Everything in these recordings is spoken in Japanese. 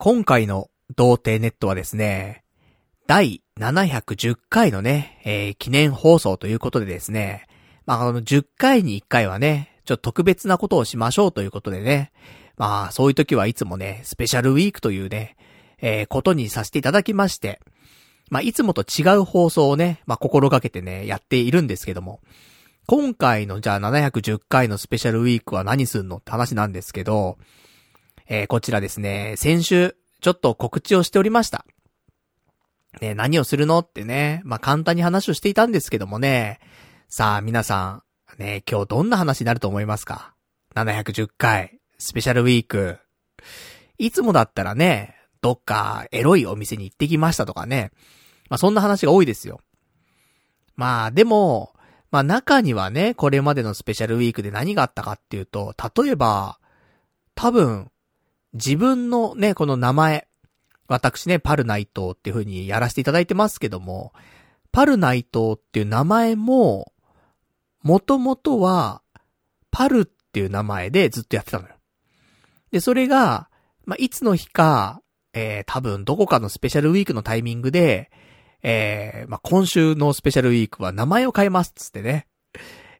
今回の童貞ネットはですね、第710回のね、えー、記念放送ということでですね、まあ、あの、10回に1回はね、ちょっと特別なことをしましょうということでね、まあ、そういう時はいつもね、スペシャルウィークというね、えー、ことにさせていただきまして、まあ、いつもと違う放送をね、まあ、心がけてね、やっているんですけども、今回のじゃあ710回のスペシャルウィークは何すんのって話なんですけど、えー、こちらですね、先週、ちょっと告知をしておりました。ね、何をするのってね、まあ、簡単に話をしていたんですけどもね、さあ皆さん、ね、今日どんな話になると思いますか ?710 回、スペシャルウィーク。いつもだったらね、どっかエロいお店に行ってきましたとかね、まあ、そんな話が多いですよ。まあ、でも、まあ中にはね、これまでのスペシャルウィークで何があったかっていうと、例えば、多分、自分のね、この名前、私ね、パルナイトっていう風にやらせていただいてますけども、パルナイトっていう名前も、もともとは、パルっていう名前でずっとやってたのよ。で、それが、まあ、いつの日か、えー、多分どこかのスペシャルウィークのタイミングで、えー、まあ、今週のスペシャルウィークは名前を変えますっつってね。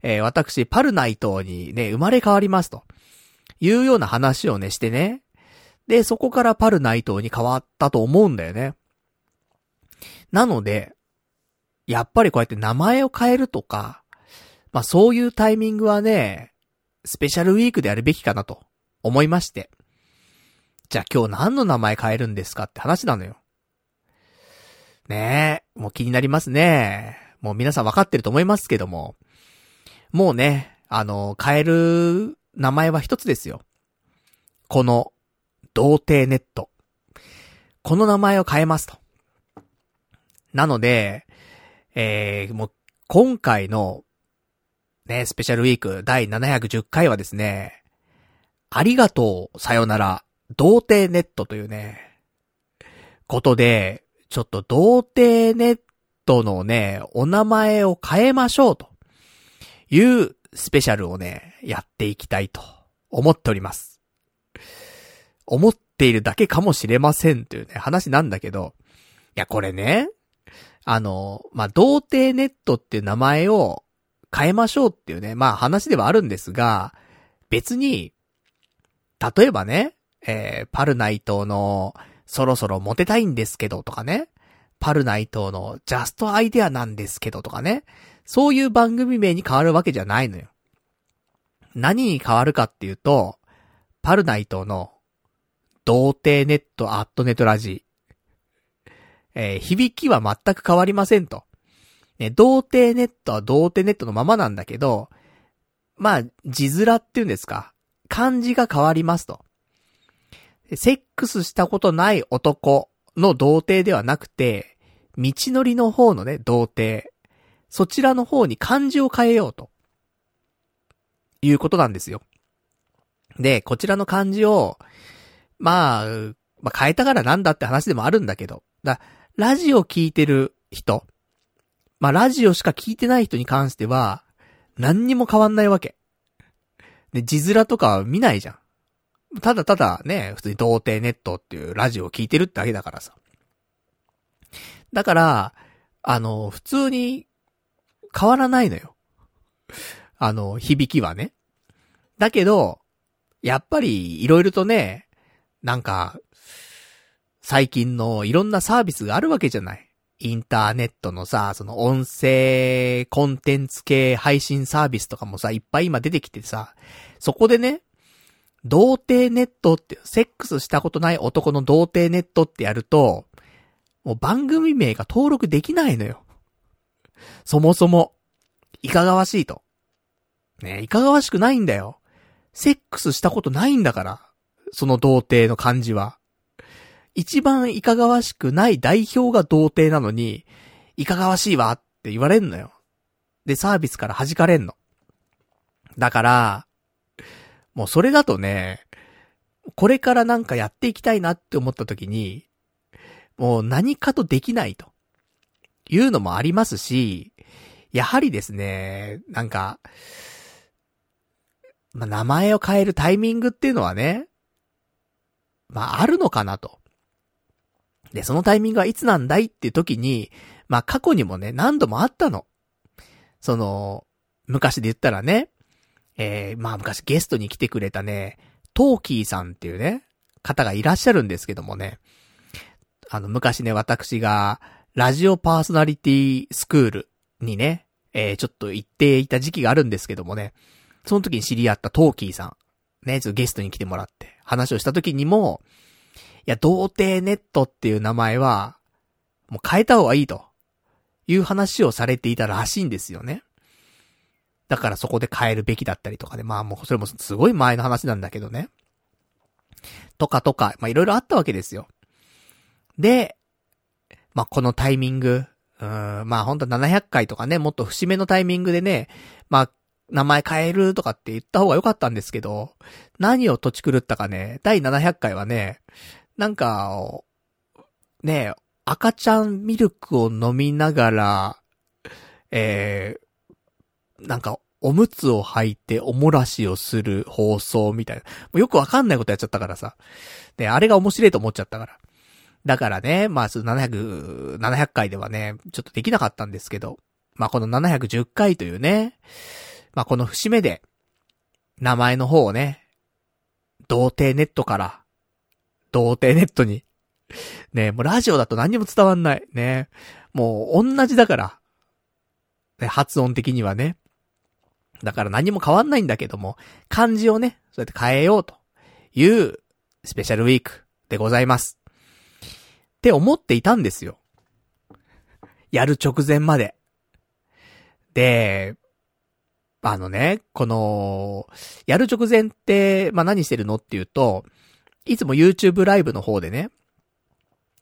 えー、私、パルナイトにね、生まれ変わりますと。いうような話をね、してね。で、そこからパルナイトに変わったと思うんだよね。なので、やっぱりこうやって名前を変えるとか、まあそういうタイミングはね、スペシャルウィークでやるべきかなと思いまして。じゃあ今日何の名前変えるんですかって話なのよ。ねえ、もう気になりますね。もう皆さん分かってると思いますけども。もうね、あの、変える名前は一つですよ。この、童貞ネット。この名前を変えますと。なので、えー、もう、今回の、ね、スペシャルウィーク第710回はですね、ありがとう、さよなら、童貞ネットというね、ことで、ちょっと童貞ネットのね、お名前を変えましょうというスペシャルをね、やっていきたいと思っております。思っているだけかもしれませんというね、話なんだけど、いや、これね、あの、まあ、童貞ネットっていう名前を変えましょうっていうね、まあ話ではあるんですが、別に、例えばね、えー、パルナイトのそろそろモテたいんですけどとかね。パルナイトのジャストアイデアなんですけどとかね。そういう番組名に変わるわけじゃないのよ。何に変わるかっていうと、パルナイトの童貞ネットアットネトラジー。えー、響きは全く変わりませんと。ね、童貞ネットは童貞ネットのままなんだけど、まあ、字面っていうんですか。漢字が変わりますと。セックスしたことない男の童貞ではなくて、道のりの方のね、童貞。そちらの方に漢字を変えようと。いうことなんですよ。で、こちらの漢字を、まあ、まあ変えたからなんだって話でもあるんだけど、だラジオ聞いてる人、まあラジオしか聞いてない人に関しては、何にも変わんないわけ。で、字面とか見ないじゃん。ただただね、普通に童貞ネットっていうラジオを聞いてるってだけだからさ。だから、あの、普通に変わらないのよ。あの、響きはね。だけど、やっぱり色々とね、なんか、最近のいろんなサービスがあるわけじゃない。インターネットのさ、その音声コンテンツ系配信サービスとかもさ、いっぱい今出てきてさ、そこでね、童貞ネットって、セックスしたことない男の童貞ネットってやると、もう番組名が登録できないのよ。そもそも、いかがわしいと。ねいかがわしくないんだよ。セックスしたことないんだから。その童貞の感じは。一番いかがわしくない代表が童貞なのに、いかがわしいわって言われんのよ。で、サービスから弾かれんの。だから、もうそれだとね、これからなんかやっていきたいなって思った時に、もう何かとできないと。いうのもありますし、やはりですね、なんか、まあ、名前を変えるタイミングっていうのはね、まあ、あるのかなと。で、そのタイミングはいつなんだいっていう時に、まあ過去にもね、何度もあったの。その、昔で言ったらね、えー、まあ昔ゲストに来てくれたね、トーキーさんっていうね、方がいらっしゃるんですけどもね、あの昔ね、私が、ラジオパーソナリティスクールにね、えー、ちょっと行っていた時期があるんですけどもね、その時に知り合ったトーキーさん、ね、ちょっとゲストに来てもらって話をした時にも、いや、童貞ネットっていう名前は、もう変えた方がいいと、いう話をされていたらしいんですよね。だからそこで変えるべきだったりとかで、まあもうそれもすごい前の話なんだけどね。とかとか、まあいろいろあったわけですよ。で、まあこのタイミング、うん、まあほんと700回とかね、もっと節目のタイミングでね、まあ名前変えるとかって言った方が良かったんですけど、何を土地狂ったかね、第700回はね、なんか、ね、赤ちゃんミルクを飲みながら、えー、なんか、おむつを履いておもらしをする放送みたいな。もうよくわかんないことやっちゃったからさ。で、あれが面白いと思っちゃったから。だからね、まあ、700、700回ではね、ちょっとできなかったんですけど、まあ、この710回というね、まあ、この節目で、名前の方をね、童貞ネットから、童貞ネットに、ね、もうラジオだと何にも伝わんない。ね。もう同じだから。ね、発音的にはね。だから何も変わんないんだけども、漢字をね、そうやって変えようというスペシャルウィークでございます。って思っていたんですよ。やる直前まで。で、あのね、この、やる直前って、まあ、何してるのっていうと、いつも YouTube ライブの方でね、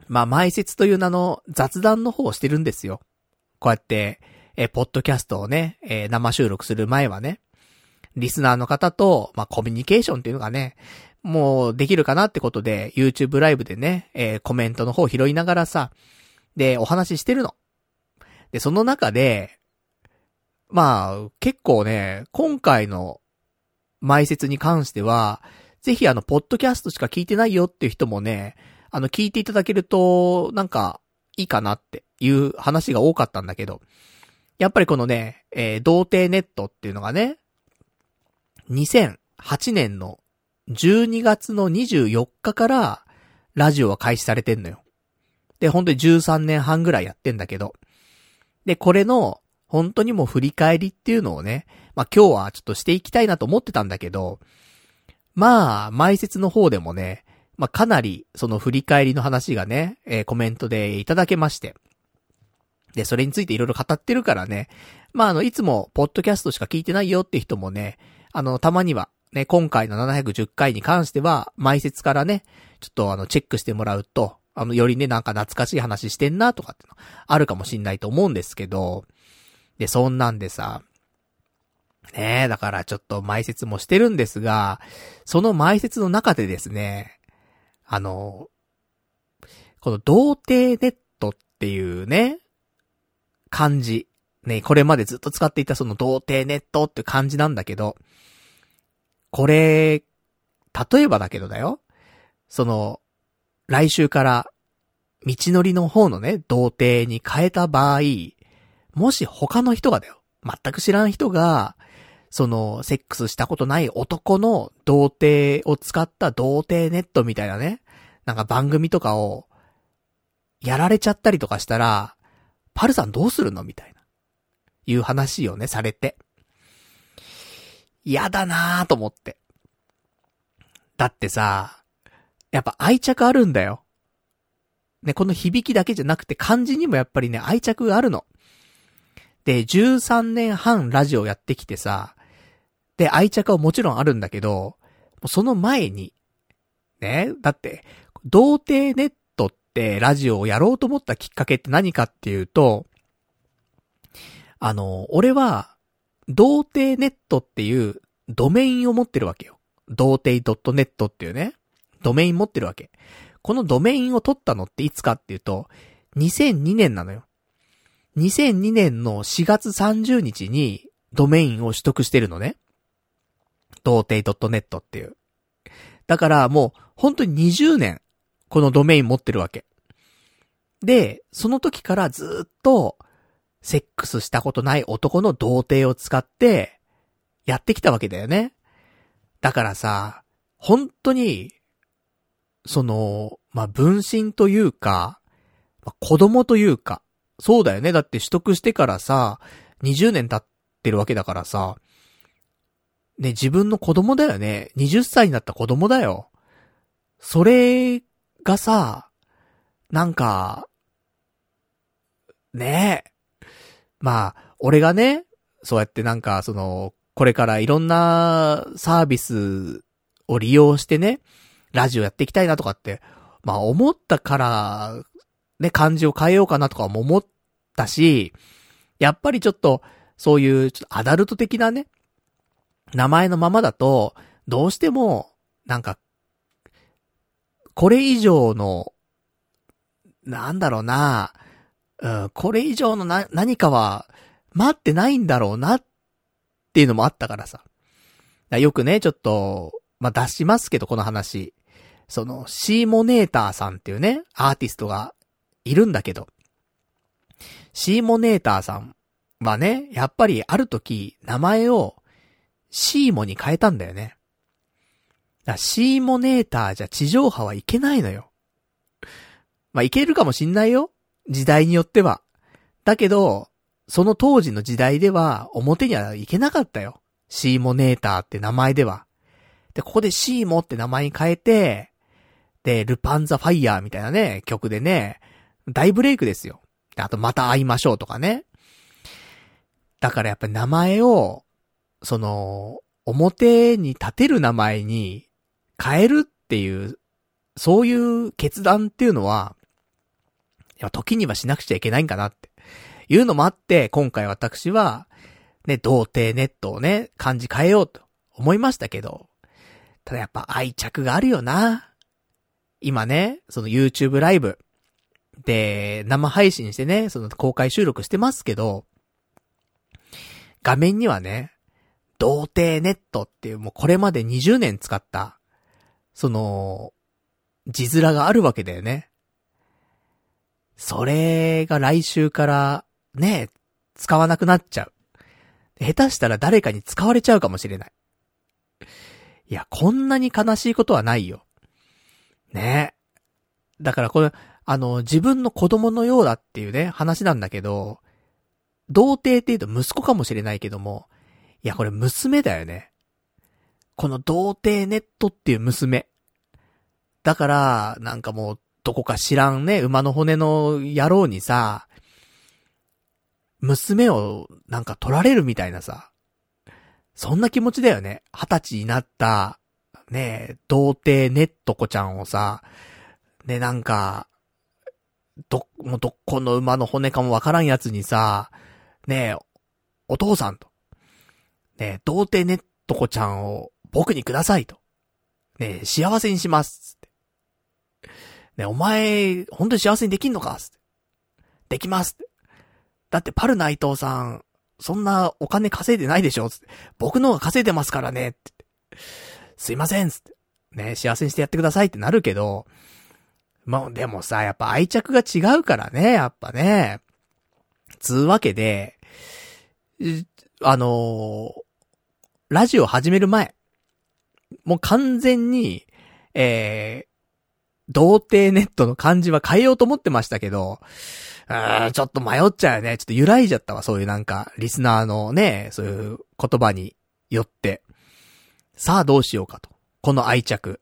まあ、前説という名の雑談の方をしてるんですよ。こうやって、え、ポッドキャストをね、え、生収録する前はね、リスナーの方と、まあ、コミュニケーションっていうのがね、もうできるかなってことで、YouTube ライブでね、えー、コメントの方を拾いながらさ、で、お話ししてるの。で、その中で、まあ、結構ね、今回の埋設に関しては、ぜひあの、ポッドキャストしか聞いてないよっていう人もね、あの、聞いていただけると、なんか、いいかなっていう話が多かったんだけど、やっぱりこのね、えー、童貞ネットっていうのがね、2008年の12月の24日からラジオは開始されてんのよ。で、本当に13年半ぐらいやってんだけど。で、これの本当にもう振り返りっていうのをね、まあ今日はちょっとしていきたいなと思ってたんだけど、まあ、前説の方でもね、まあかなりその振り返りの話がね、えー、コメントでいただけまして。で、それについていろいろ語ってるからね、まああの、いつもポッドキャストしか聞いてないよって人もね、あの、たまには、ね、今回の710回に関しては、前説からね、ちょっとあの、チェックしてもらうと、あの、よりね、なんか懐かしい話してんなとかっての、あるかもしんないと思うんですけど、で、そんなんでさ、ねえ、だからちょっと埋設もしてるんですが、その埋設の中でですね、あの、この童貞ネットっていうね、漢字。ね、これまでずっと使っていたその童貞ネットって漢字なんだけど、これ、例えばだけどだよ。その、来週から、道のりの方のね、童貞に変えた場合、もし他の人がだよ。全く知らん人が、その、セックスしたことない男の童貞を使った童貞ネットみたいなね、なんか番組とかを、やられちゃったりとかしたら、パルさんどうするのみたいな。いう話をね、されて。嫌だなぁと思って。だってさ、やっぱ愛着あるんだよ。ね、この響きだけじゃなくて漢字にもやっぱりね、愛着があるの。で、13年半ラジオやってきてさ、で、愛着はもちろんあるんだけど、その前に、ね、だって、童貞ネットってラジオをやろうと思ったきっかけって何かっていうと、あの、俺は、童貞ネットっていうドメインを持ってるわけよ。童貞 .net っていうね、ドメイン持ってるわけ。このドメインを取ったのっていつかっていうと、2002年なのよ。2002年の4月30日にドメインを取得してるのね。童貞 .net っていう。だからもう本当に20年このドメイン持ってるわけ。で、その時からずっと、セックスしたことない男の童貞を使って、やってきたわけだよね。だからさ、本当に、その、まあ、分身というか、まあ、子供というか、そうだよね。だって取得してからさ、20年経ってるわけだからさ、ね、自分の子供だよね。20歳になった子供だよ。それがさ、なんか、ねえ。まあ、俺がね、そうやってなんか、その、これからいろんなサービスを利用してね、ラジオやっていきたいなとかって、まあ思ったから、ね、漢字を変えようかなとかも思ったし、やっぱりちょっと、そういう、ちょっとアダルト的なね、名前のままだと、どうしても、なんか、これ以上の、なんだろうな、うん、これ以上のな、何かは、待ってないんだろうな、っていうのもあったからさ。よくね、ちょっと、まあ、出しますけど、この話。その、シーモネーターさんっていうね、アーティストがいるんだけど、シーモネーターさんはね、やっぱりある時、名前を、シーモに変えたんだよね。だシーモネーターじゃ地上波はいけないのよ。まあ、いけるかもしんないよ。時代によっては。だけど、その当時の時代では、表にはいけなかったよ。シーモネーターって名前では。で、ここでシーモって名前に変えて、で、ルパンザファイヤーみたいなね、曲でね、大ブレイクですよ。あと、また会いましょうとかね。だからやっぱり名前を、その、表に立てる名前に変えるっていう、そういう決断っていうのは、や、時にはしなくちゃいけないんかなって。いうのもあって、今回私は、ね、童貞ネットをね、漢字変えようと思いましたけど、ただやっぱ愛着があるよな。今ね、その YouTube ライブで生配信してね、その公開収録してますけど、画面にはね、童貞ネットっていうもうこれまで20年使った、その、字面があるわけだよね。それが来週からね、使わなくなっちゃう。下手したら誰かに使われちゃうかもしれない。いや、こんなに悲しいことはないよ。ねだからこれ、あの、自分の子供のようだっていうね、話なんだけど、童貞って言うと息子かもしれないけども、いや、これ娘だよね。この童貞ネットっていう娘。だから、なんかもう、どこか知らんね、馬の骨の野郎にさ、娘をなんか取られるみたいなさ、そんな気持ちだよね。二十歳になった、ね童貞ネット子ちゃんをさ、ね、なんか、ど、もうどこの馬の骨かもわからんやつにさ、ねえお父さんと、ねえ童貞ネット子ちゃんを僕にくださいと。ねえ幸せにします。ってねえ、お前、本当に幸せにできんのかできますだってパル内藤さん、そんなお金稼いでないでしょつって。僕の方が稼いでますからねって。すいませんつって。ね、幸せにしてやってくださいってなるけど、まあ、でもさ、やっぱ愛着が違うからね、やっぱね。つうわけで、あのー、ラジオ始める前、もう完全に、え童貞ネットの漢字は変えようと思ってましたけど、うん、ちょっと迷っちゃうよね。ちょっと揺らいじゃったわ。そういうなんか、リスナーのね、そういう言葉によって。さあどうしようかと。この愛着。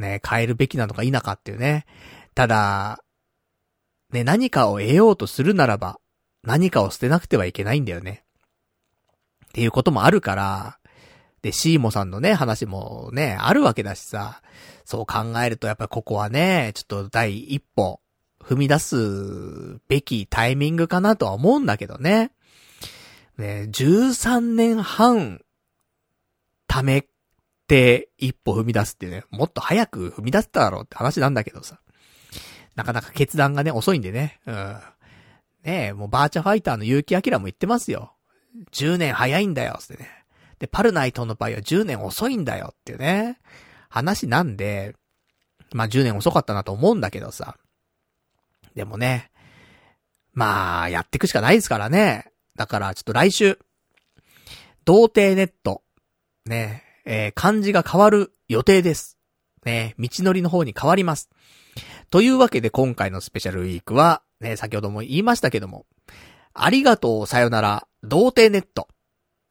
ね、変えるべきなのか否かっていうね。ただ、ね、何かを得ようとするならば、何かを捨てなくてはいけないんだよね。っていうこともあるから、で、シーモさんのね、話もね、あるわけだしさ、そう考えるとやっぱりここはね、ちょっと第一歩、踏み出すべきタイミングかなとは思うんだけどね。ね、13年半、ためて一歩踏み出すってね、もっと早く踏み出せただろうって話なんだけどさ。なかなか決断がね、遅いんでね。うん。ねえ、もうバーチャファイターの結城明も言ってますよ。10年早いんだよ、ってね。で、パルナイトの場合は10年遅いんだよっていうね、話なんで、まあ10年遅かったなと思うんだけどさ。でもね、まあ、やっていくしかないですからね。だから、ちょっと来週、童貞ネット、ね、えー、漢字が変わる予定です。ね、道のりの方に変わります。というわけで今回のスペシャルウィークは、ね、先ほども言いましたけども、ありがとうさよなら、童貞ネット。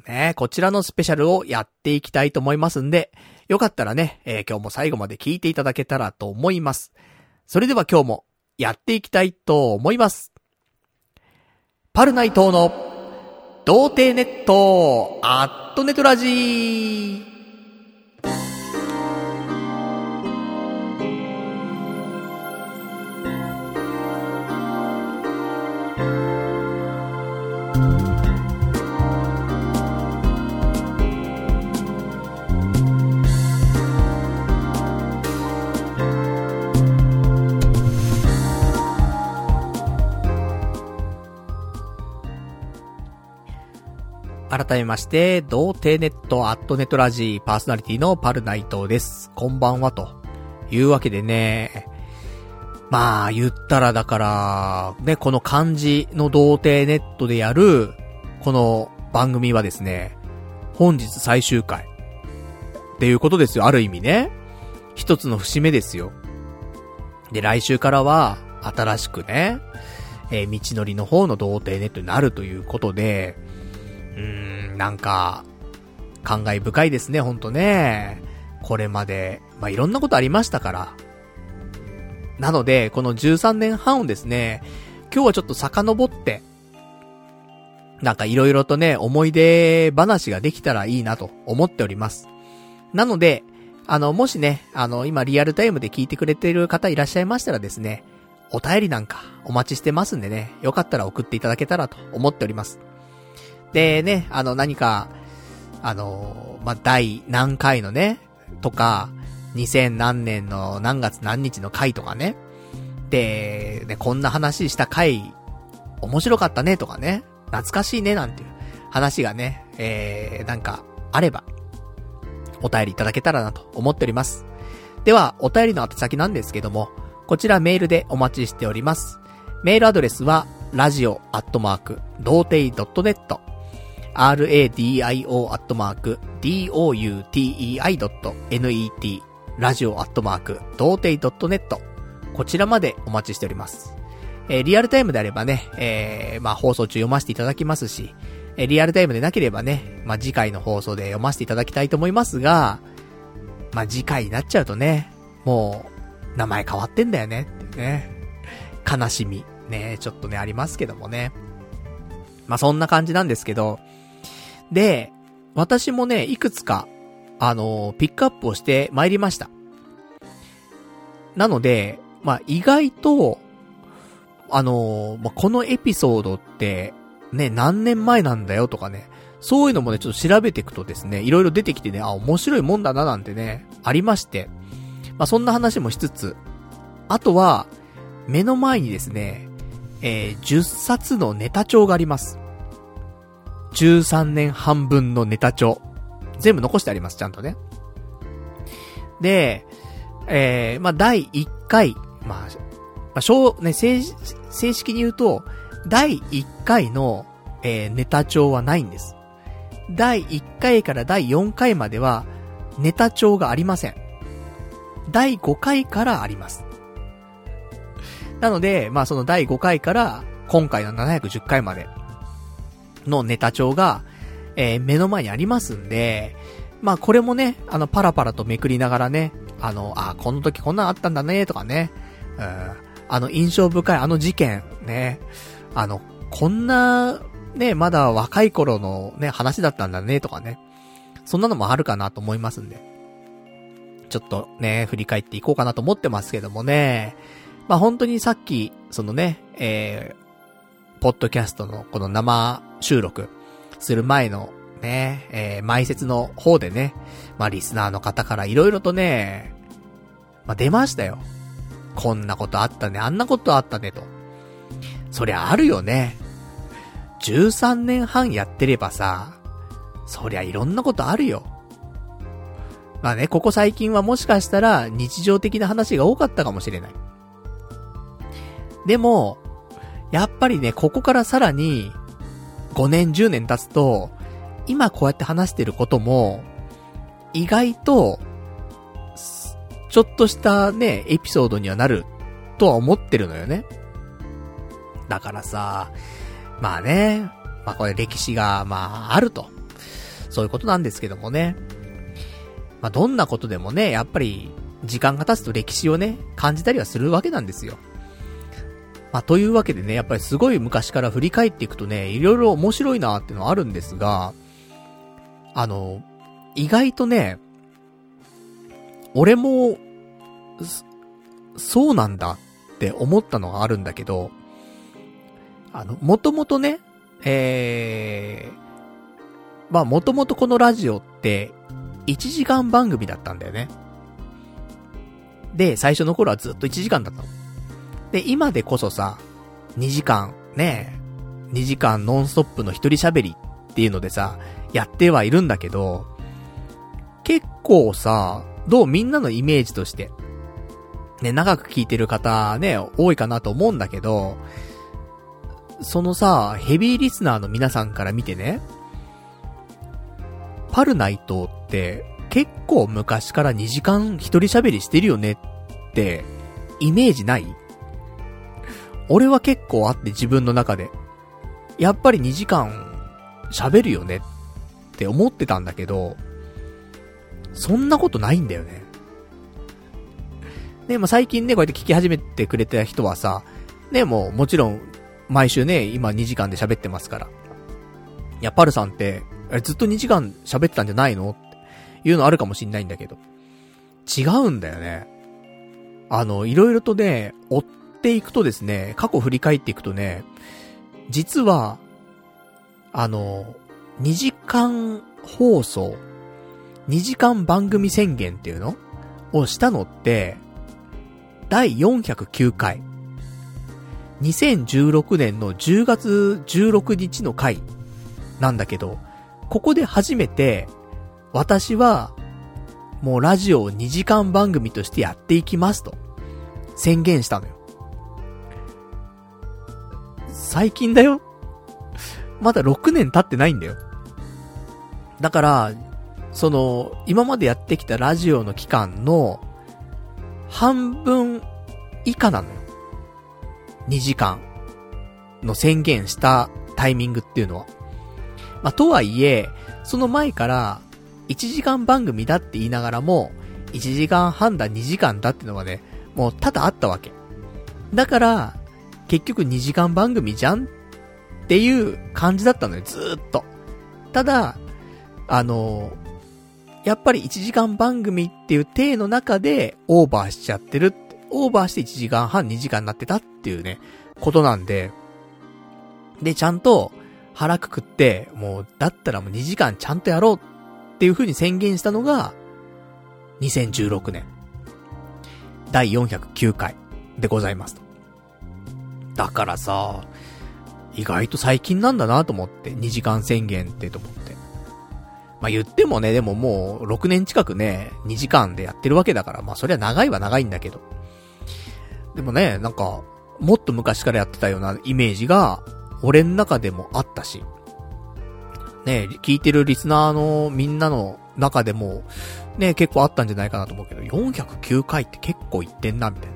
ね、こちらのスペシャルをやっていきたいと思いますんで、よかったらね、えー、今日も最後まで聞いていただけたらと思います。それでは今日もやっていきたいと思います。パルナイトの童貞ネットアットネトラジー改めまして、童貞ネットアットネットラジーパーソナリティのパルナイトです。こんばんは、というわけでね、まあ、言ったらだから、ね、この漢字の童貞ネットでやる、この番組はですね、本日最終回。っていうことですよ、ある意味ね。一つの節目ですよ。で、来週からは、新しくね、えー、道のりの方の童貞ネットになるということで、うーん、なんか、感慨深いですね、ほんとね。これまで、まあ、いろんなことありましたから。なので、この13年半をですね、今日はちょっと遡って、なんかいろいろとね、思い出話ができたらいいなと思っております。なので、あの、もしね、あの、今リアルタイムで聞いてくれてる方いらっしゃいましたらですね、お便りなんかお待ちしてますんでね、よかったら送っていただけたらと思っております。でね、あの何か、あの、まあ、第何回のね、とか、2000何年の何月何日の回とかね。で、ね、こんな話した回、面白かったねとかね、懐かしいねなんていう話がね、えー、なんか、あれば、お便りいただけたらなと思っております。では、お便りの宛先なんですけども、こちらメールでお待ちしております。メールアドレスは、ラジオアットマーク、童貞 .net、radio.doutei.net ラジオアットマーク、童貞 .net こちらまでお待ちしております。えー、リアルタイムであればね、えー、まあ放送中読ませていただきますし、えー、リアルタイムでなければね、まあ次回の放送で読ませていただきたいと思いますが、まあ次回になっちゃうとね、もう、名前変わってんだよね、ね。悲しみ、ね、ちょっとね、ありますけどもね。まあそんな感じなんですけど、で、私もね、いくつか、あのー、ピックアップをして参りました。なので、まあ、意外と、あのー、まあ、このエピソードって、ね、何年前なんだよとかね、そういうのもね、ちょっと調べていくとですね、いろいろ出てきてね、あ、面白いもんだななんてね、ありまして。まあ、そんな話もしつつ、あとは、目の前にですね、えー、10冊のネタ帳があります。13年半分のネタ帳。全部残してあります、ちゃんとね。で、えー、まあ、第1回、まあ、まあ、小、ね、正、正式に言うと、第1回の、えー、ネタ帳はないんです。第1回から第4回までは、ネタ帳がありません。第5回からあります。なので、まあその第5回から今回の710回までのネタ帳が、えー、目の前にありますんで、まあこれもね、あの、パラパラとめくりながらね、あの、あ、この時こんなんあったんだね、とかね、うん、あの、印象深いあの事件、ね、あの、こんな、ね、まだ若い頃のね、話だったんだね、とかね、そんなのもあるかなと思いますんで、ちょっとね、振り返っていこうかなと思ってますけどもね、まあ本当にさっき、そのね、えー、ポッドキャストのこの生収録する前のね、えー、前説の方でね、まあ、リスナーの方から色々とね、まあ、出ましたよ。こんなことあったね、あんなことあったね、と。そりゃあるよね。13年半やってればさ、そりゃいろんなことあるよ。まあね、ここ最近はもしかしたら日常的な話が多かったかもしれない。でも、やっぱりね、ここからさらに、5年、10年経つと、今こうやって話してることも、意外と、ちょっとしたね、エピソードにはなる、とは思ってるのよね。だからさ、まあね、まあこれ歴史が、まああると。そういうことなんですけどもね。まあどんなことでもね、やっぱり、時間が経つと歴史をね、感じたりはするわけなんですよ。まあ、というわけでね、やっぱりすごい昔から振り返っていくとね、いろいろ面白いなってのはあるんですが、あの、意外とね、俺も、そうなんだって思ったのがあるんだけど、あの、もともとね、えー、まあもともとこのラジオって、1時間番組だったんだよね。で、最初の頃はずっと1時間だったの。で、今でこそさ、2時間、ね2時間ノンストップの一人喋りっていうのでさ、やってはいるんだけど、結構さ、どうみんなのイメージとして、ね、長く聞いてる方ね、多いかなと思うんだけど、そのさ、ヘビーリスナーの皆さんから見てね、パルナイトって結構昔から2時間一人喋りしてるよねって、イメージない俺は結構あって自分の中で。やっぱり2時間喋るよねって思ってたんだけど、そんなことないんだよね。で、まあ、最近ね、こうやって聞き始めてくれた人はさ、ね、もうもちろん、毎週ね、今2時間で喋ってますから。いや、パルさんって、ずっと2時間喋ってたんじゃないの？っていうのあるかもしんないんだけど。違うんだよね。あの、いろいろとね、追っっていくとですね、過去振り返っていくとね、実は、あの、2時間放送、2時間番組宣言っていうのをしたのって、第409回。2016年の10月16日の回なんだけど、ここで初めて、私は、もうラジオを2時間番組としてやっていきますと、宣言したのよ。最近だよ。まだ6年経ってないんだよ。だから、その、今までやってきたラジオの期間の、半分以下なのよ。2時間の宣言したタイミングっていうのは。まあ、とはいえ、その前から、1時間番組だって言いながらも、1時間半だ2時間だってのはね、もう多々あったわけ。だから、結局2時間番組じゃんっていう感じだったのよ、ずーっと。ただ、あの、やっぱり1時間番組っていう体の中でオーバーしちゃってる。オーバーして1時間半2時間になってたっていうね、ことなんで、で、ちゃんと腹くくって、もう、だったらもう2時間ちゃんとやろうっていう風に宣言したのが、2016年、第409回でございます。だからさ、意外と最近なんだなと思って、2時間宣言ってと思って。まあ、言ってもね、でももう6年近くね、2時間でやってるわけだから、まあそりゃ長いは長いんだけど。でもね、なんか、もっと昔からやってたようなイメージが、俺の中でもあったし。ね、聞いてるリスナーのみんなの中でも、ね、結構あったんじゃないかなと思うけど、409回って結構言ってんな、みたい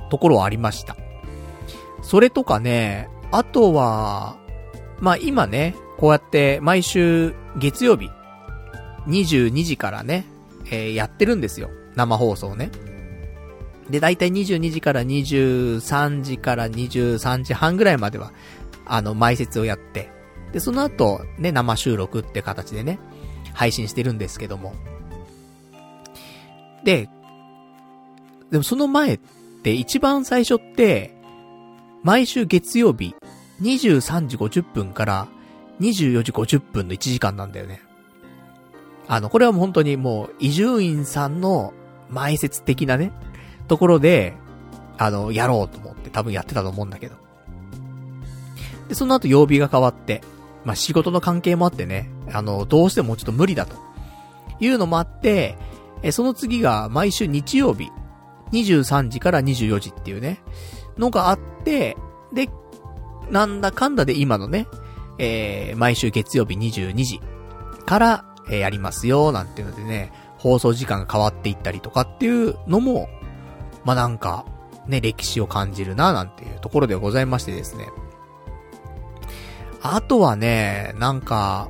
なところはありました。それとかね、あとは、まあ、今ね、こうやって毎週月曜日、22時からね、えー、やってるんですよ。生放送ね。で、だいたい22時から23時から23時半ぐらいまでは、あの、埋設をやって、で、その後、ね、生収録って形でね、配信してるんですけども。で、でもその前って一番最初って、毎週月曜日、23時50分から24時50分の1時間なんだよね。あの、これはもう本当にもう、伊集院さんの埋設的なね、ところで、あの、やろうと思って多分やってたと思うんだけど。で、その後曜日が変わって、まあ、仕事の関係もあってね、あの、どうしてもちょっと無理だと。いうのもあって、え、その次が毎週日曜日、23時から24時っていうね、のがあって、で、なんだかんだで今のね、えー、毎週月曜日22時から、えー、やりますよ、なんていうのでね、放送時間が変わっていったりとかっていうのも、まあ、なんか、ね、歴史を感じるな、なんていうところでございましてですね。あとはね、なんか、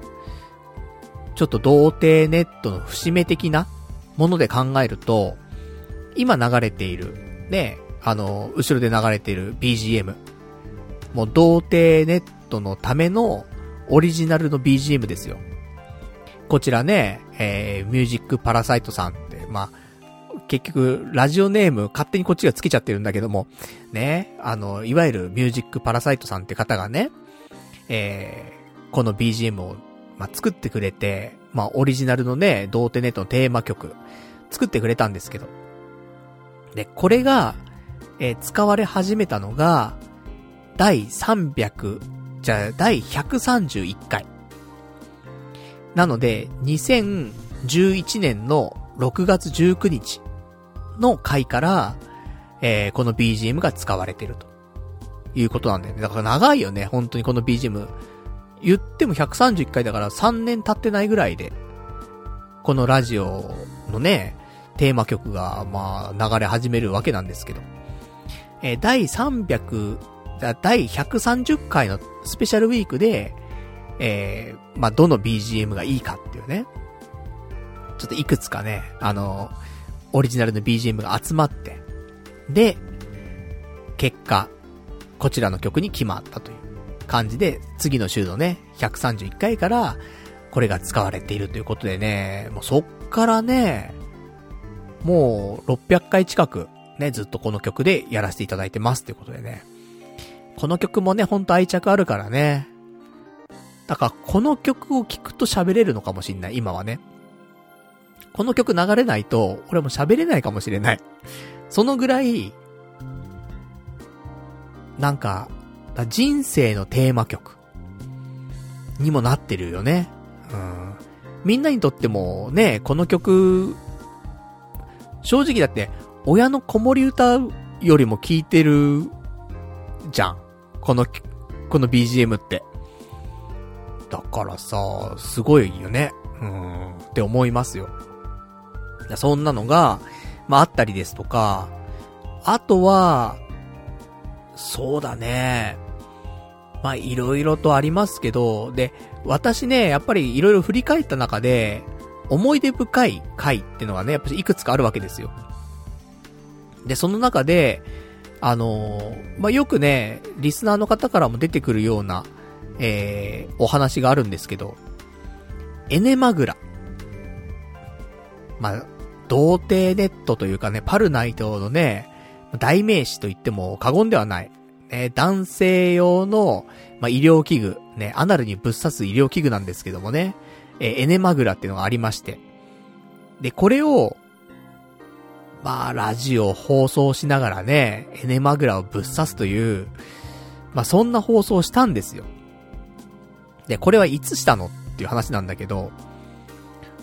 ちょっと童貞ネットの節目的なもので考えると、今流れている、ね、あの、後ろで流れている BGM。もう童貞ネットのためのオリジナルの BGM ですよ。こちらね、えー、ミュージックパラサイトさんって、まあ、結局、ラジオネーム勝手にこっちがつけちゃってるんだけども、ね、あの、いわゆるミュージックパラサイトさんって方がね、えー、この BGM を、まあ、作ってくれて、まあ、オリジナルのね、童貞ネットのテーマ曲、作ってくれたんですけど。で、これが、えー、使われ始めたのが、第300、じゃあ、第131回。なので、2011年の6月19日の回から、えー、この BGM が使われてると。いうことなんだよね。だから長いよね、本当にこの BGM。言っても131回だから3年経ってないぐらいで、このラジオのね、テーマ曲が、まあ、流れ始めるわけなんですけど。えー、第300、第130回のスペシャルウィークで、えー、まあ、どの BGM がいいかっていうね。ちょっといくつかね、あの、オリジナルの BGM が集まって、で、結果、こちらの曲に決まったという感じで、次の週のね、131回から、これが使われているということでね、もうそっからね、もう600回近く、ね、ずっとこの曲でやらせていただいてますということでね。この曲もね、ほんと愛着あるからね。だから、この曲を聴くと喋れるのかもしんない、今はね。この曲流れないと、俺も喋れないかもしれない。そのぐらい、なんか、人生のテーマ曲にもなってるよね。うん。みんなにとってもね、この曲、正直だって、親の子守歌よりも聴いてる、じゃん。この、この BGM って。だからさ、すごいよね。うん、って思いますよ。そんなのが、まあ、あったりですとか、あとは、そうだね。まあ、いろいろとありますけど、で、私ね、やっぱりいろいろ振り返った中で、思い出深い回ってのがね、やっぱりいくつかあるわけですよ。で、その中で、あのー、まあ、よくね、リスナーの方からも出てくるような、えー、お話があるんですけど、エネマグラ。まあ、童貞ネットというかね、パルナイトのね、代名詞と言っても過言ではない。ね、男性用の、まあ、医療器具、ね、アナルにぶっ刺す医療器具なんですけどもね、えー、エネマグラっていうのがありまして。で、これを、まあ、ラジオ放送しながらね、エネマグラをぶっ刺すという、まあ、そんな放送したんですよ。で、これはいつしたのっていう話なんだけど、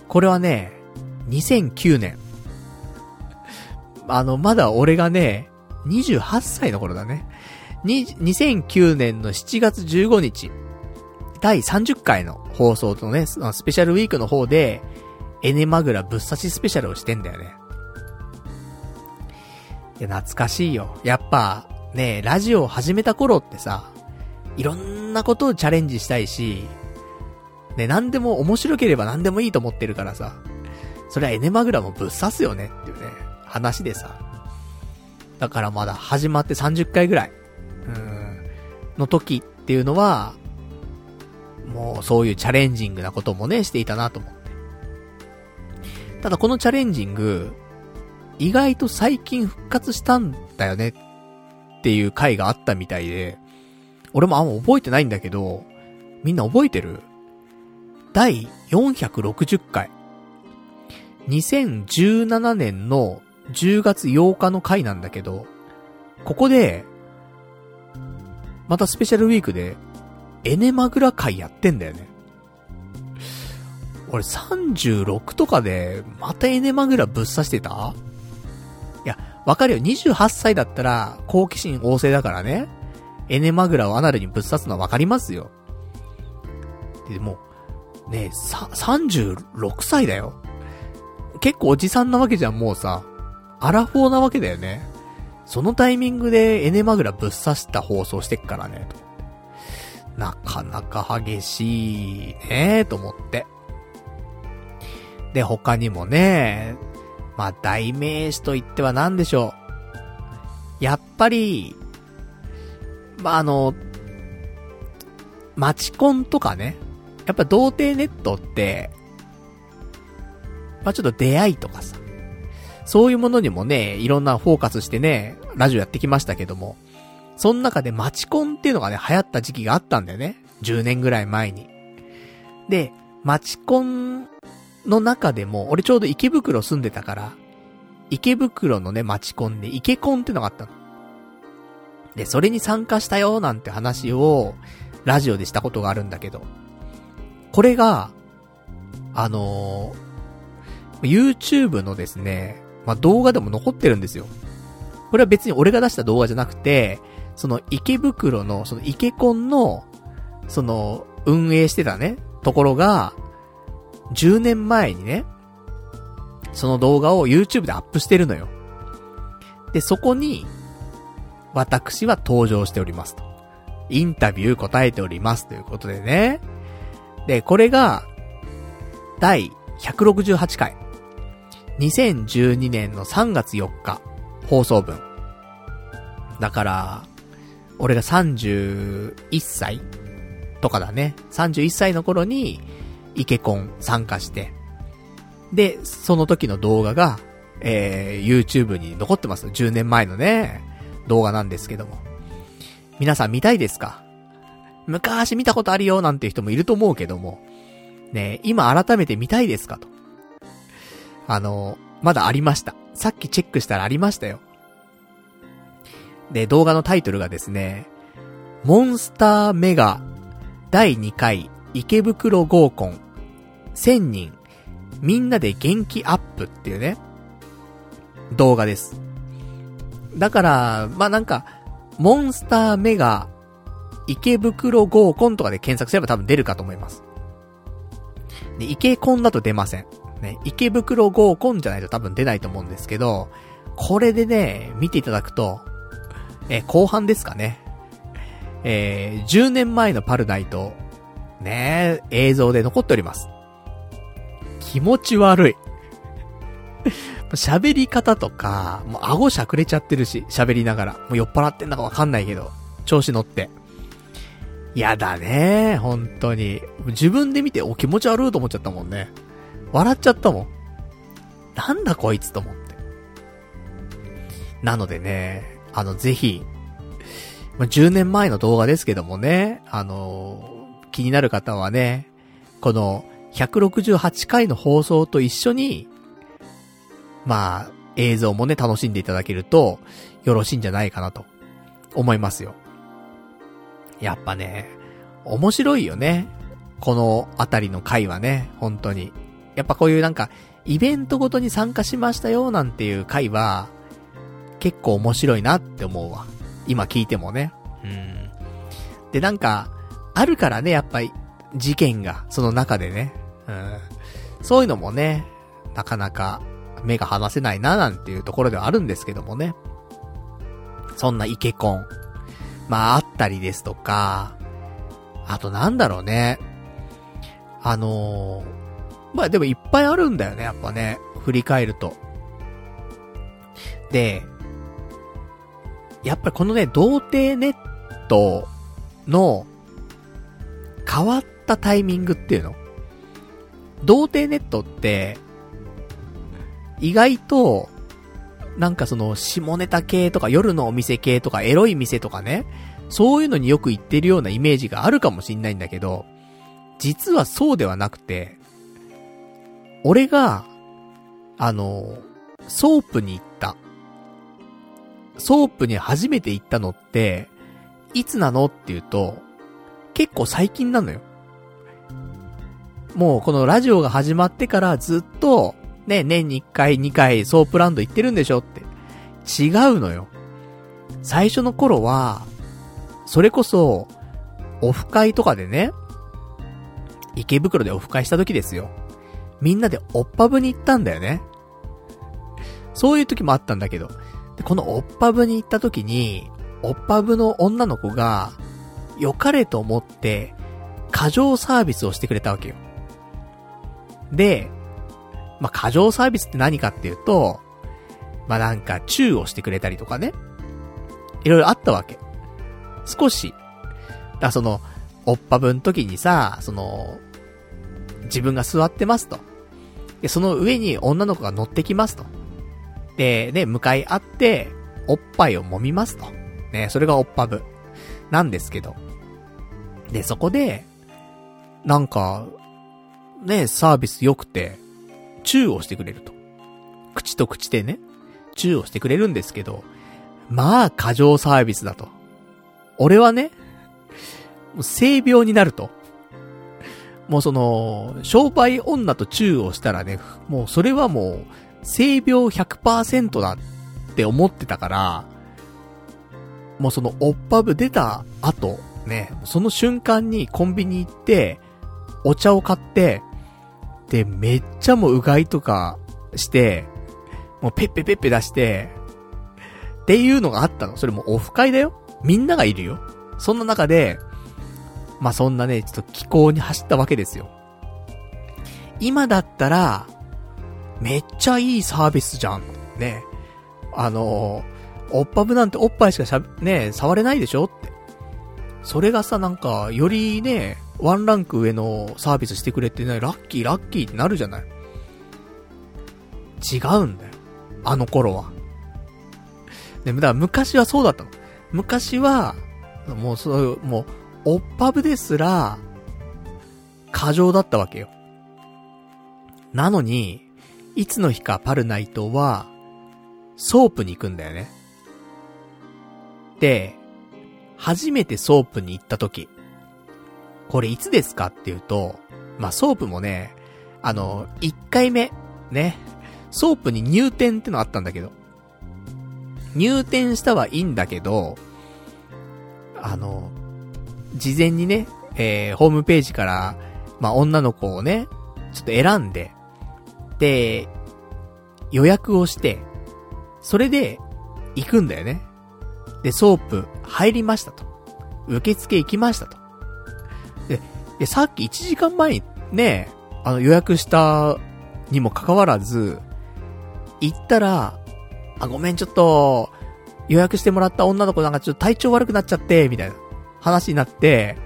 これはね、2009年。あの、まだ俺がね、28歳の頃だね。2009年の7月15日、第30回の放送とね、スペシャルウィークの方で、エネマグラぶっ刺しスペシャルをしてんだよね。や、懐かしいよ。やっぱ、ね、ラジオを始めた頃ってさ、いろんなことをチャレンジしたいし、ね、何でも面白ければ何でもいいと思ってるからさ、それはエネマグラもぶっ刺すよねっていうね、話でさ。だからまだ始まって30回ぐらい、うん、の時っていうのは、もうそういうチャレンジングなこともね、していたなと思って。ただこのチャレンジング、意外と最近復活したんだよねっていう回があったみたいで、俺もあんま覚えてないんだけど、みんな覚えてる？第460回。2017年の10月8日の回なんだけど、ここで、またスペシャルウィークで、エネマグラ会やってんだよね。俺36とかで、またエネマグラぶっ刺してた、わかるよ、28歳だったら、好奇心旺盛だからね。エネマグラをアナルにぶっ刺すのはわかりますよ。でも、ね、さ、36歳だよ。結構おじさんなわけじゃん、もうさ。アラフォーなわけだよね。そのタイミングでエネマグラぶっ刺した放送してっからね、と。なかなか激しいね、と思って。で、他にもね、まあ、代名詞と言っては何でしょう。やっぱり、まあ、あの、マチコンとかね。やっぱ童貞ネットって、まあ、ちょっと出会いとかさ。そういうものにもね、いろんなフォーカスしてね、ラジオやってきましたけども、その中でマチコンっていうのがね、流行った時期があったんだよね。10年ぐらい前に。で、マチコンの中でも、俺ちょうど池袋住んでたから、池袋のね、マチコンで池コンってのがあったの。で、それに参加したよ、なんて話を、ラジオでしたことがあるんだけど、これが、あのー、YouTube のですね、まあ、動画でも残ってるんですよ。これは別に俺が出した動画じゃなくて、その池袋の、その池コンの、その、運営してたね、ところが、10年前にね、その動画を YouTube でアップしてるのよ。で、そこに、私は登場しておりますと。インタビュー答えておりますということでね。で、これが、第168回。2012年の3月4日、放送分。だから、俺が31歳とかだね。31歳の頃に、イケコン参加して、で、その時の動画が、えー、YouTube に残ってます。10年前のね、動画なんですけども。皆さん見たいですか？昔見たことあるよなんて人もいると思うけども、ね今改めて見たいですかと。あの、まだありました。さっきチェックしたらありましたよ。で、動画のタイトルがですね、モンスターメガ第2回池袋合コン1000人みんなで元気アップっていうね、動画です。だから、まあ、なんか、モンスターメガ池袋合コンとかで検索すれば多分出るかと思います。で、池コンだと出ません。ね、池袋合コンじゃないと多分出ないと思うんですけど、これでね、見ていただくと、え、後半ですかね。えー、10年前のパルナイト、ね、映像で残っております。気持ち悪い。喋り方とか、もう顎しゃくれちゃってるし、喋りながら。もう酔っ払ってんだかわかんないけど、調子乗って。やだね本当に。自分で見て、お、気持ち悪いと思っちゃったもんね。笑っちゃったもん。なんだこいつと思って。なのでね、あの、ぜひ、ま10年前の動画ですけどもね、あの、気になる方はね、この168回の放送と一緒に、まあ、映像もね、楽しんでいただけると、よろしいんじゃないかなと、思いますよ。やっぱね、面白いよね。このあたりの回はね、本当に。やっぱこういうなんか、イベントごとに参加しましたよなんていう回は、結構面白いなって思うわ。今聞いてもね。うん。で、なんか、あるからね、やっぱり、事件が、その中でね。うん。そういうのもね、なかなか、目が離せないな、なんていうところではあるんですけどもね。そんなイケコン。まあ、あったりですとか、あとなんだろうね。あのー、まあでもいっぱいあるんだよね、やっぱね。振り返ると。で、やっぱりこのね、童貞ネットの変わったタイミングっていうの童貞ネットって、意外と、なんかその、下ネタ系とか夜のお店系とかエロい店とかね、そういうのによく行ってるようなイメージがあるかもしんないんだけど、実はそうではなくて、俺が、あの、ソープに行った。ソープに初めて行ったのって、いつなのっていうと、結構最近なのよ。もうこのラジオが始まってからずっと、ね、年に1回2回ソープランド行ってるんでしょって違うのよ。最初の頃は、それこそ、オフ会とかでね、池袋でオフ会した時ですよ。みんなでオッパブに行ったんだよね。そういう時もあったんだけど、でこのオッパブに行った時に、オッパブの女の子が、良かれと思って、過剰サービスをしてくれたわけよ。で、まあ、過剰サービスって何かっていうと、まあ、なんか、チューをしてくれたりとかね。いろいろあったわけ。少し。だその、おっぱぶん時にさ、その、自分が座ってますと。で、その上に女の子が乗ってきますと。で、ね、向かい合って、おっぱいを揉みますと。ね、それがおっぱぶ。なんですけど。で、そこで、なんか、ね、サービス良くて、チューをしてくれると。口と口でね、チューをしてくれるんですけど、まあ、過剰サービスだと。俺はね、もう性病になると。もうその、商売女とチューをしたらね、もうそれはもう、性病100%だって思ってたから、もうその、おっぱぶ出た後、ね、その瞬間にコンビニ行って、お茶を買って、で、めっちゃもううがいとかして、もうペッペペッペ出して、っていうのがあったの。それもオフ会だよ。みんながいるよ。そんな中で、まあ、そんなね、ちょっと気候に走ったわけですよ。今だったら、めっちゃいいサービスじゃん。ね。あのおっぱぶなんておっぱいしかしゃ、ね、触れないでしょって。それがさ、なんか、よりね、ワンランク上のサービスしてくれてね、ラッキーラッキーってなるじゃない。違うんだよ。あの頃は。でも、だから昔はそうだったの。昔は、もうそういう、もう、おっぱぶですら、過剰だったわけよ。なのに、いつの日かパルナイトは、ソープに行くんだよね。で、初めてソープに行った時、これいつですかっていうと、まあ、ソープもね、あの、1回目、ね、ソープに入店ってのあったんだけど、入店したはいいんだけど、あの、事前にね、えー、ホームページから、まあ、女の子をね、ちょっと選んで、で、予約をして、それで、行くんだよね。で、ソープ入りましたと。受付行きましたと。で、さっき1時間前にね、あの予約したにもかかわらず、行ったら、あ、ごめん、ちょっと、予約してもらった女の子なんかちょっと体調悪くなっちゃって、みたいな話になって、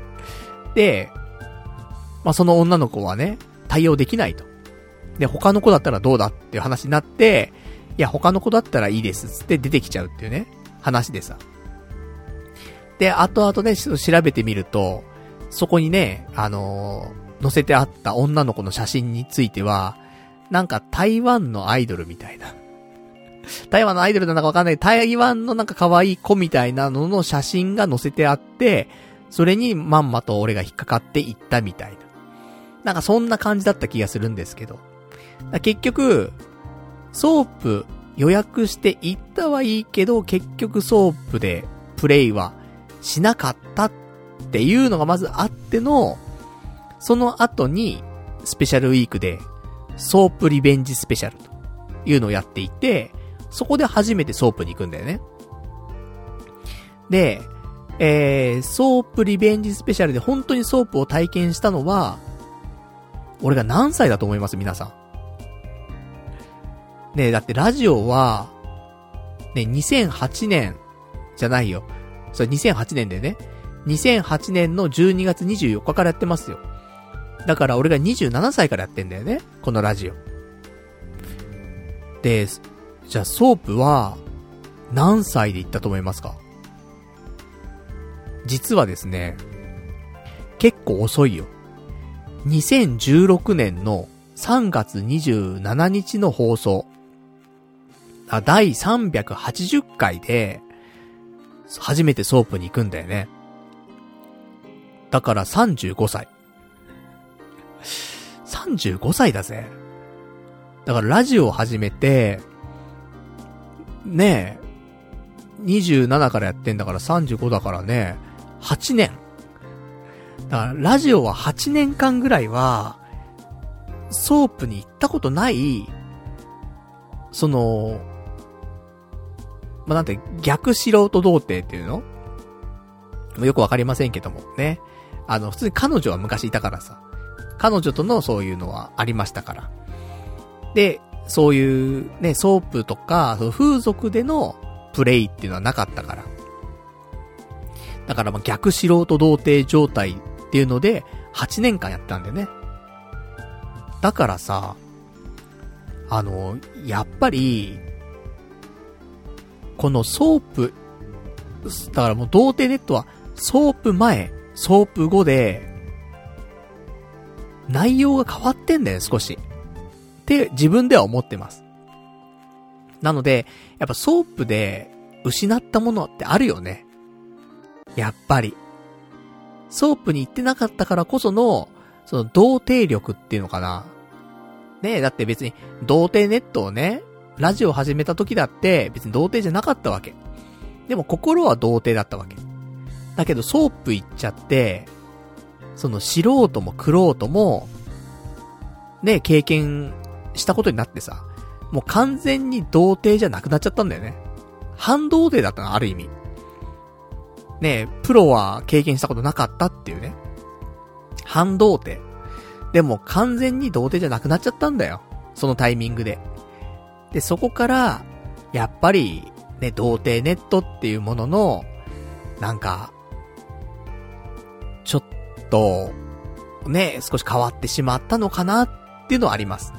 で、まあ、その女の子はね、対応できないと。で、他の子だったらどうだっていう話になって、いや、他の子だったらいいですつって出てきちゃうっていうね、話でさ。で、後々ね、ちょっと調べてみると、そこにね、あのー、載せてあった女の子の写真については、なんか台湾のアイドルみたいな。台湾のアイドルなのかわかんない。台湾のなんか可愛い子みたいなのの写真が載せてあって、それにまんまと俺が引っかかっていったみたいな。なんかそんな感じだった気がするんですけど。結局、ソープ予約して行ったはいいけど、結局ソープでプレイはしなかったっっていうのがまずあっての、その後にスペシャルウィークでソープリベンジスペシャルというのをやっていて、そこで初めてソープに行くんだよね。で、えー、ソープリベンジスペシャルで本当にソープを体験したのは、俺が何歳だと思います？皆さん。ねだってラジオは、ね、2008年、じゃないよ。それ2008年でね。2008年の12月24日からやってますよ。だから俺が27歳からやってんだよね。このラジオ。で、じゃあソープは、何歳で行ったと思いますか？実はですね、結構遅いよ。2016年の3月27日の放送。あ、第380回で、初めてソープに行くんだよね。だから35歳。35歳だぜ。だからラジオを始めて、ねえ27からやってんだから35だからね、8年。だから、ラジオは8年間ぐらいは、ソープに行ったことない、その、まあ、なんて、逆素人童貞っていうの？よくわかりませんけども、ね。あの、普通に彼女は昔いたからさ。彼女とのそういうのはありましたから。で、そういうね、ソープとか、その風俗でのプレイっていうのはなかったから。だからまあ逆素人童貞状態っていうので、8年間やったんだよね。だからさ、あの、やっぱり、このソープ、だからもう童貞ネットは、ソープ前、ソープ後で、内容が変わってんだよ、少し。って自分では思ってます。なので、やっぱソープで失ったものってあるよね。やっぱり。ソープに行ってなかったからこその、その童貞力っていうのかな。ねえ、だって別に、童貞ネットをね、ラジオ始めた時だって別に童貞じゃなかったわけ。でも心は童貞だったわけ。だけどソープ行っちゃって、その素人も玄人も、ね、経験したことになってさ、もう完全に童貞じゃなくなっちゃったんだよね。半童貞だったの、ある意味。ねプロは経験したことなかったっていうね。半童貞。でも完全に童貞じゃなくなっちゃったんだよ。そのタイミングで。で、そこから、やっぱり、ね、童貞ネットっていうものの、なんか、ちょっと、ね、少し変わってしまったのかなっていうのはあります。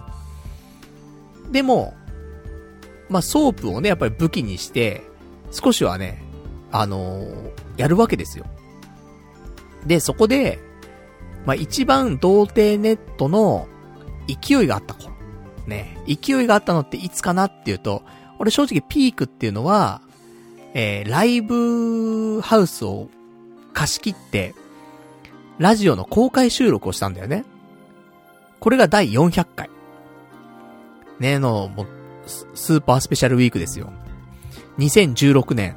でも、まあ、ソープをね、やっぱり武器にして、少しはね、あのー、やるわけですよ。で、そこで、まあ、一番童貞ネットの勢いがあった頃。ね、勢いがあったのっていつかなっていうと、俺正直ピークっていうのは、えー、ライブハウスを貸し切って、ラジオの公開収録をしたんだよね。これが第400回。ねえの、もう、スーパースペシャルウィークですよ。2016年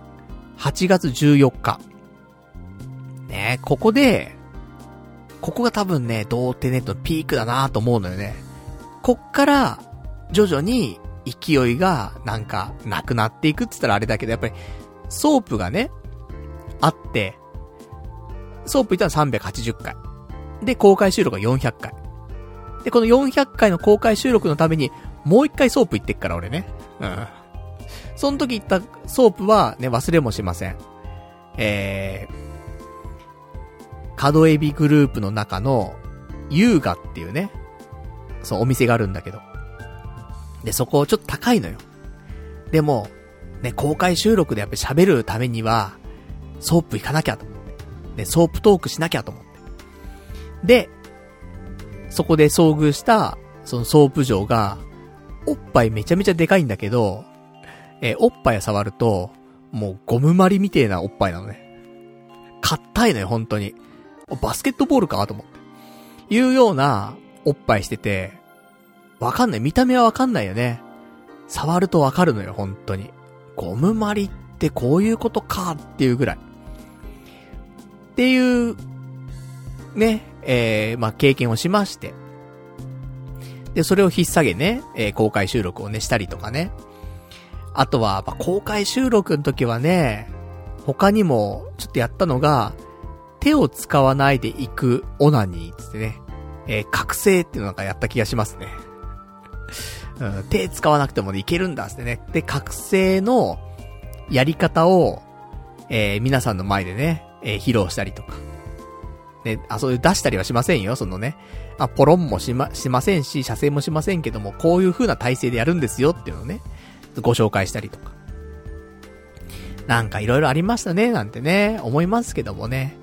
8月14日。ねえここで、ここが多分ね、童貞ネットのピークだなと思うのよね。こっから、徐々に勢いがなんかなくなっていくって言ったらあれだけど、やっぱり、ソープがね、あって、ソープいったら380回。で、公開収録が400回。で、この400回の公開収録のために、もう一回ソープ行ってっから、俺ね。うん。その時行ったソープはね、忘れもしません。えー、角海老グループの中の、優雅っていうね、そう、お店があるんだけど。で、そこちょっと高いのよ。でも、ね、公開収録でやっぱ喋るためには、ソープ行かなきゃとで、ソープトークしなきゃと思って。で、そこで遭遇した、そのソープ嬢が、おっぱいめちゃめちゃでかいんだけど、えー、おっぱい触ると、もうゴムまりみてえなおっぱいなのね。硬いのよ、本当に。バスケットボールかと思って。いうような、おっぱいしてて、わかんない。見た目はわかんないよね。触るとわかるのよ、本当に。ゴムまりってこういうことかっていうぐらい。っていう、ね、えー、まあ、経験をしまして。で、それを引っ提げね、えー、公開収録をね、したりとかね。あとは、まあ、公開収録の時はね、他にも、ちょっとやったのが、手を使わないで行くオナニーつってね、えー、覚醒っていうのなんかやった気がしますね。うん、手使わなくてもねいけるんだってね。で、覚醒のやり方を、えー、皆さんの前でね、えー、披露したりとか。ね、あ、そういう出したりはしませんよ、そのね。あ、ポロンもしま、しませんし、射精もしませんけども、こういう風な体勢でやるんですよっていうのをね、ご紹介したりとか。なんか色々ありましたね、なんてね、思いますけどもね。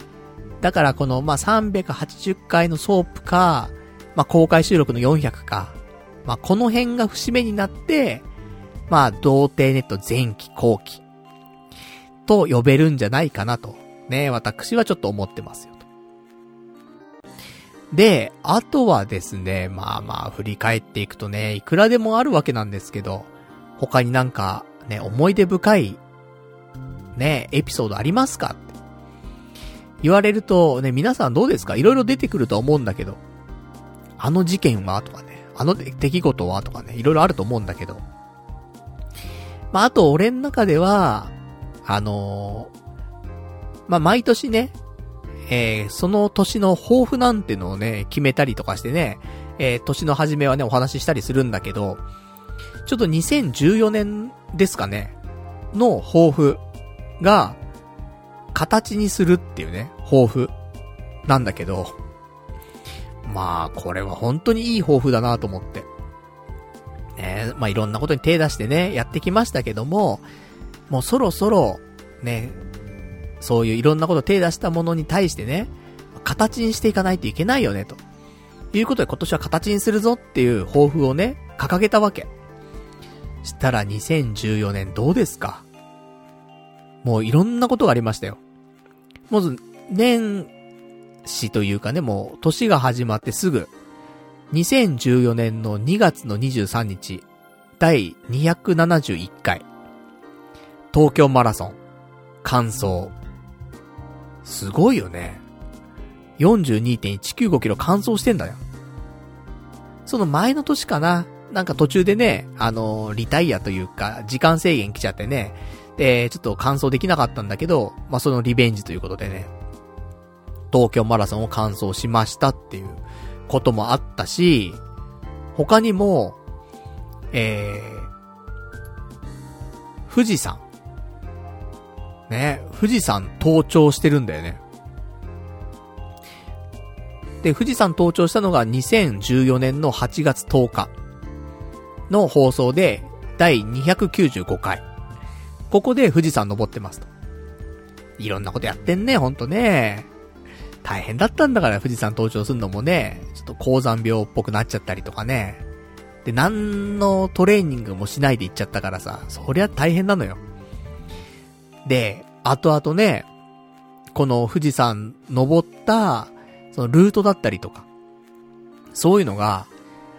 だからこの、まあ、380回のソープか、まあ、公開収録の400か、まあ、この辺が節目になって、まあ、童貞ネット前期後期と呼べるんじゃないかなと、ね、私はちょっと思ってますよ。で、あとはですね、まあまあ振り返っていくとね、いくらでもあるわけなんですけど、他になんかね、思い出深いね、エピソードありますかって。言われると、ね、皆さんどうですか？いろいろ出てくると思うんだけど、あの事件はとかね、あの出来事はとかね、いろいろあると思うんだけど、まあ、あと俺の中では、あの、まあ、毎年ね、えー、その年の抱負なんてのをね、決めたりとかしてね、えー、年の初めはね、お話ししたりするんだけど、ちょっと2014年ですかね、の抱負が、形にするっていうね、抱負なんだけど、まあ、これは本当にいい抱負だなと思って。ねまあいろんなことに手出してね、やってきましたけども、もうそろそろ、ね、そういういろんなこと手出したものに対してね、形にしていかないといけないよね、と。いうことで今年は形にするぞっていう抱負をね、掲げたわけ。したら2014年どうですか？もういろんなことがありましたよ。まず、年始というかね、もう年が始まってすぐ、2014年の2月の23日、第271回、東京マラソン、完走。すごいよね。42.195キロ完走してんだよ。その前の年かな。なんか途中でね、あのー、リタイアというか、時間制限来ちゃってね。で、ちょっと完走できなかったんだけど、まあ、そのリベンジということでね。東京マラソンを完走しましたっていうこともあったし、他にも、えー、富士山。ね、富士山登頂してるんだよね。で、富士山登頂したのが2014年の8月10日の放送で、第295回。ここで富士山登ってますと。いろんなことやってんね、ほんとね。大変だったんだから富士山登頂するのもね、ちょっと高山病っぽくなっちゃったりとかね。で、何のトレーニングもしないで行っちゃったからさ、そりゃ大変なのよ。で、後々ね、この富士山登ったそのルートだったりとか、そういうのが、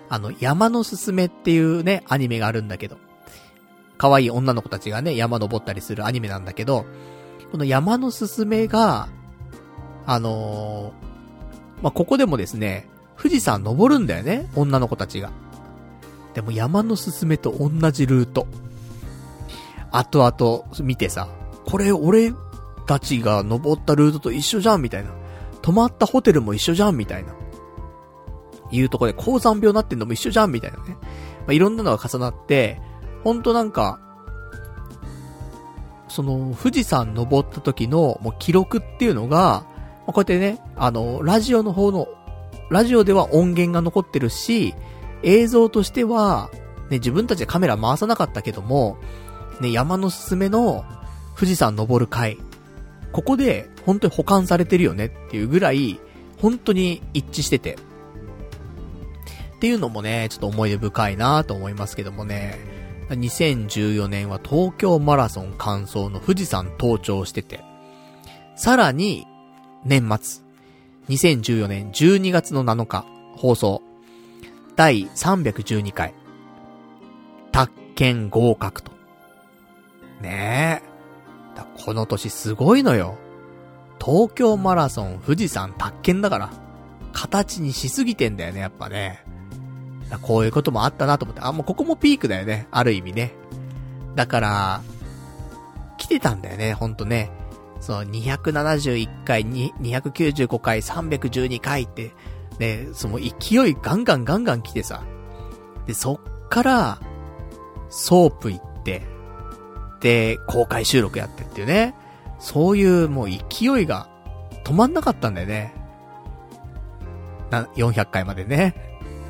あの、山のすすめっていうね、アニメがあるんだけど、可愛い女の子たちがね、山登ったりするアニメなんだけど、この山のすすめが、あのー、まあ、ここでもですね、富士山登るんだよね、女の子たちが。でも山のすすめと同じルート。後々見てさ、これ俺たちが登ったルートと一緒じゃんみたいな。泊まったホテルも一緒じゃんみたいな。いうとこで高山病になってんのも一緒じゃんみたいなね。まあ、いろんなのが重なって、ほんとなんか、その、富士山登った時の、もう記録っていうのが、まあ、こうやってね、あの、ラジオの方の、ラジオでは音源が残ってるし、映像としては、ね、自分たちでカメラ回さなかったけども、ね、山のすすめの富士山登る回ここで本当に保管されてるよねっていうぐらい、本当に一致してて。っていうのもね、ちょっと思い出深いなと思いますけどもね。2014年は東京マラソン完走の富士山登頂してて。さらに、年末。2014年12月の7日、放送。第312回。宅建合格と。ねえ。この年すごいのよ。東京マラソン、富士山、宅建だから。形にしすぎてんだよね、やっぱね。こういうこともあったなと思って。あ、もうここもピークだよね。ある意味ね。だから、来てたんだよね、ほんとね。その271回、295回、312回って、ね、その勢いガンガンガンガン来てさ。で、そっから、ソープ行って、公開収録やってっていうね。そういうもう勢いが止まんなかったんだよね。な、400回までね。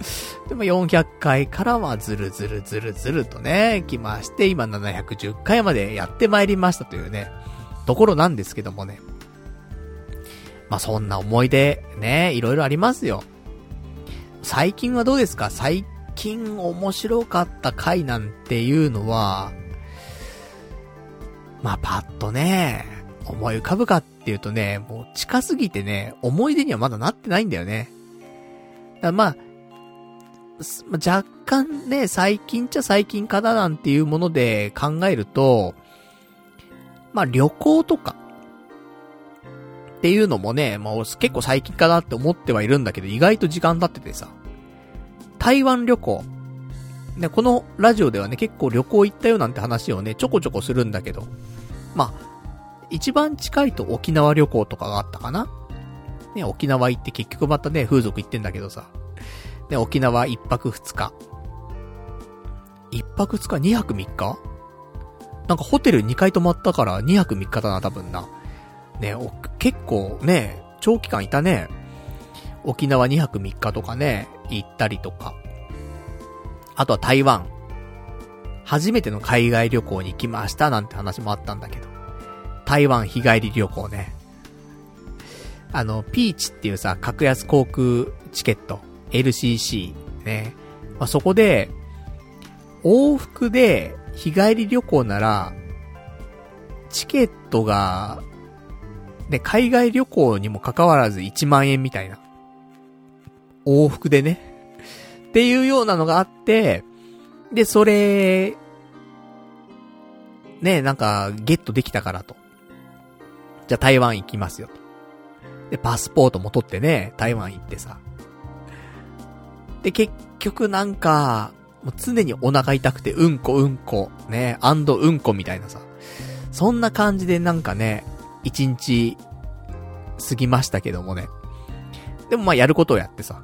でも400回からはずるずるずるずるとね、来まして、今710回までやってまいりましたというね、ところなんですけどもね。まあ、そんな思い出、ね、いろいろありますよ。最近はどうですか？最近面白かった回なんていうのは、まあ、パッとね、思い浮かぶかっていうとね、もう近すぎてね、思い出にはまだなってないんだよね。だまあ、若干ね、最近っちゃ最近かななんていうもので考えると、まあ旅行とか、っていうのもね、まあ結構最近かなって思ってはいるんだけど、意外と時間経っててさ、台湾旅行。ね、このラジオではね、結構旅行行ったよなんて話をね、ちょこちょこするんだけど、まあ、一番近いと沖縄旅行とかがあったかなね、沖縄行って結局またね、風俗行ってんだけどさ、ね、沖縄一泊二日。一泊二日二泊三日？なんかホテル2回泊まったから2泊3日だな、多分な。ね、結構ね、長期間いたね。沖縄2泊3日とかね、行ったりとか。あとは台湾。初めての海外旅行に行きましたなんて話もあったんだけど。台湾日帰り旅行ね。あの、ピーチっていうさ、格安航空チケット、LCC ね。まあ、そこで、往復で日帰り旅行なら、チケットが、ね、海外旅行にも関わらず1万円みたいな。往復でね。っていうようなのがあって、で、それ、ね、なんか、ゲットできたからと。じゃあ台湾行きますよと。で、パスポートも取ってね、台湾行ってさ。で、結局なんか、もう常にお腹痛くて、うんこうんこ、ね、アンドうんこみたいなさ。そんな感じでなんかね、一日、過ぎましたけどもね。でもまあやることをやってさ。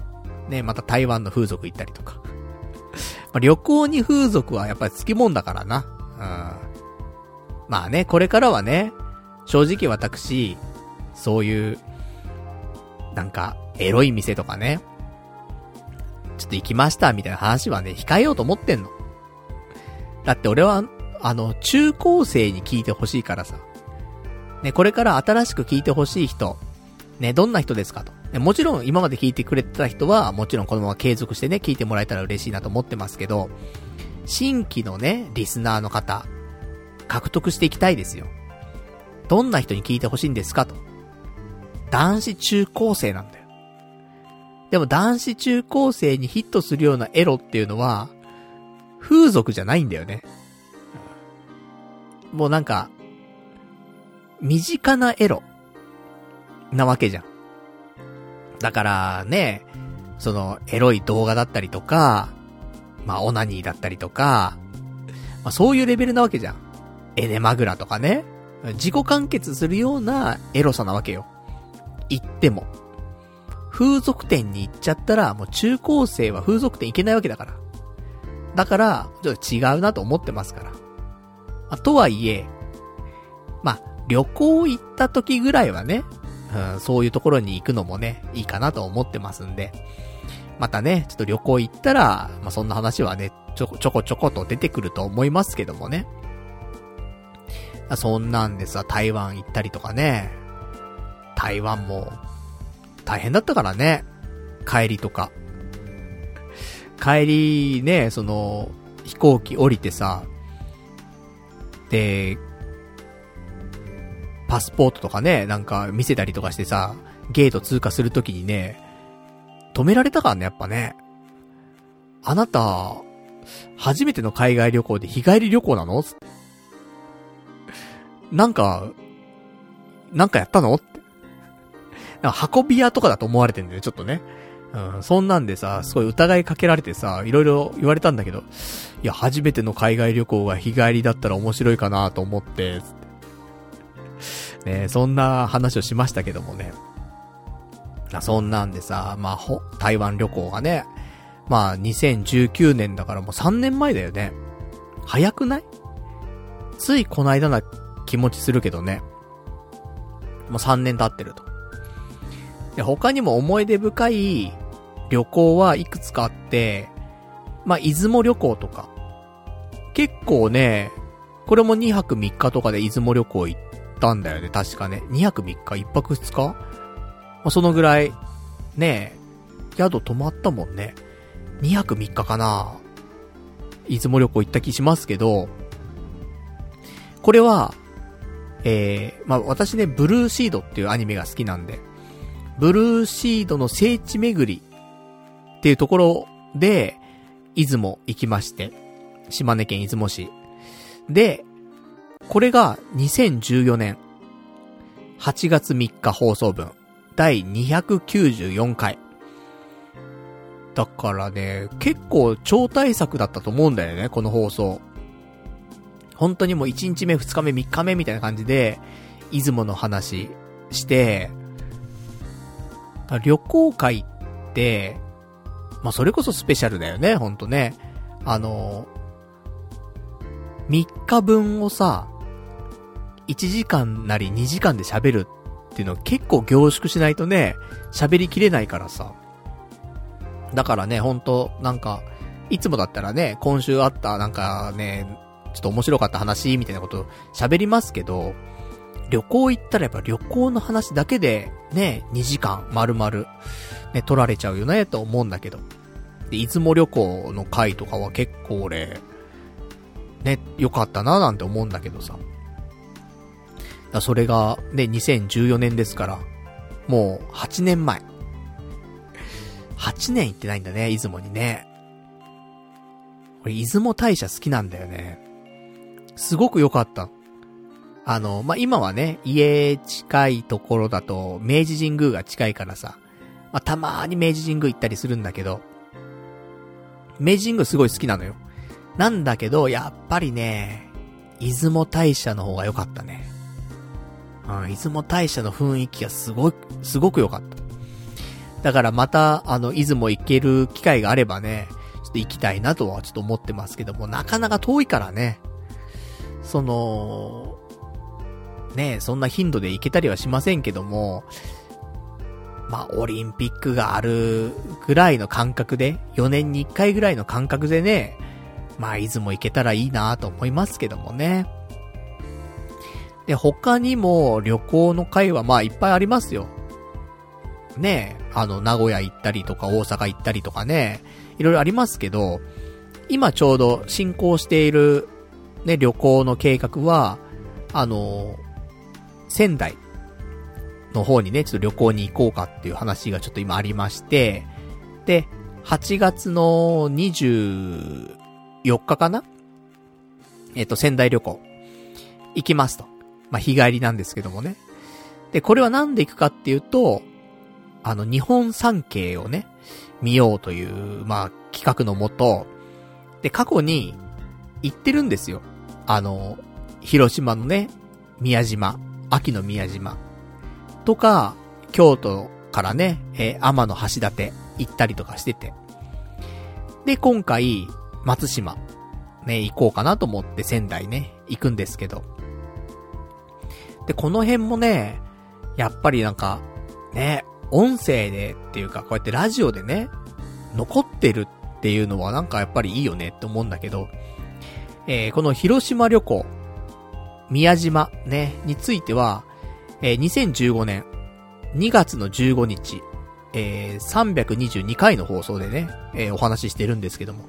ね、また台湾の風俗行ったりとか。まあ、旅行に風俗はやっぱりつきもんだからな。うん。まあね、これからはね、正直私、そういう、なんか、エロい店とかね、ちょっと行きましたみたいな話はね、控えようと思ってんの。だって俺は、あの、中高生に聞いてほしいからさ。ね、これから新しく聞いてほしい人、ね、どんな人ですかと。もちろん今まで聞いてくれてた人は、もちろんこのまま継続してね、聞いてもらえたら嬉しいなと思ってますけど、新規のね、リスナーの方、獲得していきたいですよ。どんな人に聞いてほしいんですかと。男子中高生なんだよ。でも男子中高生にヒットするようなエロっていうのは、風俗じゃないんだよね。もうなんか、身近なエロ、なわけじゃん。だからね、その、エロい動画だったりとか、まあ、オナニーだったりとか、まあ、そういうレベルなわけじゃん。エネマグラとかね。自己完結するようなエロさなわけよ。言っても。風俗店に行っちゃったら、もう中高生は風俗店行けないわけだから。だから、ちょっと違うなと思ってますから。まあ、とはいえ、まあ、旅行行った時ぐらいはね、うん、そういうところに行くのもね、いいかなと思ってますんで。またね、ちょっと旅行行ったら、まあ、そんな話はね、ちょこちょこちょこと出てくると思いますけどもね。そんなんでさ、台湾行ったりとかね。台湾も、大変だったからね。帰りとか。帰りね、その、飛行機降りてさ、で、パスポートとかね、なんか見せたりとかしてさ、ゲート通過するときにね、止められたからね、やっぱね。あなた、初めての海外旅行で日帰り旅行なの？なんか、なんかやったの？って。なんか運び屋とかだと思われてんだよね、ちょっとね。うん、そんなんでさ、すごい疑いかけられてさ、いろいろ言われたんだけど、いや、初めての海外旅行が日帰りだったら面白いかなと思って、つって。ねそんな話をしましたけどもね。そんなんでさ、まあ、台湾旅行がね、まあ、2019年だからもう3年前だよね。早くない？ついこの間な気持ちするけどね。もう3年経ってると。で、他にも思い出深い旅行はいくつかあって、まあ、出雲旅行とか。結構ね、これも2泊3日とかで出雲旅行行ったんだよね、確かね。2泊3日 ?1 泊2日？まあ、そのぐらい、ねえ宿泊まったもんね。2泊3日かな出雲旅行行った気しますけど、これは、えー、まあ、私ね、ブルーシードっていうアニメが好きなんで、ブルーシードの聖地巡りっていうところで、出雲行きまして、島根県出雲市。で、これが2014年8月3日放送分第294回。だからね、結構超大作だったと思うんだよね、この放送。本当にもう1日目、2日目、3日目みたいな感じで、出雲の話して、旅行会って、まあ、それこそスペシャルだよね、ほんとね。あの、3日分をさ、1時間なり2時間で喋るっていうのは結構凝縮しないとね、喋りきれないからさ。だからね、ほんと、なんか、いつもだったらね、今週あったなんかね、ちょっと面白かった話みたいなこと喋りますけど、旅行行ったらやっぱ旅行の話だけでね、2時間丸々ね、取られちゃうよね、と思うんだけど。で、出雲旅行の回とかは結構俺、ね、良かったななんて思うんだけどさ。だそれが、ね、2014年ですから、もう8年前。8年行ってないんだね、出雲にね。俺、出雲大社好きなんだよね。すごく良かった。あの、まあ、今はね、家近いところだと、明治神宮が近いからさ、まあ、たまーに明治神宮行ったりするんだけど、明治神宮すごい好きなのよ。なんだけど、やっぱりね、出雲大社の方が良かったね。うん、出雲大社の雰囲気がすごい、すごく良かった。だからまた、あの、出雲行ける機会があればね、ちょっと行きたいなとはちょっと思ってますけども、なかなか遠いからね。その、ねそんな頻度で行けたりはしませんけども、まあ、オリンピックがあるぐらいの感覚で、4年に1回ぐらいの感覚でね、まあ、出雲行けたらいいなと思いますけどもね。で、他にも旅行の会はまあいっぱいありますよ。ねえ、あの、名古屋行ったりとか大阪行ったりとかね、いろいろありますけど、今ちょうど進行しているね、旅行の計画は、あの、仙台の方にね、ちょっと旅行に行こうかっていう話がちょっと今ありまして、で、8月の24日かな？えっと、仙台旅行、行きますと。まあ、日帰りなんですけどもね。で、これはなんで行くかっていうと、あの、日本三景をね、見ようという、まあ、企画のもと、で、過去に行ってるんですよ。あの、広島のね、宮島、秋の宮島、とか、京都からね、えー、天の橋立行ったりとかしてて。で、今回、松島、ね、行こうかなと思って仙台ね、行くんですけど。で、この辺もね、やっぱりなんか、ね、音声でっていうか、こうやってラジオでね、残ってるっていうのはなんかやっぱりいいよねって思うんだけど、えー、この広島旅行、宮島ね、については、えー、2015年2月の15日、えー、322回の放送でね、えー、お話ししてるんですけども、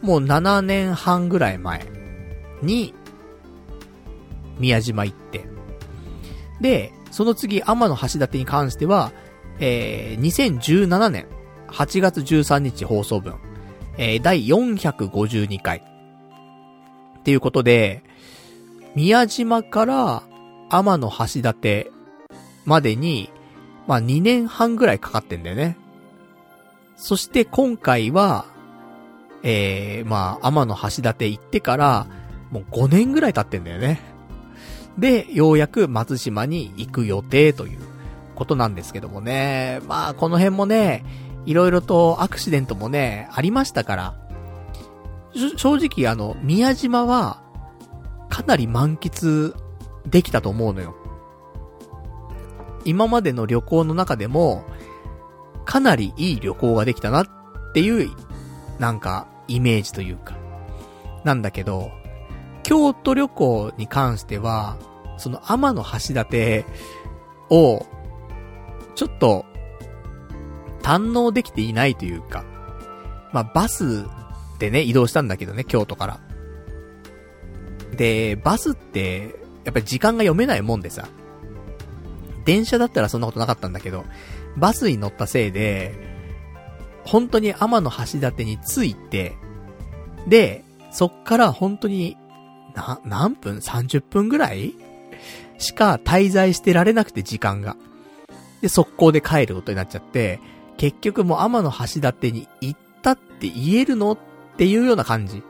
もう7年半ぐらい前に、宮島行って、で、その次、天の橋立に関しては、えー、2017年8月13日放送分、えー、第452回。っていうことで、宮島から天の橋立までに、まあ、2年半ぐらいかかってんだよね。そして今回は、えー、まあ、天の橋立行ってから、もう5年ぐらい経ってんだよね。で、ようやく松島に行く予定ということなんですけどもね。まあ、この辺もね、いろいろとアクシデントもね、ありましたから、正直あの、宮島は、かなり満喫できたと思うのよ。今までの旅行の中でも、かなりいい旅行ができたなっていう、なんか、イメージというか。なんだけど、京都旅行に関しては、その天の橋立を、ちょっと、堪能できていないというか、まあ、バスでね、移動したんだけどね、京都から。で、バスって、やっぱり時間が読めないもんでさ、電車だったらそんなことなかったんだけど、バスに乗ったせいで、本当に天の橋立に着いて、で、そっから本当にな、何分 ?30 分ぐらい？しか滞在してられなくて時間が。で、速攻で帰ることになっちゃって、結局もう天の橋立に行ったって言えるのっていうような感じ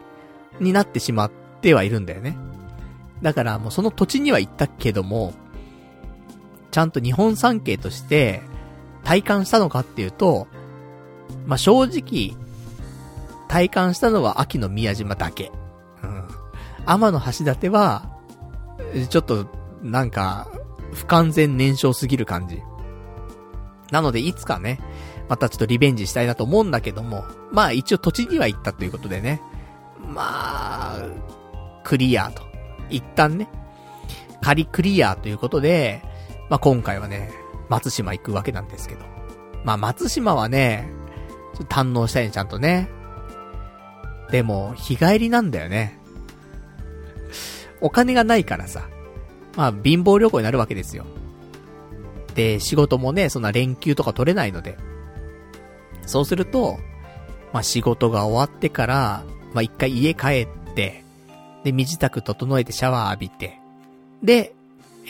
になってしまってはいるんだよね。だからもうその土地には行ったけども、ちゃんと日本三景として体感したのかっていうと、まあ、正直、体感したのは秋の宮島だけ。うん。天の橋立は、ちょっと、なんか、不完全燃焼すぎる感じ。なので、いつかね、またちょっとリベンジしたいなと思うんだけども、まあ一応土地には行ったということでね。まあ、クリアと。一旦ね、仮クリアということで、まあ今回はね、松島行くわけなんですけど。まあ松島はね、ちょっと堪能したいね、ちゃんとね。でも、日帰りなんだよね。お金がないからさ。まあ貧乏旅行になるわけですよ。で、仕事もね、そんな連休とか取れないので。そうすると、まあ、仕事が終わってから、まあ、一回家帰って、で、身支度整えてシャワー浴びて、で、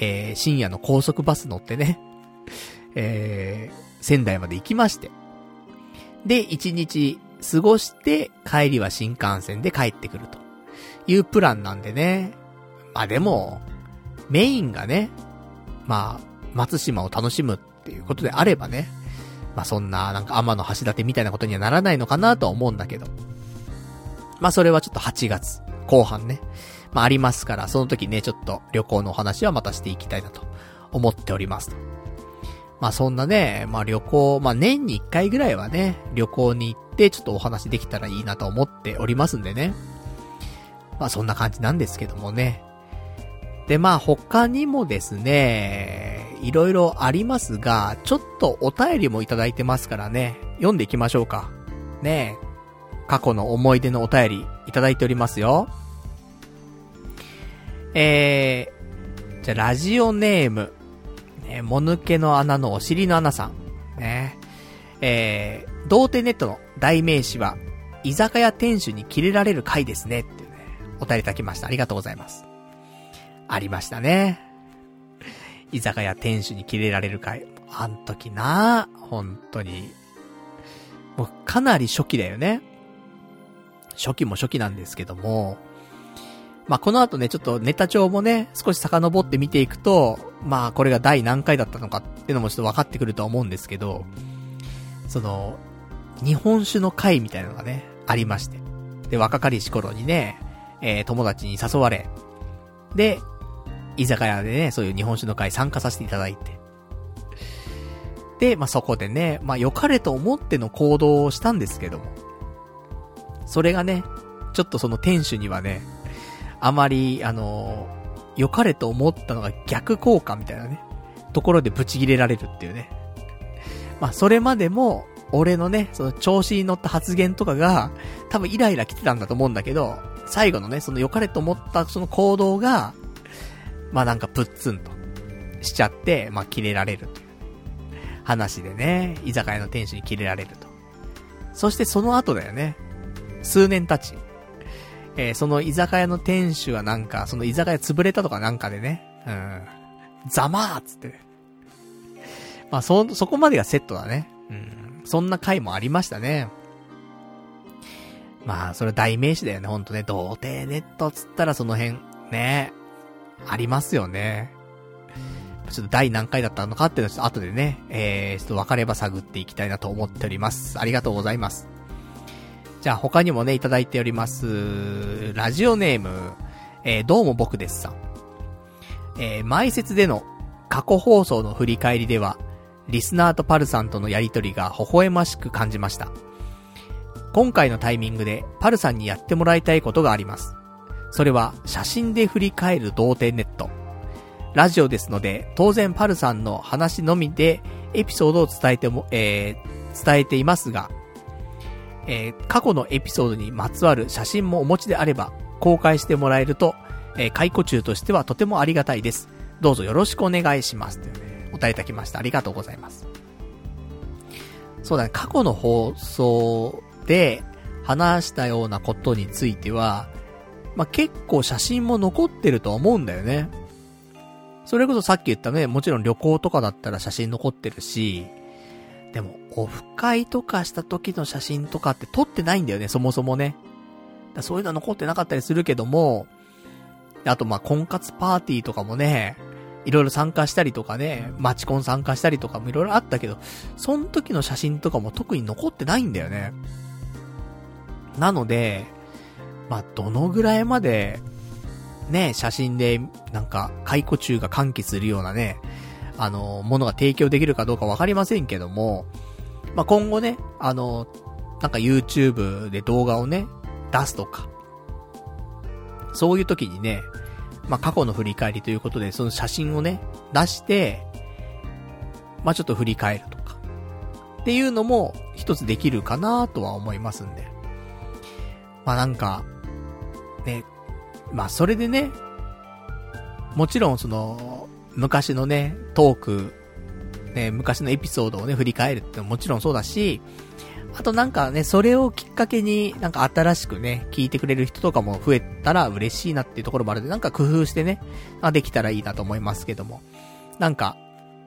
えー、深夜の高速バス乗ってね、えー、仙台まで行きまして。で、一日過ごして、帰りは新幹線で帰ってくるというプランなんでね。まあでも、メインがね、まあ、松島を楽しむっていうことであればね、まあそんな、なんか天の橋立みたいなことにはならないのかなとは思うんだけど。まあそれはちょっと8月、後半ね。まあありますから、その時ね、ちょっと旅行のお話はまたしていきたいなと思っております。まあそんなね、まあ旅行、まあ年に1回ぐらいはね、旅行に行ってちょっとお話できたらいいなと思っておりますんでね。まあそんな感じなんですけどもね。でまあ他にもですね、いろいろありますが、ちょっとお便りもいただいてますからね、読んでいきましょうか。ね過去の思い出のお便りいただいておりますよ。えー、じゃラジオネーム、ね、もぬけの穴のお尻の穴さん。ねえー、童貞ネットの代名詞は、居酒屋店主にキレられる回ですね。っていうね、お便りいただきました。ありがとうございます。ありましたね。居酒屋店主にキレられる回。あん時な本当に。もうかなり初期だよね。初期も初期なんですけども、まあ、この後ね、ちょっとネタ帳もね、少し遡って見ていくと、まあ、これが第何回だったのかっていうのもちょっと分かってくるとは思うんですけど、その、日本酒の会みたいなのがね、ありまして。で、若かりし頃にね、えー、友達に誘われ、で、居酒屋でね、そういう日本酒の会参加させていただいて。で、まあ、そこでね、まあ、良かれと思っての行動をしたんですけども。それがね、ちょっとその店主にはね、あまり、あの、良かれと思ったのが逆効果みたいなね、ところでブチ切れられるっていうね。まあ、それまでも、俺のね、その調子に乗った発言とかが、多分イライラ来てたんだと思うんだけど、最後のね、その良かれと思ったその行動が、まあなんかプッツンとしちゃって、まあ切れられるという話でね、居酒屋の店主に切れられると。そしてその後だよね、数年経ち、えー、その居酒屋の店主はなんか、その居酒屋潰れたとかなんかでね、うん、ざまーっつってね。まあそ、そこまでがセットだね。うん、そんな回もありましたね。まあ、それ代名詞だよね、ほんとね。童貞ネットつったらその辺、ね。ありますよね。ちょっと第何回だったのかっていうのは後でね、えー、ちょっと分かれば探っていきたいなと思っております。ありがとうございます。じゃあ他にもね、いただいております。ラジオネーム、えー、どうも僕ですさん。えー、前説での過去放送の振り返りでは、リスナーとパルさんとのやりとりが微笑ましく感じました。今回のタイミングでパルさんにやってもらいたいことがあります。それは写真で振り返る童貞ネット。ラジオですので、当然パルさんの話のみでエピソードを伝えても、えー、伝えていますが、えー、過去のエピソードにまつわる写真もお持ちであれば、公開してもらえると、えー、解雇中としてはとてもありがたいです。どうぞよろしくお願いします。というね、お答えいただきました。ありがとうございます。そうだね、過去の放送で話したようなことについては、まあ、結構写真も残ってると思うんだよね。それこそさっき言ったね、もちろん旅行とかだったら写真残ってるし、でも、オフ会とかした時の写真とかって撮ってないんだよね、そもそもね。だそういうのは残ってなかったりするけども、あとまあ婚活パーティーとかもね、いろいろ参加したりとかね、マチコン参加したりとかもいろいろあったけど、その時の写真とかも特に残ってないんだよね。なので、まあ、どのぐらいまで、ね、写真で、なんか、解雇中が歓喜するようなね、あの、ものが提供できるかどうかわかりませんけども、まあ、今後ね、あの、なんか YouTube で動画をね、出すとか、そういう時にね、まあ、過去の振り返りということで、その写真をね、出して、まあ、ちょっと振り返るとか、っていうのも一つできるかなとは思いますんで。まあ、なんか、ね、まあ、それでね、もちろんその、昔のね、トーク、ね、昔のエピソードをね、振り返るってももちろんそうだし、あとなんかね、それをきっかけに、なんか新しくね、聞いてくれる人とかも増えたら嬉しいなっていうところもあるんで、なんか工夫してね、あできたらいいなと思いますけども。なんか、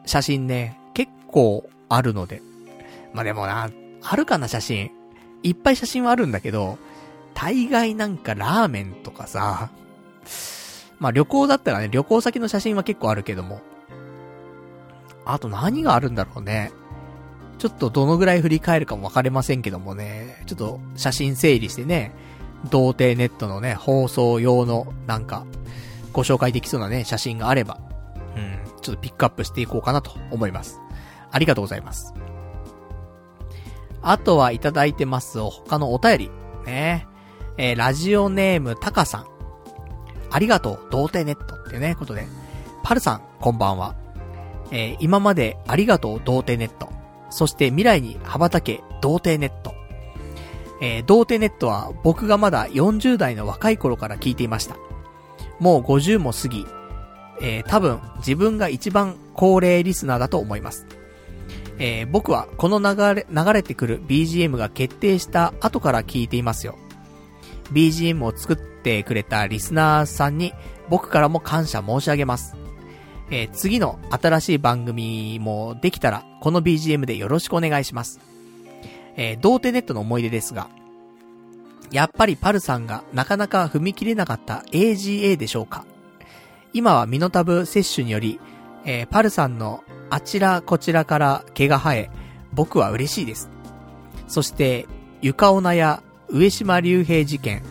写真ね、結構あるので。まあ、でもな、あるかな写真。いっぱい写真はあるんだけど、大概なんかラーメンとかさ、まあ旅行だったらね、旅行先の写真は結構あるけども。あと何があるんだろうね。ちょっとどのぐらい振り返るかもわかりませんけどもね、ちょっと写真整理してね、童貞ネットのね、放送用のなんか、ご紹介できそうなね、写真があれば、うん、ちょっとピックアップしていこうかなと思います。ありがとうございます。あとはいただいてます他のお便り。ね。えー、ラジオネームタカさん。ありがとう、童貞ネットってね、ことで。パルさん、こんばんは。えー、今までありがとう、童貞ネット。そして未来に羽ばたけ、童貞ネット。えー、童貞ネットは僕がまだ40代の若い頃から聞いていました。もう50も過ぎ、えー、多分自分が一番高齢リスナーだと思います。えー、僕はこの流れ、流れてくる BGM が決定した後から聞いていますよ。BGM を作ってくれたリスナーさんに僕からも感謝申し上げます。えー、次の新しい番組もできたら、この BGM でよろしくお願いします。えー、童貞ネットの思い出ですが、やっぱりパルさんがなかなか踏み切れなかった AGA でしょうか？今はミノタブ摂取により、えー、パルさんのあちらこちらから毛が生え、僕は嬉しいです。そして、ゆかおなや上島竜兵事件、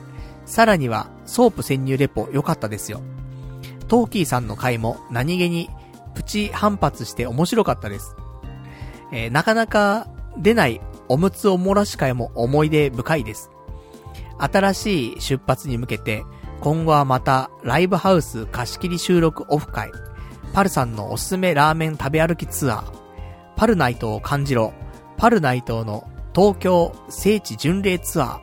さらにはソープ潜入レポ良かったですよ。トーキーさんの回も何気にプチ反発して面白かったです。えー、なかなか出ないおむつおもらし会も思い出深いです。新しい出発に向けて、今後はまたライブハウス貸し切り収録オフ会、パルさんのおすすめラーメン食べ歩きツアー、パルナイトを感じろ、パルナイトの東京聖地巡礼ツアー、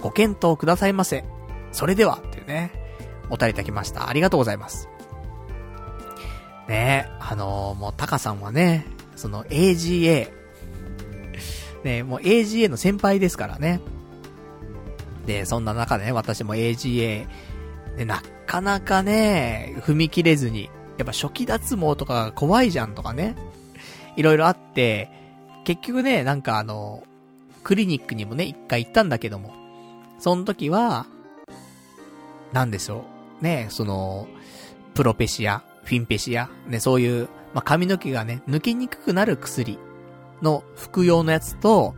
ご検討くださいませ。それでは、っていうね。お便りいただきました。ありがとうございます。ねえ、あのー、もう、タカさんはね、その AGA、ねもう AGA の先輩ですからね。で、そんな中でね、私も AGA、で、なかなかね、踏み切れずに、やっぱ初期脱毛とかが怖いじゃんとかね、いろいろあって、結局ね、なんかあの、クリニックにもね、一回行ったんだけども、その時は、なんでしょう。ね、その、プロペシア、フィンペシア、ね、そういう、まあ、髪の毛がね、抜けにくくなる薬の服用のやつと、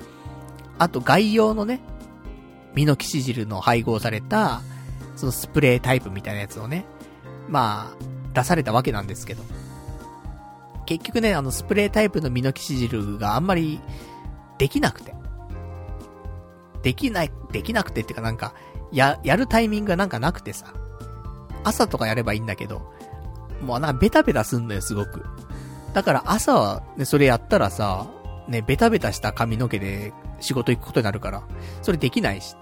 あと外用のね、ミノキシジルの配合された、そのスプレータイプみたいなやつをね、まあ、出されたわけなんですけど。結局ね、あのスプレータイプのミノキシジルがあんまりできなくて。できない、できなくてっていうかなんか、や、やるタイミングがなんかなくてさ。朝とかやればいいんだけど、もうなんかベタベタすんのよ、すごく。だから朝は、ね、それやったらさ、ね、ベタベタした髪の毛で仕事行くことになるから、それできないし。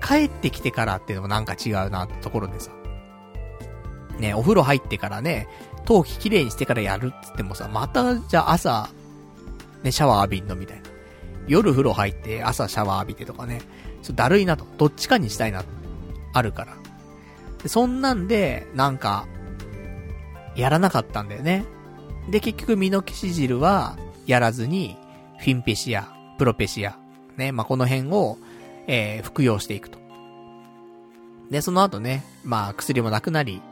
帰ってきてからっていうのもなんか違うなってところでさ。ね、お風呂入ってからね、頭皮きれいにしてからやるって言ってもさ、また、じゃあ朝、ね、シャワー浴びんのみたいな。夜風呂入って朝シャワー浴びてとかね、ちょっとだるいなと。どっちかにしたいな、あるから。でそんなんで、なんか、やらなかったんだよね。で、結局、ミノキシジルは、やらずに、フィンペシア、プロペシア、ね、まあ、この辺を、えー、服用していくと。で、その後ね、まあ、薬もなくなり、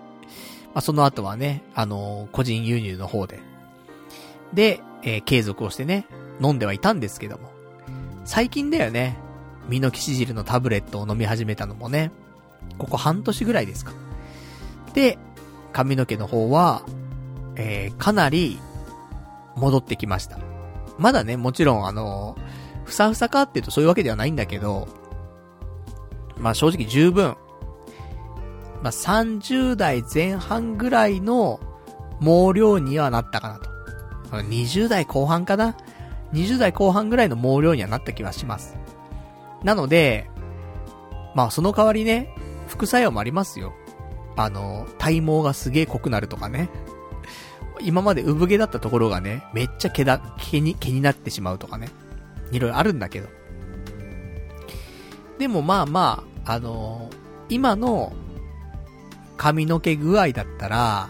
まあ、その後はね、あのー、個人輸入の方で、で、えー、継続をしてね、飲んではいたんですけども。最近だよね、ミノキシジルのタブレットを飲み始めたのもね、ここ半年ぐらいですか。で、髪の毛の方は、えー、かなり、戻ってきました。まだね、もちろんあのふさふさかっていうとそういうわけではないんだけど、まあ正直十分、まあ30代前半ぐらいの毛量にはなったかなと。20代後半かな ?20 代後半ぐらいの毛量にはなった気はします。なので、まあその代わりね、副作用もありますよ。あの、体毛がすげえ濃くなるとかね。今まで産毛だったところがね、めっちゃ毛だ、毛に、毛になってしまうとかね。いろいろあるんだけど。でもまあまあ、あのー、今の髪の毛具合だったら、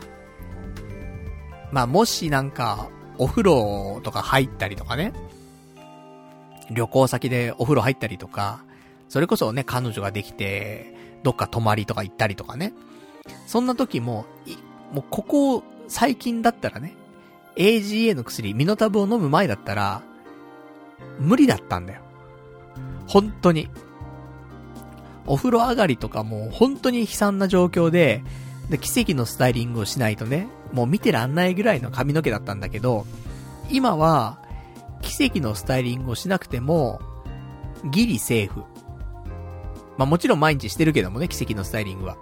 まあもしなんか、お風呂とか入ったりとかね。旅行先でお風呂入ったりとか、それこそね、彼女ができて、どっか泊まりとか行ったりとかね。そんな時も、もうここ、最近だったらね、AGA の薬、ミノタブを飲む前だったら、無理だったんだよ。本当に。お風呂上がりとかもう本当に悲惨な状況で、で、奇跡のスタイリングをしないとね、もう見てらんないぐらいの髪の毛だったんだけど、今は、奇跡のスタイリングをしなくても、ギリセーフ。まあもちろん毎日してるけどもね、奇跡のスタイリングは。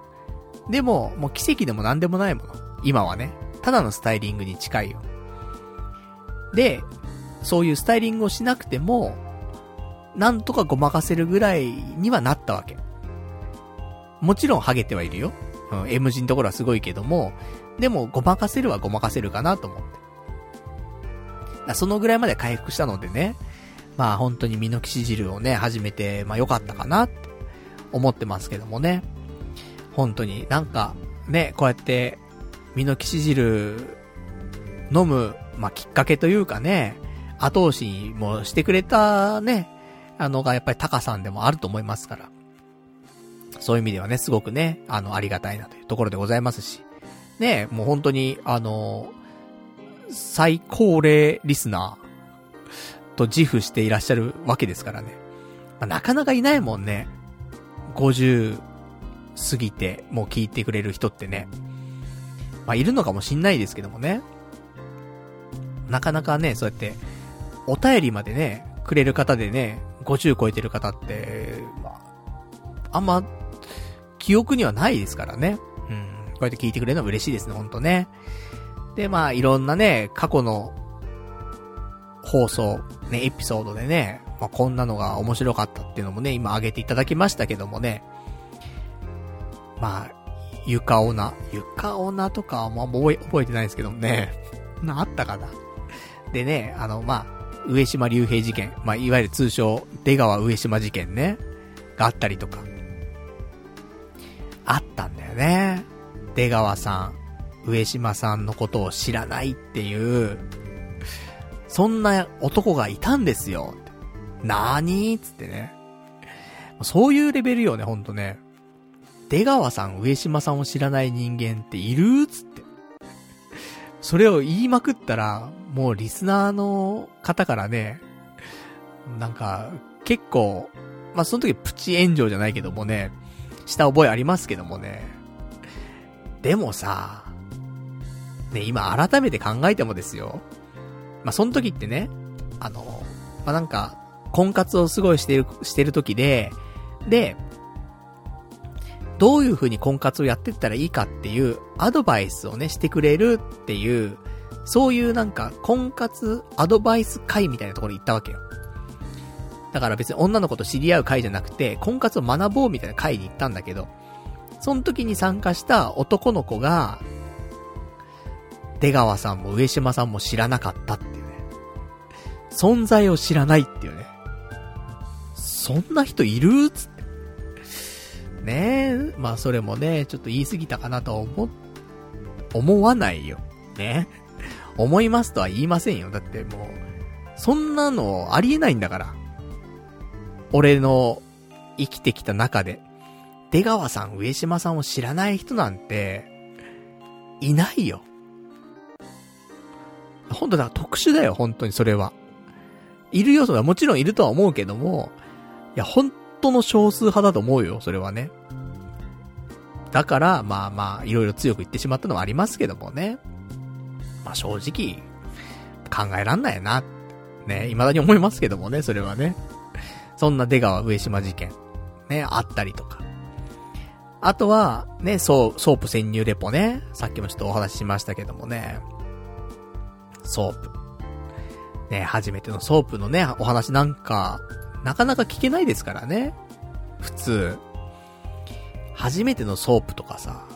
でも、もう奇跡でも何でもないもの。今はね。ただのスタイリングに近いよ。で、そういうスタイリングをしなくても、なんとかごまかせるぐらいにはなったわけ。もちろんハゲてはいるよ。うん、M 字のところはすごいけども、でもごまかせるはごまかせるかなと思って。そのぐらいまで回復したのでね、まあ本当にミノキシ汁をね、始めて、まあ良かったかなって思ってますけどもね。本当になんか、ね、こうやって、ミノキシ汁飲む、まあきっかけというかね、後押しもしてくれたね、あのがやっぱりタカさんでもあると思いますから。そういう意味ではね、すごくね、あの、ありがたいなというところでございますし。ね、もう本当に、あの、最高齢リスナーと自負していらっしゃるわけですからね。まあ、なかなかいないもんね。50過ぎて、もう聞いてくれる人ってね。まあ、いるのかもしんないですけどもね。なかなかね、そうやって、お便りまでね、くれる方でね、50超えてる方って、まあ、あんま、記憶にはないですからね。こうやって聞いてくれるのは嬉しいですね、ほんとね。で、まあ、いろんなね、過去の放送、ね、エピソードでね、まあ、こんなのが面白かったっていうのもね、今挙げていただきましたけどもね。まあ、ゆかおな。ゆかおなとかはまあ覚え、覚えてないんですけどもね。な、あったかな。でね、あの、まあ、上島竜兵事件。まあ、いわゆる通称、出川上島事件ね。があったりとか。あったんだよね。出川さん、上島さんのことを知らないっていう、そんな男がいたんですよ。なーにーつってね。そういうレベルよね、ほんとね。出川さん、上島さんを知らない人間っているつって。それを言いまくったら、もうリスナーの方からね、なんか、結構、まあ、その時プチ炎上じゃないけどもね、した覚えありますけどもね。でもさ、ね、今改めて考えてもですよ。まあ、その時ってね、あの、まあ、なんか、婚活をすごいしてる、してる時で、で、どういう風に婚活をやってったらいいかっていうアドバイスをね、してくれるっていう、そういうなんか、婚活アドバイス会みたいなところに行ったわけよ。だから別に女の子と知り合う会じゃなくて、婚活を学ぼうみたいな会に行ったんだけど、その時に参加した男の子が、出川さんも上島さんも知らなかったっていうね。存在を知らないっていうね。そんな人いるつって。ねえまあそれもね、ちょっと言い過ぎたかなとは思、思わないよ。ね。思いますとは言いませんよ。だってもう、そんなのありえないんだから。俺の生きてきた中で、出川さん、上島さんを知らない人なんて、いないよ。本当だ、特殊だよ、本当にそれは。いる要素はもちろんいるとは思うけども、いや、本当の少数派だと思うよ、それはね。だから、まあまあ、いろいろ強く言ってしまったのはありますけどもね。まあ正直、考えらんないな。ね、未だに思いますけどもね、それはね。そんな出川上島事件、ね、あったりとか。あとは、ね、ソー、ソープ潜入レポね。さっきもちょっとお話ししましたけどもね。ソープ。ね、初めてのソープのね、お話なんか、なかなか聞けないですからね。普通。初めてのソープとかさ、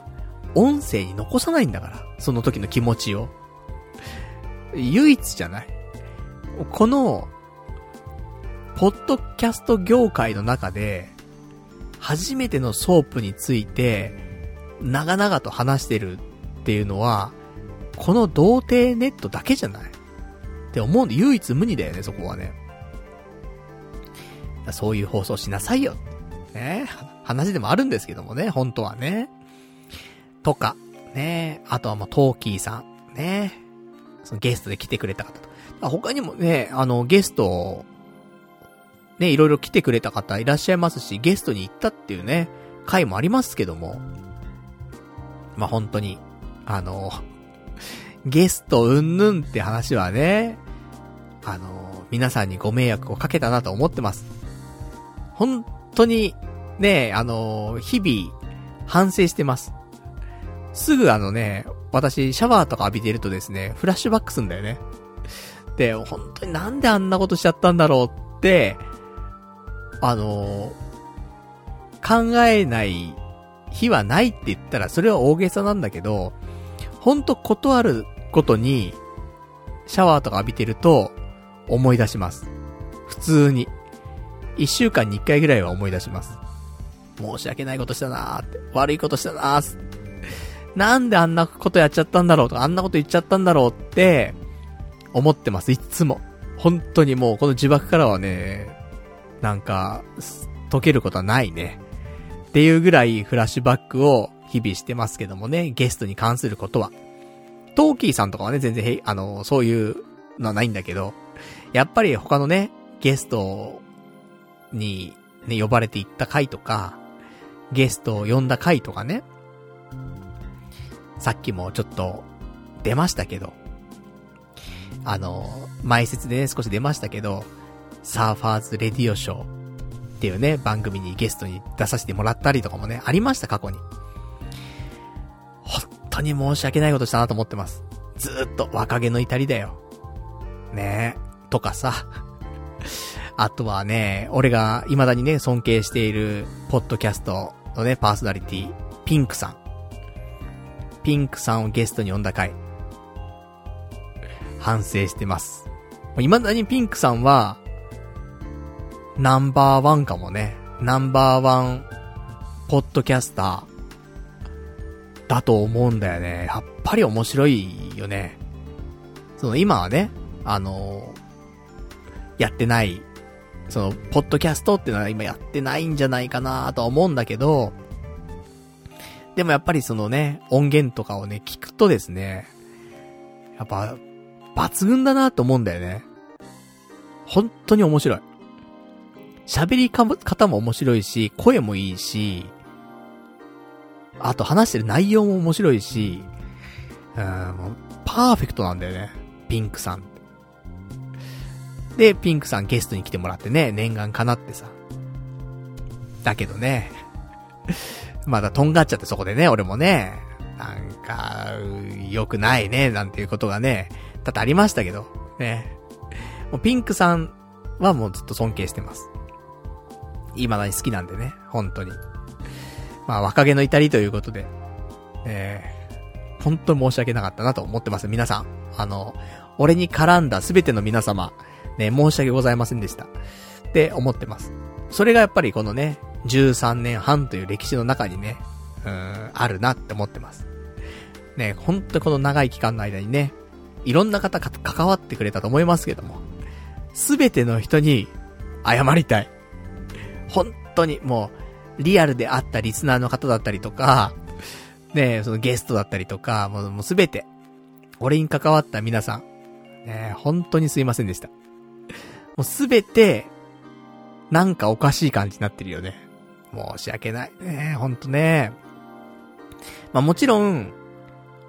音声に残さないんだから。その時の気持ちを。唯一じゃないこの、ポッドキャスト業界の中で、初めてのソープについて、長々と話してるっていうのは、この童貞ネットだけじゃないって思うんで、唯一無二だよね、そこはね。そういう放送しなさいよ。ね話でもあるんですけどもね、本当はね。とか、ねあとはもうトーキーさん、ねそのゲストで来てくれた方と。他にもね、あの、ゲスト、ね、いろいろ来てくれた方いらっしゃいますし、ゲストに行ったっていうね、回もありますけども。まあ、本当に、あの、ゲストうんぬんって話はね、あの、皆さんにご迷惑をかけたなと思ってます。本当に、ね、あの、日々、反省してます。すぐあのね、私、シャワーとか浴びてるとですね、フラッシュバックすんだよね。で、本当になんであんなことしちゃったんだろうって、あの考えない日はないって言ったら、それは大げさなんだけど、ほんと断ることに、シャワーとか浴びてると、思い出します。普通に。一週間に一回ぐらいは思い出します。申し訳ないことしたなーって。悪いことしたなーなんであんなことやっちゃったんだろうとか、あんなこと言っちゃったんだろうって、思ってます、いつも。本当にもう、この呪縛からはね、なんか、解けることはないね。っていうぐらいフラッシュバックを日々してますけどもね、ゲストに関することは。トーキーさんとかはね、全然へ、あの、そういうのはないんだけど、やっぱり他のね、ゲストにね、呼ばれて行った回とか、ゲストを呼んだ回とかね、さっきもちょっと出ましたけど、あの、前説でね、少し出ましたけど、サーファーズレディオショーっていうね、番組にゲストに出させてもらったりとかもね、ありました、過去に。本当に申し訳ないことしたなと思ってます。ずーっと若気の至りだよ。ねえ、とかさ。あとはね、俺が未だにね、尊敬している、ポッドキャストのね、パーソナリティ、ピンクさん。ピンクさんをゲストに呼んだ回。反省してます。未だにピンクさんは、ナンバーワンかもね。ナンバーワン、ポッドキャスター、だと思うんだよね。やっぱり面白いよね。その今はね、あのー、やってない、その、ポッドキャストっていうのは今やってないんじゃないかなとは思うんだけど、でもやっぱりそのね、音源とかをね、聞くとですね、やっぱ、抜群だなと思うんだよね。本当に面白い。喋り方も面白いし、声もいいし、あと話してる内容も面白いし、うん、パーフェクトなんだよね。ピンクさん。で、ピンクさんゲストに来てもらってね、念願叶ってさ。だけどね、まだとんがっちゃってそこでね、俺もね、なんか、良くないね、なんていうことがね、多々ありましたけど、ね。もうピンクさんはもうずっと尊敬してます。未だに好きなんでね、本当に。まあ、若気の至りということで、えー、本当に申し訳なかったなと思ってます。皆さん。あの、俺に絡んだすべての皆様、ね、申し訳ございませんでした。って思ってます。それがやっぱりこのね、13年半という歴史の中にね、うん、あるなって思ってます。ね、ほんとこの長い期間の間にね、いろんな方が関わってくれたと思いますけども、すべての人に謝りたい。本当にもう、リアルであったリスナーの方だったりとか、ねそのゲストだったりとか、もうすべて、俺に関わった皆さん、ね本当にすいませんでした。もうすべて、なんかおかしい感じになってるよね。申し訳ない。ねほんとね。まあもちろん、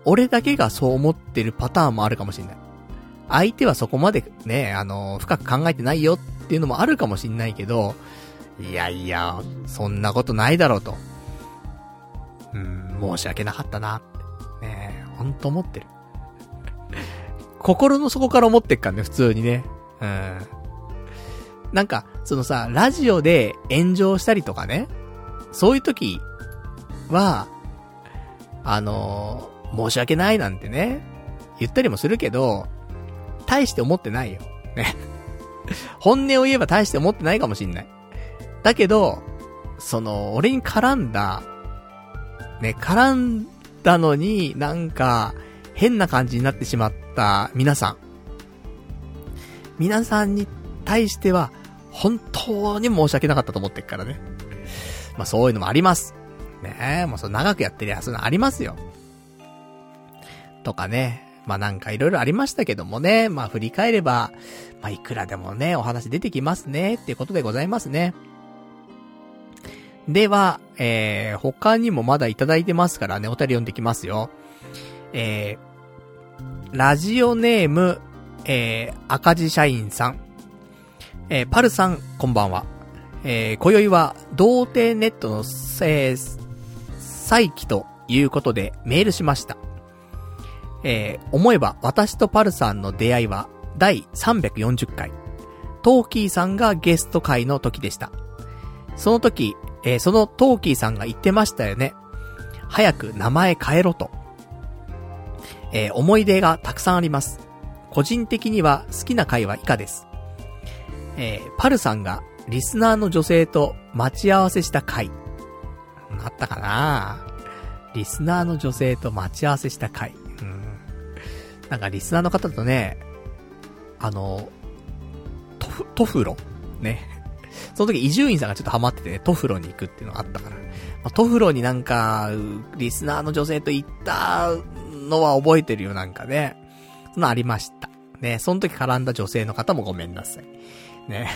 俺だけがそう思ってるパターンもあるかもしんない。相手はそこまでね、あの、深く考えてないよっていうのもあるかもしんないけど、いやいや、そんなことないだろうと。うん、申し訳なかったなって。ねほんと思ってる。心の底から思ってっからね、普通にね。うん。なんか、そのさ、ラジオで炎上したりとかね、そういう時は、あのー、申し訳ないなんてね、言ったりもするけど、大して思ってないよ。ね。本音を言えば大して思ってないかもしんない。だけど、その、俺に絡んだ、ね、絡んだのになんか、変な感じになってしまった皆さん。皆さんに対しては、本当に申し訳なかったと思ってっからね。まあそういうのもあります。ねえ、もうそ長くやってりゃそういうのありますよ。とかね。まあなんかいろいろありましたけどもね。まあ振り返れば、まあいくらでもね、お話出てきますね。っていうことでございますね。では、えー、他にもまだいただいてますからね、お便り読んできますよ。えー、ラジオネーム、えー、赤字社員さん。えー、パルさん、こんばんは。えー、今宵は、童貞ネットの、えー、再起ということでメールしました。えー、思えば私とパルさんの出会いは第340回。トーキーさんがゲスト会の時でした。その時、えー、そのトーキーさんが言ってましたよね。早く名前変えろと。えー、思い出がたくさんあります。個人的には好きな回は以下です。えー、パルさんがリスナーの女性と待ち合わせした回。あったかな？リスナーの女性と待ち合わせした回。うん。なんかリスナーの方とね、あの、トフ、トフロね。その時伊集院さんがちょっとハマっててね、トフロに行くっていうのがあったから。まあ、トフロになんか、リスナーの女性と行ったのは覚えてるよ、なんかね。そのありました。ね、その時絡んだ女性の方もごめんなさい。ね。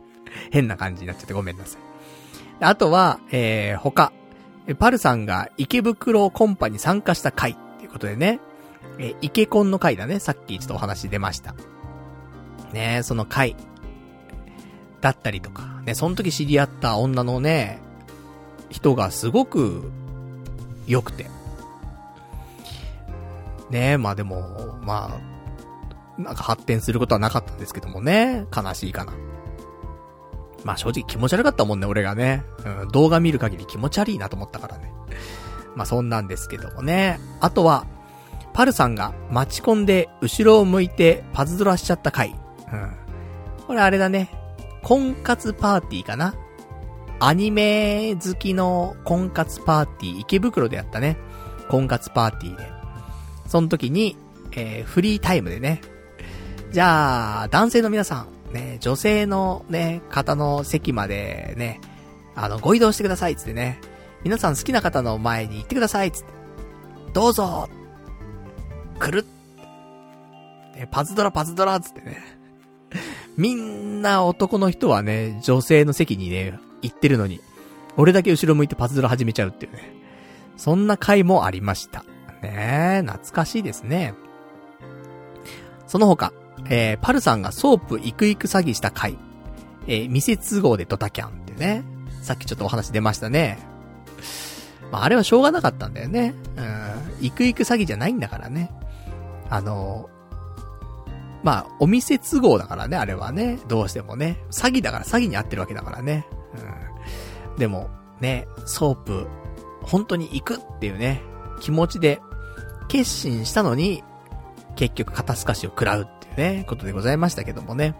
変な感じになっちゃってごめんなさい。あとは、えー、他。パルさんが池袋コンパに参加した回っていうことでね。えー、池コンの回だね。さっきちょっとお話出ました。ねその回。だったりとか。ね、その時知り合った女のね、人がすごく良くて。ねまあでも、まあ、なんか発展することはなかったんですけどもね。悲しいかな。まあ正直気持ち悪かったもんね、俺がね。うん、動画見る限り気持ち悪いなと思ったからね。まあそんなんですけどもね。あとは、パルさんが待ち込んで後ろを向いてパズドラしちゃった回。うん。これあれだね。婚活パーティーかな？アニメ好きの婚活パーティー、池袋でやったね。婚活パーティーで。その時に、えー、フリータイムでね、じゃあ、男性の皆さん、ね、女性のね、方の席までね、あの、ご移動してください、つってね。皆さん好きな方の前に行ってください、つって。どうぞくるっね、パズドラパズドラ、つってね。みんな男の人はね、女性の席にね、行ってるのに、俺だけ後ろ向いてパズドラ始めちゃうっていうね。そんな回もありました。ねえ懐かしいですね。その他、えー、パルさんがソープイクイク詐欺した回。えー、店都合でドタキャンってね。さっきちょっとお話出ましたね。まあ、あれはしょうがなかったんだよね。うん。イクイク詐欺じゃないんだからね。あの、まあ、お店都合だからね、あれはね。どうしてもね。詐欺だから詐欺に合ってるわけだからね。うん。でも、ね、ソープ、本当に行くっていうね、気持ちで、決心したのに、結局肩透かしを食らうっていうね、ことでございましたけどもね。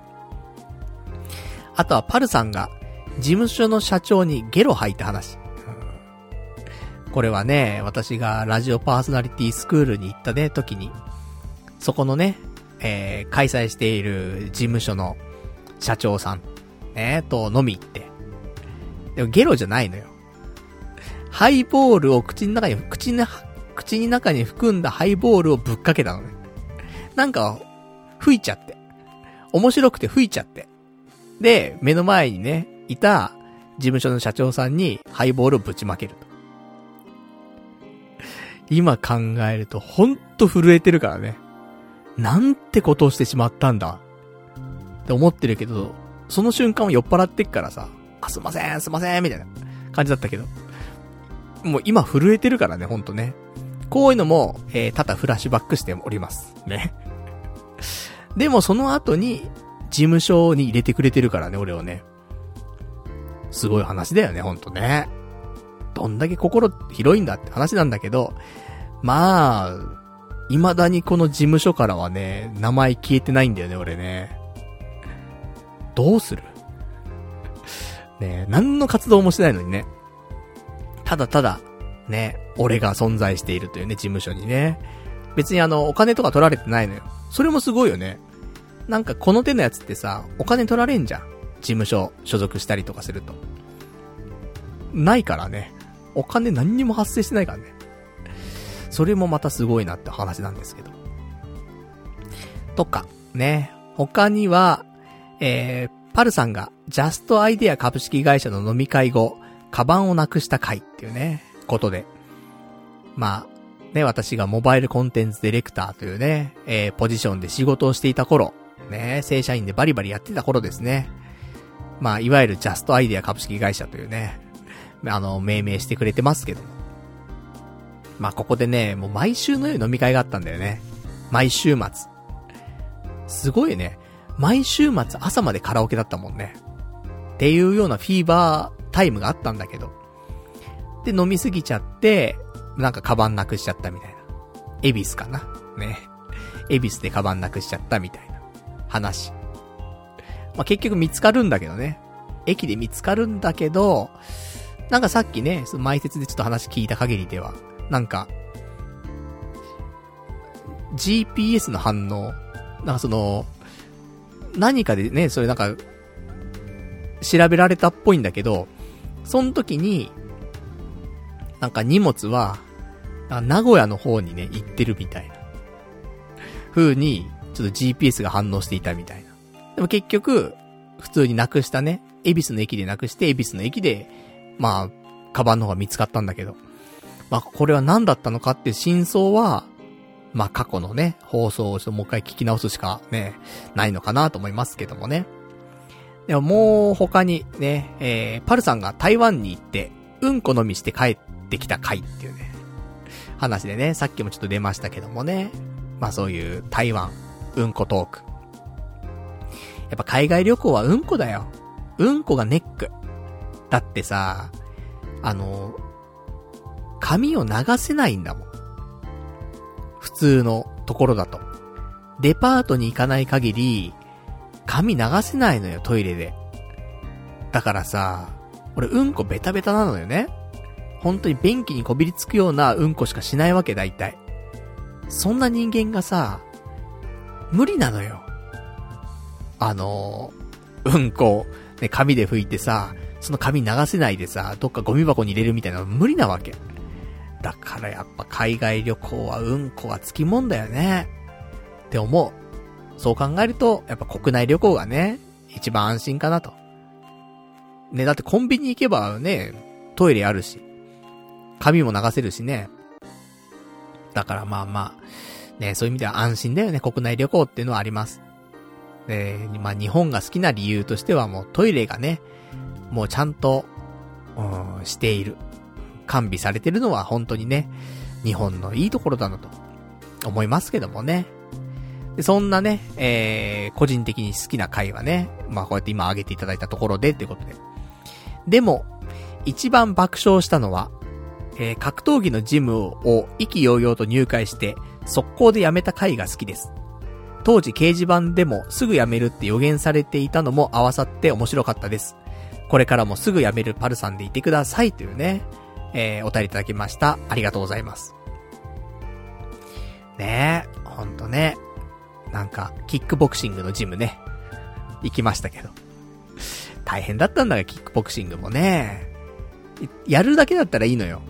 あとはパルさんが、事務所の社長にゲロ吐いた話。これはね、私がラジオパーソナリティスクールに行ったね、時に、そこのね、えー、開催している事務所の社長さん、ね、と飲み行って。でもゲロじゃないのよ。ハイボールを口の中に、口の、口の中に含んだハイボールをぶっかけたのね。なんか、吹いちゃって。面白くて吹いちゃって。で、目の前にね、いた事務所の社長さんにハイボールをぶちまけると。今考えるとほんと震えてるからね。なんてことをしてしまったんだ。って思ってるけど、その瞬間は酔っ払ってっからさ、あ、すいません、すいません、みたいな感じだったけど。もう今震えてるからね、ほんとね。こういうのも、えー、ただフラッシュバックしております。ね。でもその後に、事務所に入れてくれてるからね、俺をね。すごい話だよね、ほんとね。どんだけ心広いんだって話なんだけど、まあ、未だにこの事務所からはね、名前消えてないんだよね、俺ね。どうする？ね何の活動もしてないのにね。ただただ、ね、俺が存在しているというね、事務所にね。別にあの、お金とか取られてないのよ。それもすごいよね。なんかこの手のやつってさ、お金取られんじゃん。事務所所属したりとかすると。ないからね。お金何にも発生してないからね。それもまたすごいなって話なんですけど。とか、ね。他には、えー、パルさんが、ジャストアイデア株式会社の飲み会後、カバンをなくした回っていうね、ことで。まあ、ね、私がモバイルコンテンツディレクターというね、えー、ポジションで仕事をしていた頃、ね、正社員でバリバリやってた頃ですね。まあ、いわゆるジャストアイデア株式会社というね、あの、命名してくれてますけども。まあ、ここでね、もう毎週のように飲み会があったんだよね。毎週末。すごいね。毎週末朝までカラオケだったもんね。っていうようなフィーバータイムがあったんだけど。で、飲みすぎちゃって、なんかカバンなくしちゃったみたいな。エビスかなね。エビスでカバンなくしちゃったみたいな話。まあ、結局見つかるんだけどね。駅で見つかるんだけど、なんかさっきね、その前説でちょっと話聞いた限りでは、なんか、GPS の反応、なんかその、何かでね、それなんか、調べられたっぽいんだけど、その時に、なんか荷物は、名古屋の方にね、行ってるみたいな。風に、ちょっと GPS が反応していたみたいな。でも結局、普通になくしたね、恵比寿の駅でなくして、恵比寿の駅で、まあ、カバンの方が見つかったんだけど。まあ、これは何だったのかっていう真相は、まあ、過去のね、放送をちょっともう一回聞き直すしかね、ないのかなと思いますけどもね。でももう他にね、えー、パルさんが台湾に行って、うんこ飲みして帰ってきた回っていうね、話でね、さっきもちょっと出ましたけどもね。まあそういう台湾、うんこトーク。やっぱ海外旅行はうんこだよ。うんこがネック。だってさ、あの、髪を流せないんだもん。普通のところだと。デパートに行かない限り、髪流せないのよ、トイレで。だからさ、俺うんこベタベタなのよね。本当に便器にこびりつくようなうんこしかしないわけ、大体。そんな人間がさ、無理なのよ。あのうんこ、ね、紙で拭いてさ、その紙流せないでさ、どっかゴミ箱に入れるみたいなの無理なわけ。だからやっぱ海外旅行はうんこはつきもんだよね。って思う。そう考えると、やっぱ国内旅行がね、一番安心かなと。ね、だってコンビニ行けばね、トイレあるし、髪も流せるしね。だからまあまあ、ね、そういう意味では安心だよね、国内旅行っていうのはあります。で、まあ日本が好きな理由としてはもうトイレがね、もうちゃんと、うん、している。完備されてるのは本当にね、日本のいいところだなと思いますけどもね。で、そんなね、えー、個人的に好きな回はね、まあこうやって今挙げていただいたところでってことで。でも、一番爆笑したのは、えー、格闘技のジムを意気揚々と入会して、速攻で辞めた回が好きです。当時掲示板でもすぐ辞めるって予言されていたのも合わさって面白かったです。これからもすぐ辞めるパルさんでいてくださいというね、えー、お便りいただきました。ありがとうございます。ねえ、ほんとね。なんか、キックボクシングのジムね、行きましたけど。大変だったんだが、キックボクシングもね。やるだけだったらいいのよ。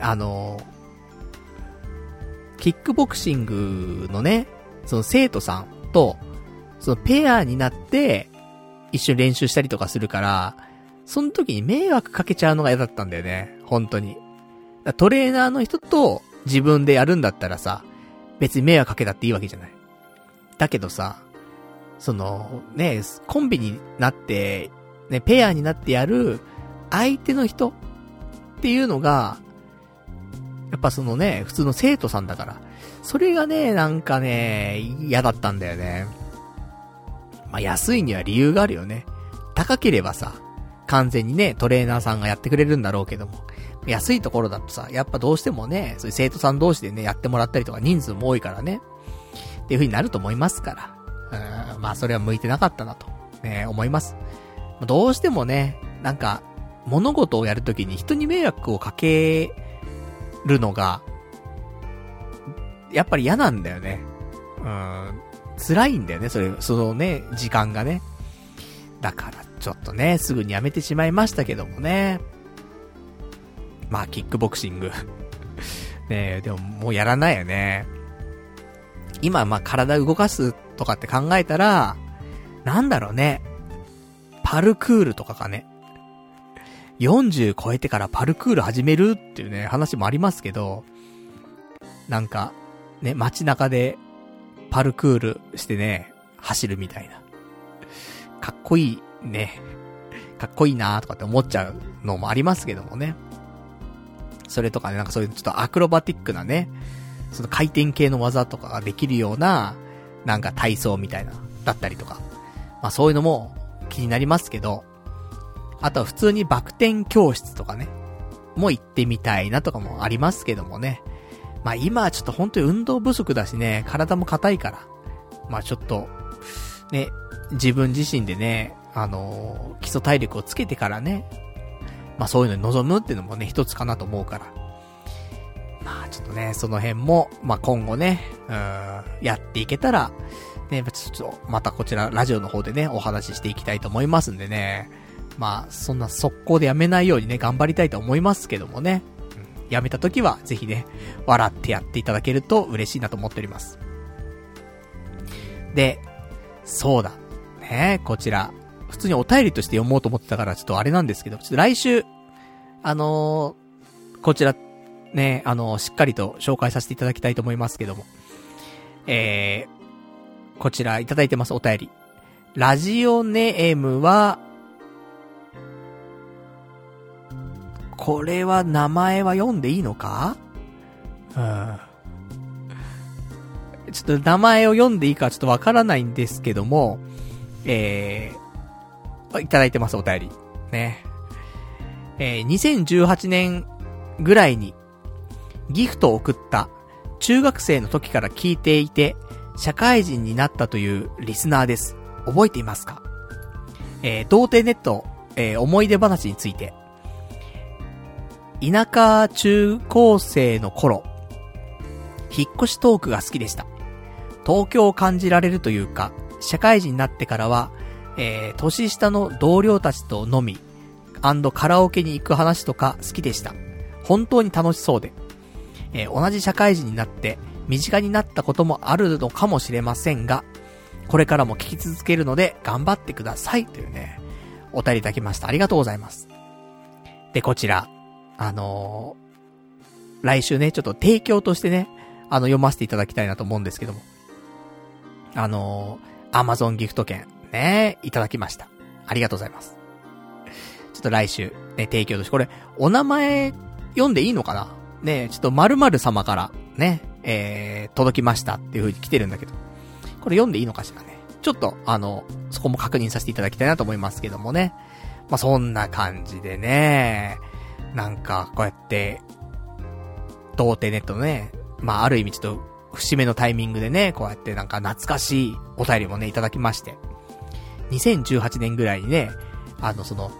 あの、キックボクシングのね、その生徒さんと、そのペアになって、一緒に練習したりとかするから、その時に迷惑かけちゃうのが嫌だったんだよね。本当に。トレーナーの人と自分でやるんだったらさ、別に迷惑かけたっていいわけじゃない。だけどさ、その、ね、コンビになって、ね、ペアになってやる相手の人っていうのが、やっぱそのね、普通の生徒さんだから、それがね、なんかね、嫌だったんだよね。まあ、安いには理由があるよね。高ければさ、完全にね、トレーナーさんがやってくれるんだろうけども。安いところだとさ、やっぱどうしてもね、そういう生徒さん同士でね、やってもらったりとか人数も多いからね。っていう風になると思いますから。うん、まあそれは向いてなかったなと、ね、思います。どうしてもね、なんか、物事をやるときに人に迷惑をかけるのが、やっぱり嫌なんだよね。うん、辛いんだよね、それ、そのね、時間がね。だから、ちょっとね、すぐにやめてしまいましたけどもね。まあ、キックボクシング ねえ、でももうやらないよね。今、まあ、体動かすとかって考えたら、なんだろうね。パルクールとかかね。40超えてからパルクール始めるっていうね、話もありますけど、なんか、ね、街中でパルクールしてね、走るみたいな。かっこいいね。かっこいいなーとかって思っちゃうのもありますけどもね。それとかね、なんかそういうちょっとアクロバティックなね、その回転系の技とかができるような、なんか体操みたいな、だったりとか。まあそういうのも気になりますけど、あとは普通にバク転教室とかね、も行ってみたいなとかもありますけどもね。まあ今はちょっと本当に運動不足だしね、体も硬いから。まあちょっと、ね、自分自身でね、あの、基礎体力をつけてからね、まあそういうのに望むっていうのもね、一つかなと思うから。まあちょっとね、その辺も、まあ今後ね、うん、やっていけたら、ね、ちょっと、またこちら、ラジオの方でね、お話ししていきたいと思いますんでね。まあ、そんな速攻でやめないようにね、頑張りたいと思いますけどもね。うん、やめた時は、ぜひね、笑ってやっていただけると嬉しいなと思っております。で、そうだ。ねこちら、普通にお便りとして読もうと思ってたから、ちょっとあれなんですけど、ちょっと来週、あのー、こちら、ね、あのー、しっかりと紹介させていただきたいと思いますけども。えー、こちらいただいてます、お便り。ラジオネームは、これは名前は読んでいいのか？うん。ちょっと名前を読んでいいかちょっとわからないんですけども、えいただいてます、お便り。ね。えー、2018年ぐらいに、ギフトを送った中学生の時から聞いていて、社会人になったというリスナーです。覚えていますか？えー、童貞ネット、えー、思い出話について。田舎中高生の頃、引っ越しトークが好きでした。東京を感じられるというか、社会人になってからは、えー、年下の同僚たちと飲み、カラオケに行く話とか好きでした。本当に楽しそうで。えー、同じ社会人になって、身近になったこともあるのかもしれませんが、これからも聞き続けるので頑張ってください。というね、お便りいただきました。ありがとうございます。で、こちら、あのー、来週ね、ちょっと提供としてね、あの、読ませていただきたいなと思うんですけども。あのー、アマゾンギフト券、ね、いただきました。ありがとうございます。ちょっと来週、ね、提供として、これ、お名前、読んでいいのかな？ね、ちょっと〇〇様から、ね、えー、届きましたっていう風に来てるんだけど、これ読んでいいのかしらね？ちょっと、あの、そこも確認させていただきたいなと思いますけどもね。まあ、そんな感じでね、なんか、こうやって、童貞ネットのね、まあ、ある意味ちょっと、節目のタイミングでね、こうやってなんか懐かしいお便りもね、いただきまして。2018年ぐらいにね、あの、その、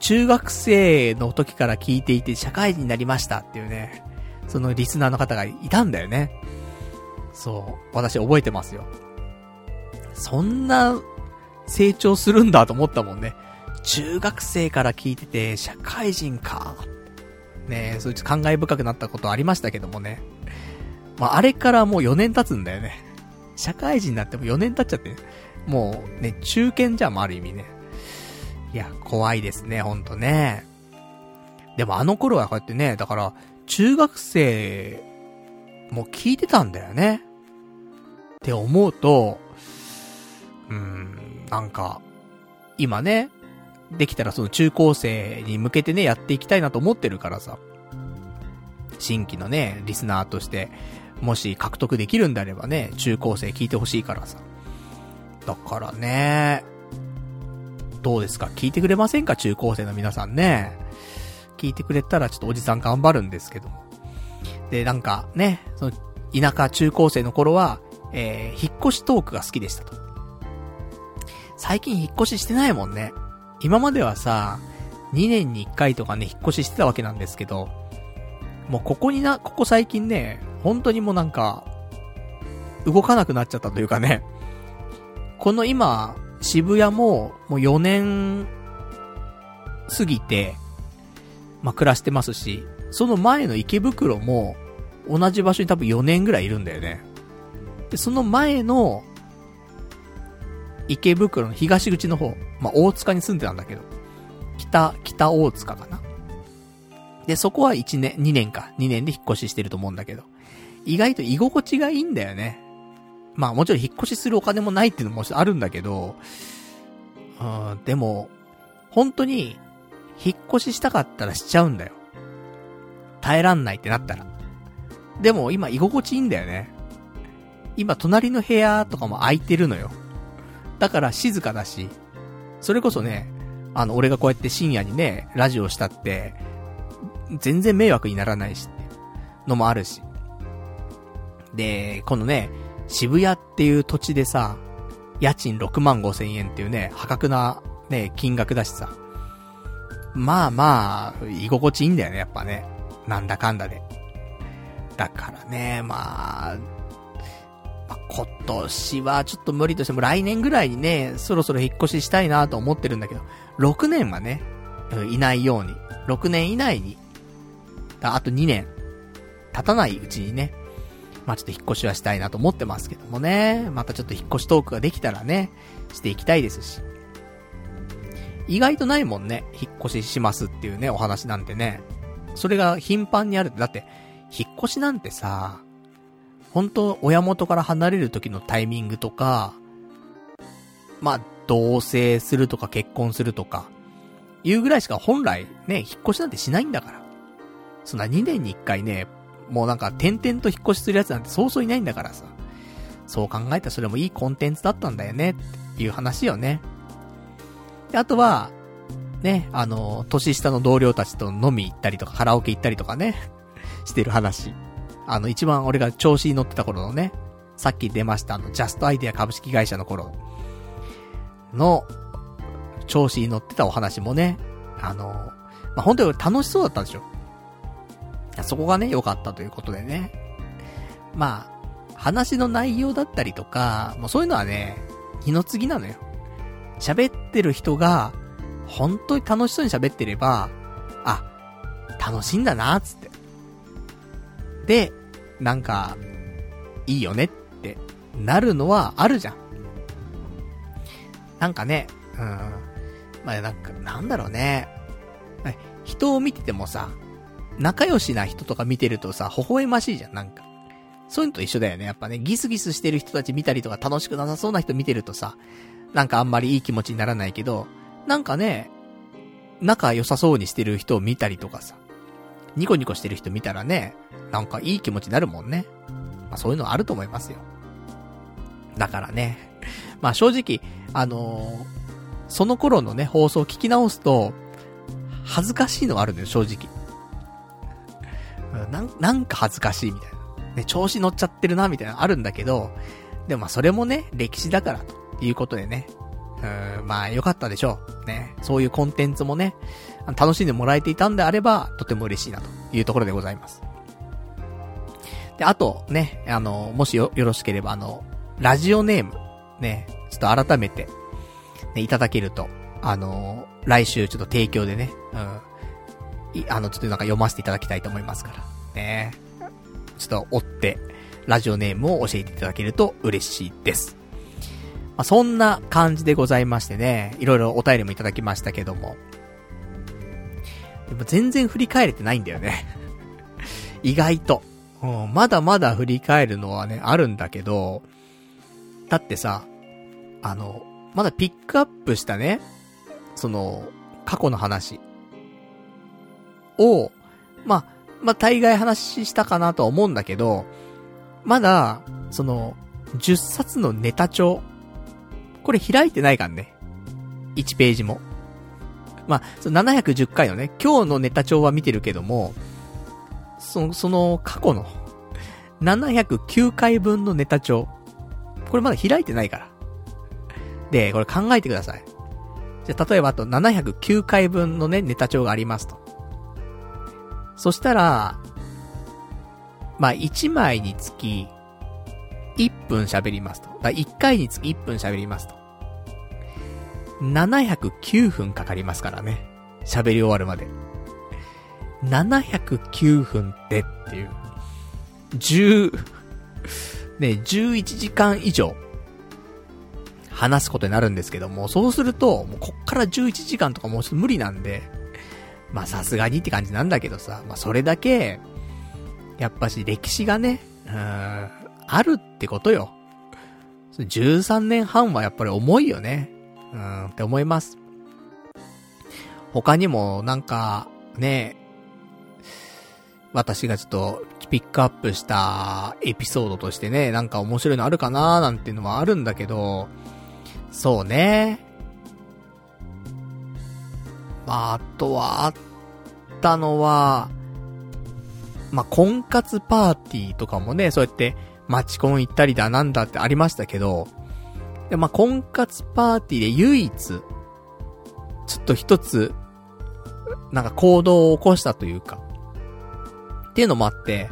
中学生の時から聞いていて社会人になりましたっていうね、そのリスナーの方がいたんだよね。そう、私覚えてますよ。そんな成長するんだと思ったもんね。中学生から聞いてて、社会人か。ねえ、そいう感慨深くなったことありましたけどもね。まあ、あれからもう4年経つんだよね。社会人になっても4年経っちゃって、もうね、中堅じゃん、ある意味ね。いや、怖いですね、ほんとね。でもあの頃はこうやってね、だから、中学生も聞いてたんだよね。って思うと、うーん、なんか、今ね、できたらその中高生に向けてね、やっていきたいなと思ってるからさ。新規のね、リスナーとして、もし獲得できるんであればね、中高生聞いてほしいからさ。だからね、どうですか？聞いてくれませんか？中高生の皆さんね。聞いてくれたらちょっとおじさん頑張るんですけど。で、なんかね、その、田舎中高生の頃は、えー、引っ越しトークが好きでしたと。最近引っ越ししてないもんね。今まではさ、2年に1回とかね、引っ越ししてたわけなんですけど、もうここにな、ここ最近ね、本当にもうなんか、動かなくなっちゃったというかね、この今、渋谷も、もう4年、過ぎて、まあ、暮らしてますし、その前の池袋も、同じ場所に多分4年ぐらいいるんだよね。で、その前の、池袋の東口の方、まあ、大塚に住んでたんだけど、北、北大塚かな。で、そこは1年、2年か、2年で引っ越ししてると思うんだけど、意外と居心地がいいんだよね。まあもちろん引っ越しするお金もないっていうのもあるんだけど、うん、でも、本当に、引っ越ししたかったらしちゃうんだよ。耐えらんないってなったら。でも今居心地いいんだよね。今隣の部屋とかも空いてるのよ。だから静かだし、それこそね、あの、俺がこうやって深夜にね、ラジオしたって、全然迷惑にならないし、のもあるし。で、このね、渋谷っていう土地でさ、家賃6万5千円っていうね、破格なね、金額だしさ。まあまあ、居心地いいんだよね、やっぱね。なんだかんだで。だからね、まあ、まあ、今年はちょっと無理としても来年ぐらいにね、そろそろ引っ越ししたいなと思ってるんだけど、6年はね、いないように、6年以内に、あと2年、経たないうちにね、まあちょっと引っ越しはしたいなと思ってますけどもね。またちょっと引っ越しトークができたらね、していきたいですし。意外とないもんね。引っ越ししますっていうね、お話なんてね。それが頻繁にある。だって、引っ越しなんてさ、本当親元から離れる時のタイミングとか、まあ、同棲するとか結婚するとか、いうぐらいしか本来ね、引っ越しなんてしないんだから。そんな2年に1回ね、もうなんか、点々と引っ越しするやつなんてそうそういないんだからさ。そう考えたらそれもいいコンテンツだったんだよね、っていう話よね。で、あとは、ね、あの、年下の同僚たちと飲み行ったりとか、カラオケ行ったりとかね、してる話。あの、一番俺が調子に乗ってた頃のね、さっき出ましたあの、ジャストアイデア株式会社の頃の、調子に乗ってたお話もね、あの、まあ、本当に楽しそうだったでしょ。そこがね、良かったということでね。まあ、話の内容だったりとか、もうそういうのはね、二の次なのよ。喋ってる人が、本当に楽しそうに喋ってれば、あ、楽しいんだな、つって。で、なんか、いいよねってなるのはあるじゃん。なんかね、うん。まあ、なんか、なんだろうね。人を見ててもさ、仲良しな人とか見てるとさ、微笑ましいじゃん、なんか。そういうのと一緒だよね。やっぱね、ギスギスしてる人たち見たりとか楽しくなさそうな人見てるとさ、なんかあんまりいい気持ちにならないけど、なんかね、仲良さそうにしてる人を見たりとかさ、ニコニコしてる人見たらね、なんかいい気持ちになるもんね。まあそういうのあると思いますよ。だからね、まあ正直、あのー、その頃のね、放送を聞き直すと、恥ずかしいのはあるのよ、正直。なん、なんか恥ずかしいみたいな。ね、調子乗っちゃってるな、みたいなあるんだけど、でもまあそれもね、歴史だからということでね、うん、まあよかったでしょう。ね。そういうコンテンツもね、楽しんでもらえていたんであれば、とても嬉しいなというところでございます。で、あとね、あの、もしよ、よろしければあの、ラジオネーム、ね、ちょっと改めて、ね、いただけると、あの、来週ちょっと提供でね、うん、あの、ちょっとなんか読ませていただきたいと思いますから、ね。ちょっと追って、ラジオネームを教えていただけると嬉しいです。まあ、そんな感じでございましてね、いろいろお便りもいただきましたけども。でも全然振り返れてないんだよね 意外と。うん、まだまだ振り返るのはね、あるんだけど、だってさ、あの、まだピックアップしたね、その、過去の話を、まあ、まあ、大概話したかなとは思うんだけど、まだ、その、10冊のネタ帳、これ開いてないからね。1ページも。まあ、その710回のね、今日のネタ帳は見てるけども、その、その過去の、709回分のネタ帳。これまだ開いてないから。で、これ考えてください。じゃ、例えばあと709回分のね、ネタ帳がありますと。そしたら、まあ、1枚につき、1分喋りますと。だ1回につき1分喋りますと。709分かかりますからね。喋り終わるまで。709分ってっていう。10、ね、11時間以上、話すことになるんですけども、そうすると、もうこっから11時間とかもうちょっと無理なんで、まあさすがにって感じなんだけどさ、まあそれだけ、やっぱし歴史がね、うん、あるってことよ。13年半はやっぱり重いよね。うん、って思います。他にもなんか、ね、私がちょっとピックアップしたエピソードとしてね、なんか面白いのあるかなーなんていうのはあるんだけど、そうね。まあ、あとはあったのは、まあ、婚活パーティーとかもね、そうやってマチコン行ったりだなんだってありましたけど、で、まあ、婚活パーティーで唯一、ちょっと一つ、なんか行動を起こしたというか、っていうのもあって、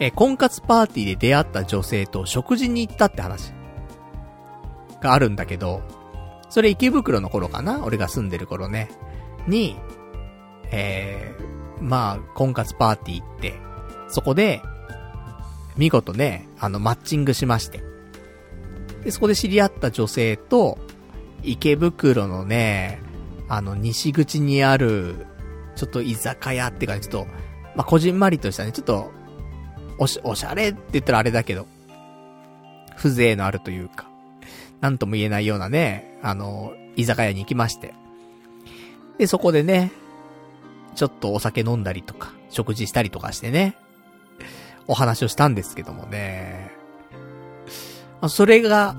え婚活パーティーで出会った女性と食事に行ったって話があるんだけど、それ池袋の頃かな？俺が住んでる頃ね。に、えー、まあ、婚活パーティー行って、そこで、見事ね、あの、マッチングしまして。で、そこで知り合った女性と、池袋のね、あの、西口にある、ちょっと居酒屋っていうかね、ちょっと、まあ、こじんまりとしたね、ちょっと、おし、おしゃれって言ったらあれだけど、風情のあるというか、なんとも言えないようなね、あの、居酒屋に行きまして。で、そこでね、ちょっとお酒飲んだりとか、食事したりとかしてね、お話をしたんですけどもね。それが、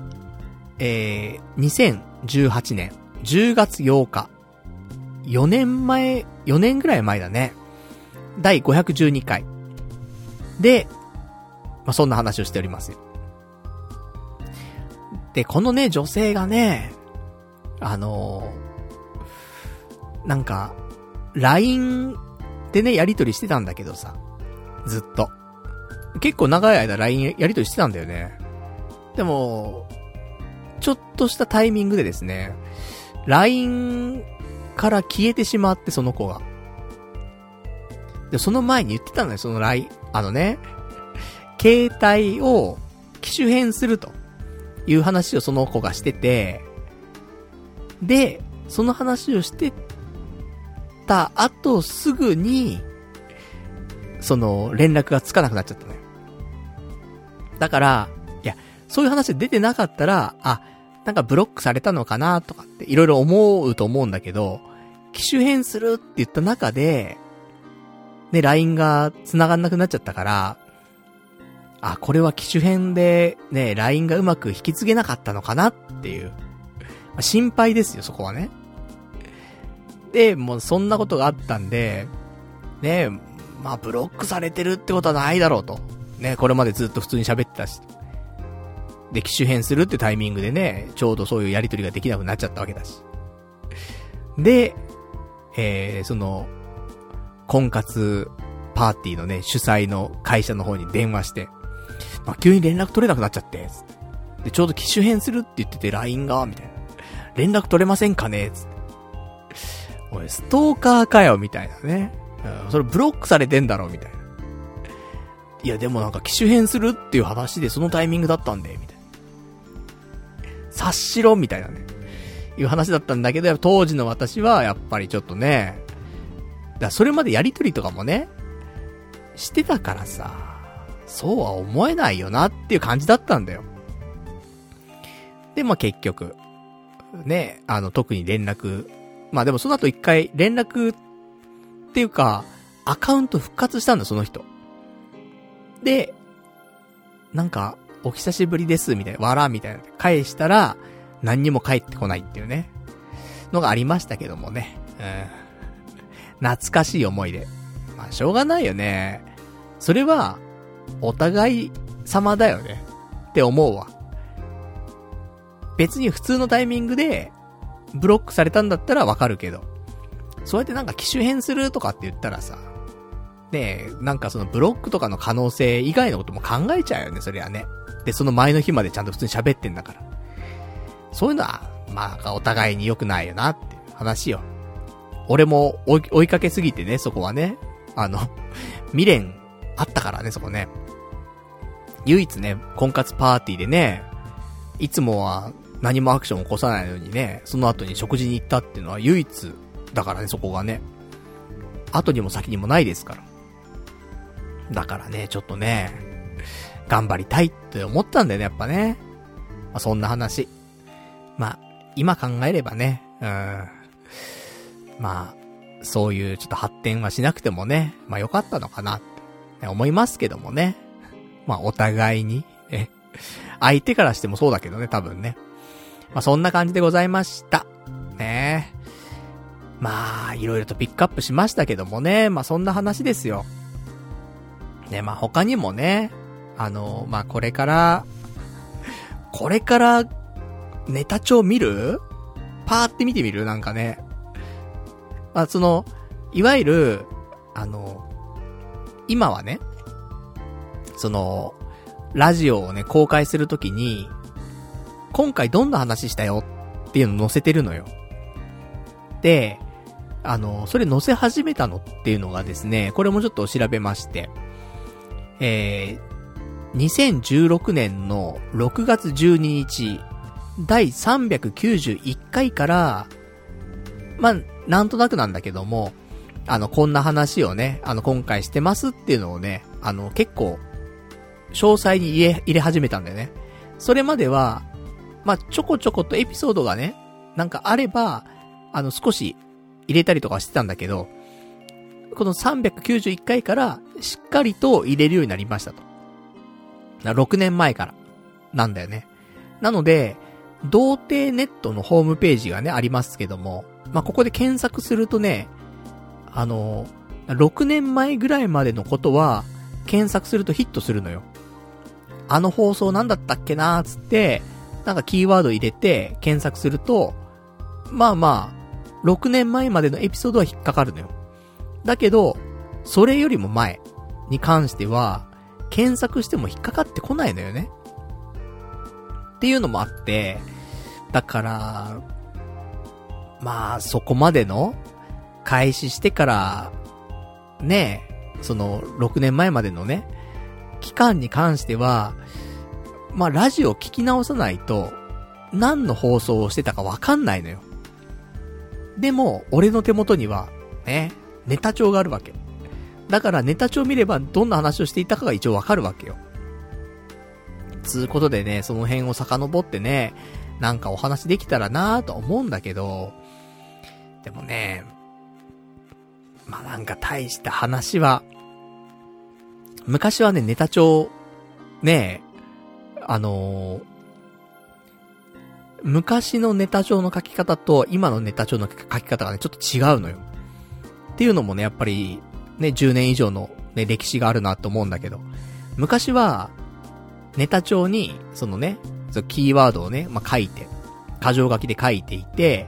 えー、2018年10月8日。4年前、4年ぐらい前だね。第512回。で、まあ、そんな話をしておりますよ。で、このね、女性がね、あのー、なんか、LINE でね、やりとりしてたんだけどさ、ずっと。結構長い間 LINE やりとりしてたんだよね。でも、ちょっとしたタイミングでですね、LINE から消えてしまって、その子が。で、その前に言ってたのよ、その LINE。あのね、携帯を機種変するという話をその子がしてて、で、その話をしてた後すぐに、その連絡がつかなくなっちゃったのよ。だから、いや、そういう話出てなかったら、あ、なんかブロックされたのかなとかっていろいろ思うと思うんだけど、機種変するって言った中で、ね、LINE が繋がんなくなっちゃったから、あ、これは機種変で、ね、LINE がうまく引き継げなかったのかなっていう。ま、心配ですよ、そこはね。で、もうそんなことがあったんで、ね、まあブロックされてるってことはないだろうと。ね、これまでずっと普通に喋ってたし。で、機種変するってタイミングでね、ちょうどそういうやりとりができなくなっちゃったわけだし。で、えー、その、婚活パーティーのね、主催の会社の方に電話して、まあ、急に連絡取れなくなっちゃって、で、ちょうど機種変するって言ってて LINE が、みたいな。連絡取れませんかねつって。おい、ストーカーかよ、みたいなね。うん、それブロックされてんだろ、みたいな。いや、でもなんか機種変するっていう話でそのタイミングだったんで、みたいな。察しろ、みたいなね。いう話だったんだけど、当時の私は、やっぱりちょっとね、だそれまでやりとりとかもね、してたからさ、そうは思えないよなっていう感じだったんだよ。で、まあ、結局、ね、あの、特に連絡、まあでもその後一回連絡っていうか、アカウント復活したんだ、その人。で、なんか、お久しぶりです、みたいな、わら、みたいな。返したら、何にも返ってこないっていうね。のがありましたけどもね。うん。懐かしい思い出。まあ、しょうがないよね。それは、お互い様だよね。って思うわ。別に普通のタイミングで、ブロックされたんだったらわかるけど。そうやってなんか機種変するとかって言ったらさ、ねえ、なんかそのブロックとかの可能性以外のことも考えちゃうよね、そりゃね。で、その前の日までちゃんと普通に喋ってんだから。そういうのは、まあ、お互いに良くないよなって話よ。俺も追いかけすぎてね、そこはね。あの、未練あったからね、そこね。唯一ね、婚活パーティーでね、いつもは何もアクション起こさないのにね、その後に食事に行ったっていうのは唯一だからね、そこがね。後にも先にもないですから。だからね、ちょっとね、頑張りたいって思ったんだよね、やっぱね。まあ、そんな話。まあ、今考えればね、うん。まあ、そういうちょっと発展はしなくてもね、まあ良かったのかなって思いますけどもね。まあお互いに、え、相手からしてもそうだけどね、多分ね。まあそんな感じでございました。ねえまあ、いろいろとピックアップしましたけどもね、まあそんな話ですよ。ね、まあ他にもね、あの、まあこれから、これからネタ帳見る？パーって見てみる？なんかね。まあ、その、いわゆる、あの、今はね、その、ラジオをね、公開するときに、今回どんな話したよっていうの載せてるのよ。で、あの、それ載せ始めたのっていうのがですね、これもちょっと調べまして、えー、2016年の6月12日、第391回から、まあ、なんとなくなんだけども、あの、こんな話をね、あの、今回してますっていうのをね、あの、結構、詳細に入れ、入れ始めたんだよね。それまでは、まあ、ちょこちょことエピソードがね、なんかあれば、あの、少し入れたりとかしてたんだけど、この391回からしっかりと入れるようになりましたと。6年前から。なんだよね。なので、童貞ネットのホームページがね、ありますけども、まあ、ここで検索するとね、あの、6年前ぐらいまでのことは、検索するとヒットするのよ。あの放送なんだったっけなーつって、なんかキーワード入れて検索すると、まあまあ、6年前までのエピソードは引っかかるのよ。だけど、それよりも前に関しては、検索しても引っかかってこないのよね。っていうのもあって、だから、まあ、そこまでの、開始してから、ねその、6年前までのね、期間に関しては、まあ、ラジオ聞き直さないと、何の放送をしてたかわかんないのよ。でも、俺の手元には、ね、ネタ帳があるわけ。だからネタ帳見ればどんな話をしていたかが一応わかるわけよ。つうことでね、その辺を遡ってね、なんかお話できたらなぁと思うんだけど、でもね、まあ、なんか大した話は、昔はね、ネタ帳、ねあのー、昔のネタ帳の書き方と今のネタ帳の書き方がね、ちょっと違うのよ。っていうのもね、やっぱり、ね、10年以上のね、歴史があるなと思うんだけど、昔は、ネタ帳に、そのね、そキーワードをね、まあ、書いて、箇条書きで書いていて、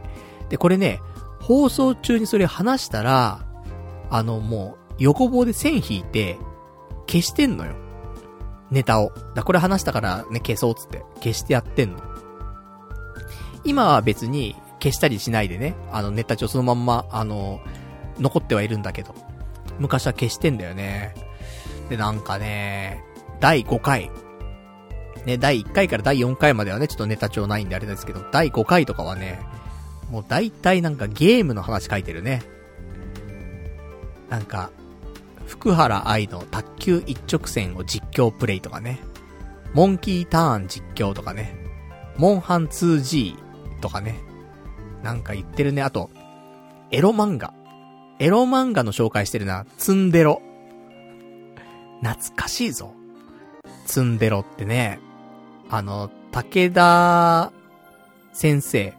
で、これね、放送中にそれ話したら、あの、もう、横棒で線引いて、消してんのよ。ネタを。だこれ話したからね、消そうっつって、消してやってんの。今は別に消したりしないでね、あのネタ帳そのまんま、あの、残ってはいるんだけど、昔は消してんだよね。で、なんかね、第5回。ね、第1回から第4回まではね、ちょっとネタ帳ないんであれですけど、第5回とかはね、もう大体なんかゲームの話書いてるね。なんか、福原愛の卓球一直線を実況プレイとかね。モンキーターン実況とかね。モンハン 2G とかね。なんか言ってるね。あと、エロ漫画。エロ漫画の紹介してるな。ツンデロ。懐かしいぞ。ツンデロってね。あの、武田先生。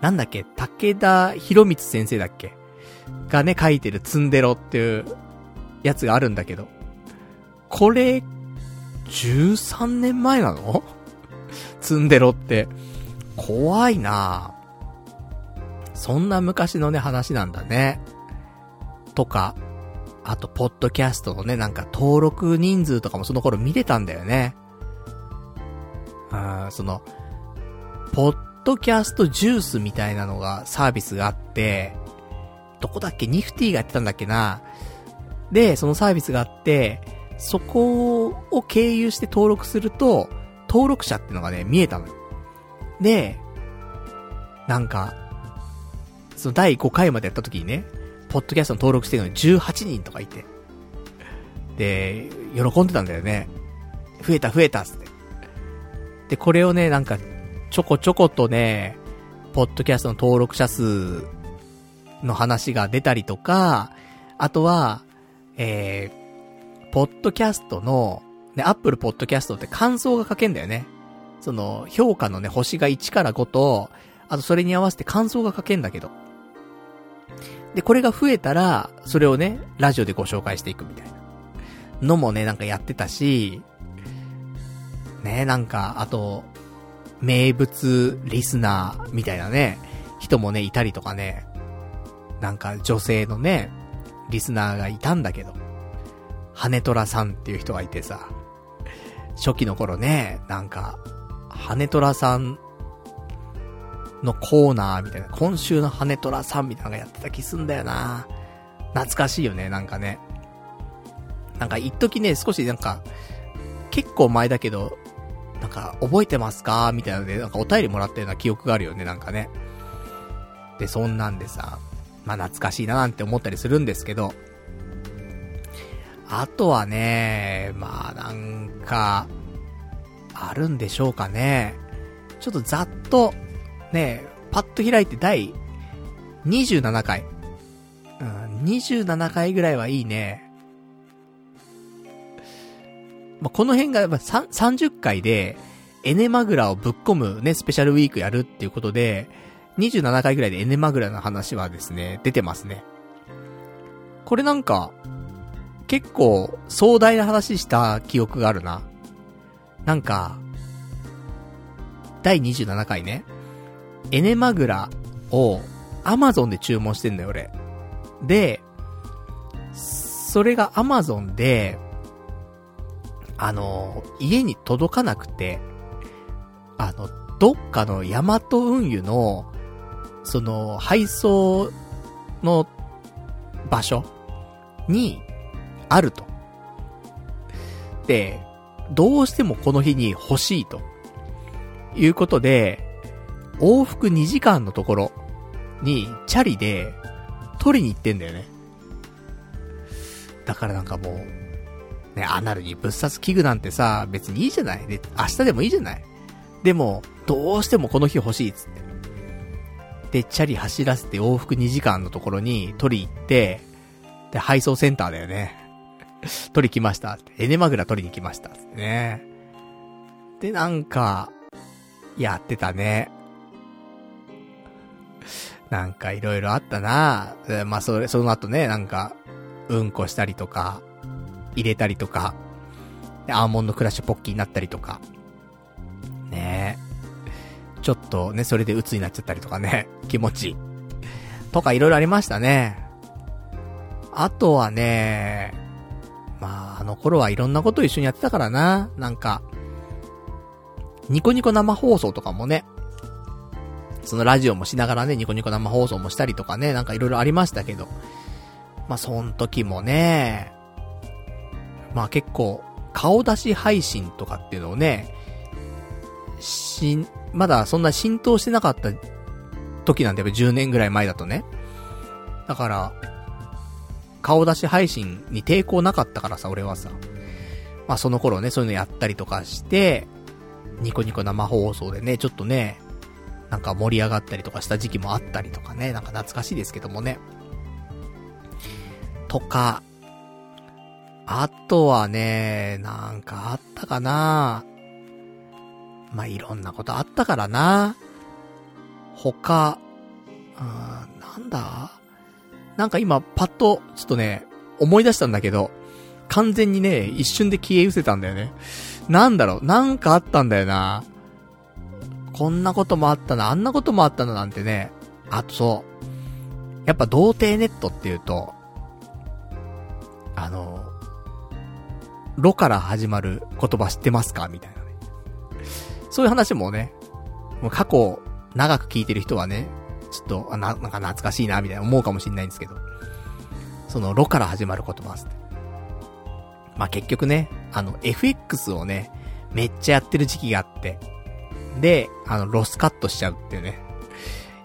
なんだっけ？武田博光先生だっけ？がね、書いてるツンデロっていうやつがあるんだけど。これ、13年前なの？ツンデロって。怖いなそんな昔のね、話なんだね。とか、あと、ポッドキャストのね、なんか登録人数とかもその頃見てたんだよね。あその、ポッドキャストジュースみたいなのが、サービスがあって、どこだっけ？ニフティがやってたんだっけな？で、そのサービスがあって、そこを経由して登録すると、登録者ってのがね、見えたのよ。で、なんか、その第5回までやった時にね、ポッドキャストの登録してるのに18人とかいて。で、喜んでたんだよね。増えた増えたっつって。で、これをね、なんか、ちょこちょことね、ポッドキャストの登録者数の話が出たりとか、あとは、えー、ポッドキャストの、ね、アップルポッドキャストって感想が書けんだよね。その、評価のね、星が1から5と、あとそれに合わせて感想が書けんだけど。で、これが増えたら、それをね、ラジオでご紹介していくみたいな。のもね、なんかやってたし、ね、なんか、あと、名物リスナーみたいなね、人もね、いたりとかね、なんか女性のね、リスナーがいたんだけど、羽虎さんっていう人がいてさ、初期の頃ね、なんか、羽虎さんのコーナーみたいな、今週の羽虎さんみたいなのがやってた気すんだよな懐かしいよね、なんかね。なんか一時ね、少しなんか、結構前だけど、なんか、覚えてますか？みたいなので、なんかお便りもらったような記憶があるよね、なんかね。で、そんなんでさ、まあ懐かしいななんて思ったりするんですけど、あとはね、まあなんか、あるんでしょうかね。ちょっとざっと、ね、パッと開いて第27回。うん、27回ぐらいはいいね。まあ、この辺がやっぱ30回で、エネマグラをぶっ込むね、スペシャルウィークやるっていうことで、27回ぐらいでエネマグラの話はですね、出てますね。これなんか、結構壮大な話した記憶があるな。なんか、第27回ね、エネマグラをアマゾンで注文してんだよ、俺。で、それがアマゾンで、あの、家に届かなくて、あの、どっかのヤマト運輸の、その、配送の場所にあると。で、どうしてもこの日に欲しいと。いうことで、往復2時間のところに、チャリで、取りに行ってんだよね。だからなんかもう、ね、アナルにぶっ刺す器具なんてさ、別にいいじゃないで、明日でもいいじゃないでも、どうしてもこの日欲しいっつっ。で、チャリ走らせて往復2時間のところに取り行って、で、配送センターだよね。取り来ました。エネマグラ取りに来ました。ね。で、なんか、やってたね。なんかいろいろあったなまあ、それ、その後ね、なんか、うんこしたりとか、入れたりとか、アーモンドクラッシュポッキーになったりとか。ねちょっとね、それで鬱になっちゃったりとかね、気持ち。とかいろいろありましたね。あとはね、まあ、あの頃はいろんなこと一緒にやってたからな。なんか、ニコニコ生放送とかもね、そのラジオもしながらね、ニコニコ生放送もしたりとかね、なんかいろいろありましたけど、まあ、そん時もね、まあ結構、顔出し配信とかっていうのをね、しん、まだそんな浸透してなかった時なんで、やっぱ10年ぐらい前だとね。だから、顔出し配信に抵抗なかったからさ、俺はさ。まあその頃ね、そういうのやったりとかして、ニコニコ生放送でね、ちょっとね、なんか盛り上がったりとかした時期もあったりとかね、なんか懐かしいですけどもね。とか、あとはね、なんかあったかなまあ、いろんなことあったからな。他、うん、なんだ？なんか今、パッと、ちょっとね、思い出したんだけど、完全にね、一瞬で消え失せたんだよね。なんだろう、なんかあったんだよな。こんなこともあったな、あんなこともあったななんてね。あとそう。やっぱ童貞ネットっていうと、あの、ロから始まる言葉知ってますか？みたいな。そういう話もね、もう過去長く聞いてる人はね、ちょっと、あな、なんか懐かしいな、みたいな思うかもしんないんですけど。その、ロから始まる言葉ですね。まあ、結局ね、あの、FX をね、めっちゃやってる時期があって、で、あの、ロスカットしちゃうっていうね。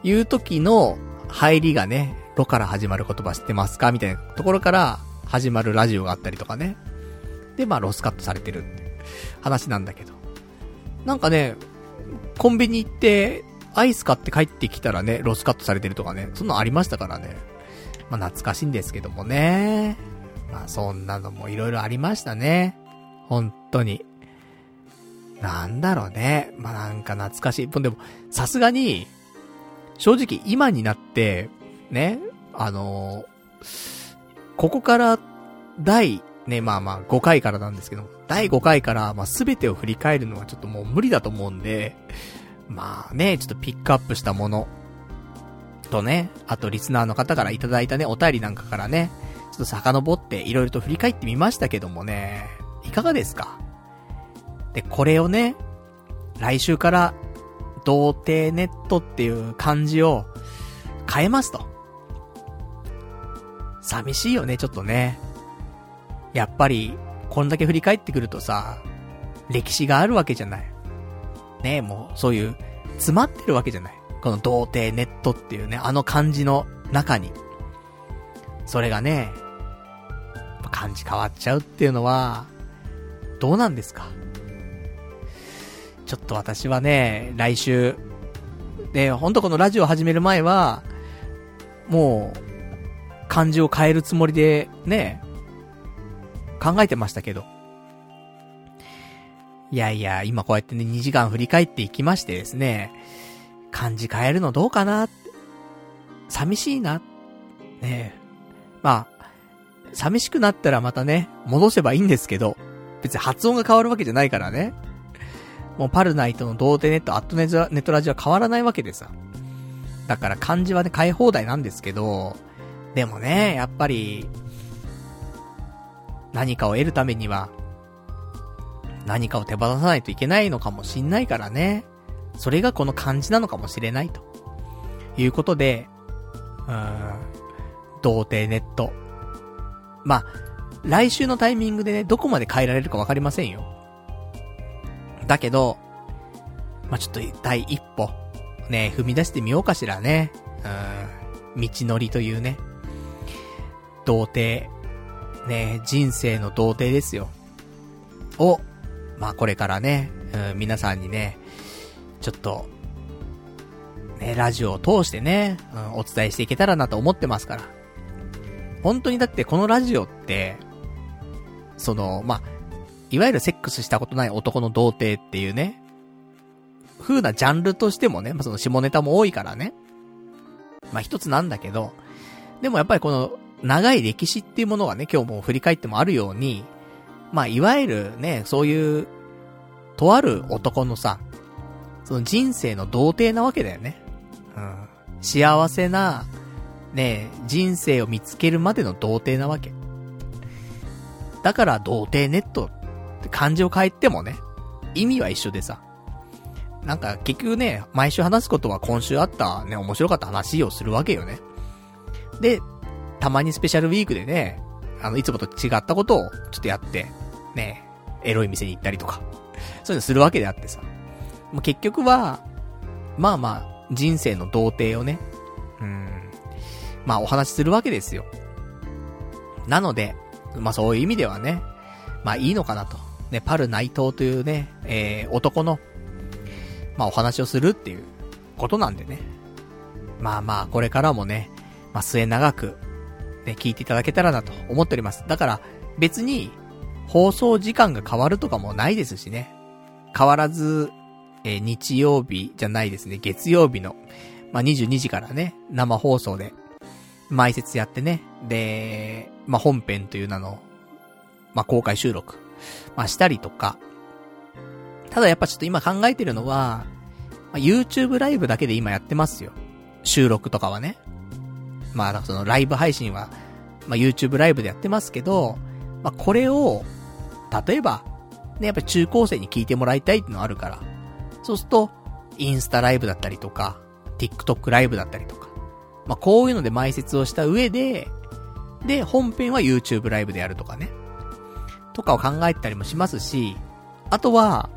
いう時の入りがね、ロから始まる言葉知ってますかみたいなところから始まるラジオがあったりとかね。で、まあ、ロスカットされてるって話なんだけど。なんかね、コンビニ行って、アイス買って帰ってきたらね、ロスカットされてるとかね、そんなのありましたからね。まあ、懐かしいんですけどもね。まあ、そんなのも色々ありましたね。本当に。なんだろうね。まあ、なんか懐かしい。でも、さすがに、正直今になって、ね、あのー、ここから第、ね、まあまあ5回からなんですけど第5回から、まあ全てを振り返るのはちょっともう無理だと思うんで、まあね、ちょっとピックアップしたもの、とね、あとリスナーの方からいただいたね、お便りなんかからね、ちょっと遡っていろいろと振り返ってみましたけどもね、いかがですか？で、これをね、来週から、童貞ネットっていう漢字を変えますと。寂しいよね、ちょっとね。やっぱり、こんだけ振り返ってくるとさ、歴史があるわけじゃない。ねえもう、そういう、詰まってるわけじゃない。この童貞ネットっていうね、あの漢字の中に。それがね、漢字変わっちゃうっていうのは、どうなんですか？ちょっと私はね、来週、で、ほんとこのラジオ始める前は、もう、漢字を変えるつもりで、ね、考えてましたけど。いやいや、今こうやってね、2時間振り返っていきましてですね、漢字変えるのどうかな？寂しいな？ねまあ、寂しくなったらまたね、戻せばいいんですけど、別に発音が変わるわけじゃないからね。もうパルナイトの童貞ネット、アットネットラジオは変わらないわけでさ。だから漢字はね、変え放題なんですけど、でもね、やっぱり、何かを得るためには、何かを手放さないといけないのかもしんないからね。それがこの漢字なのかもしれないと。いうことで、うーん、童貞ネット。まあ、来週のタイミングでね、どこまで変えられるかわかりませんよ。だけど、まあ、ちょっと第一歩、ね、踏み出してみようかしらね。うん、道のりというね。童貞。ね、人生の童貞ですよ。を、まあ、これからね、うん、皆さんにね、ちょっと、ね、ラジオを通してね、うん、お伝えしていけたらなと思ってますから。本当にだってこのラジオって、その、まあ、いわゆるセックスしたことない男の童貞っていうね、風なジャンルとしてもね、まあ、その下ネタも多いからね。まあ、一つなんだけど、でもやっぱりこの長い歴史っていうものがね、今日も振り返ってもあるように、まあ、いわゆるね、そういう、とある男のさ、その人生の童貞なわけだよね。うん。幸せな、ね人生を見つけるまでの童貞なわけ。だから童貞ネットって漢字を変えてもね、意味は一緒でさ。なんか結局ね、毎週話すことは今週あったね、面白かった話をするわけよね。で、たまにスペシャルウィークでね、あの、いつもと違ったことをちょっとやって、ね、エロい店に行ったりとか、そういうのするわけであってさ。もう結局は、まあまあ、人生の童貞をね、うん、まあお話しするわけですよ。なので、まあそういう意味ではね、まあいいのかなと。ね、パル内藤というね、えー、男の、まあお話をするっていうことなんでね。まあまあ、これからもね、まあ末長く、ね、聞いていただけたらなと思っております。だから、別に、放送時間が変わるとかもないですしね。変わらず、えー、日曜日じゃないですね、月曜日の、まあ、22時からね、生放送で、埋設やってね、で、まあ、本編という名の、まあ、公開収録、まあ、したりとか、ただやっぱちょっと今考えてるのは、まあ、YouTube ライブだけで今やってますよ。収録とかはね。まあ、そのライブ配信は、まあ、YouTube ライブでやってますけど、まあ、これを、例えば、ね、やっぱ中高生に聞いてもらいたいっていのあるから、そうすると、インスタライブだったりとか、TikTok ライブだったりとか、まあ、こういうので埋設をした上で、で、本編は YouTube ライブでやるとかね。とかを考えたりもしますし、あとは、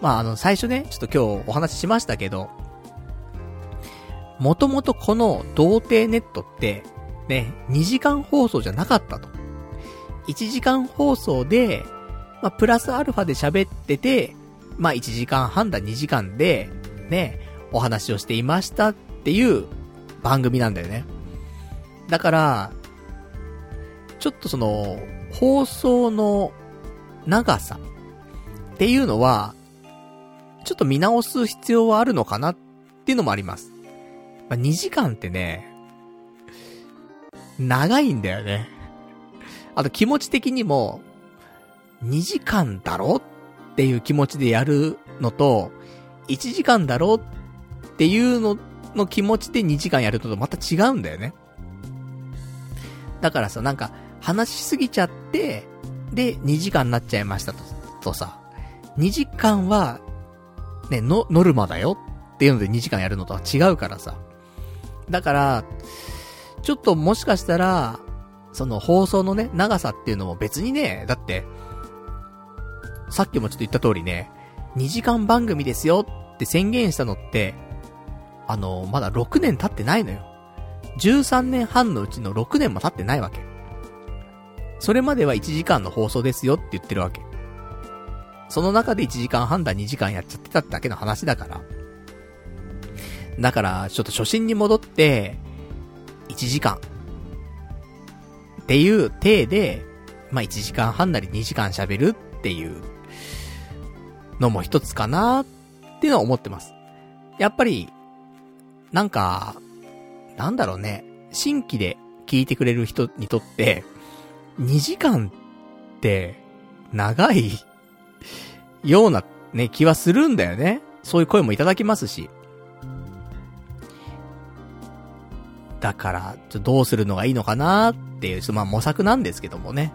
まあ、あの、最初ね、ちょっと今日お話ししましたけど、もともとこの童貞ネットって、ね、2時間放送じゃなかったと。1時間放送で、まあ、プラスアルファで喋ってて、まあ、1時間半だ2時間で、ね、お話をしていましたっていう番組なんだよね。だから、ちょっとその、放送の長さっていうのは、ちょっと見直す必要はあるのかなっていうのもあります。まあ、2時間ってね、長いんだよね。あと気持ち的にも、2時間だろっていう気持ちでやるのと、1時間だろっていうのの気持ちで2時間やるのとまた違うんだよね。だからさ、なんか、話しすぎちゃって、で、2時間になっちゃいましたと、とさ、2時間は、ね、の、ノルマだよっていうので2時間やるのとは違うからさ。だから、ちょっともしかしたら、その放送のね、長さっていうのも別にね、だって、さっきもちょっと言った通りね、2時間番組ですよって宣言したのって、あの、まだ6年経ってないのよ。13年半のうちの6年も経ってないわけ。それまでは1時間の放送ですよって言ってるわけ。その中で1時間半だ2時間やっちゃってたってだけの話だから。だから、ちょっと初心に戻って、1時間。っていう体で、まあ、1時間半なり2時間喋るっていうのも一つかなっていうのは思ってます。やっぱり、なんか、なんだろうね、新規で聞いてくれる人にとって、2時間って、長いようなね、気はするんだよね。そういう声もいただきますし。だから、ちょどうするのがいいのかなっていう、まあ模索なんですけどもね。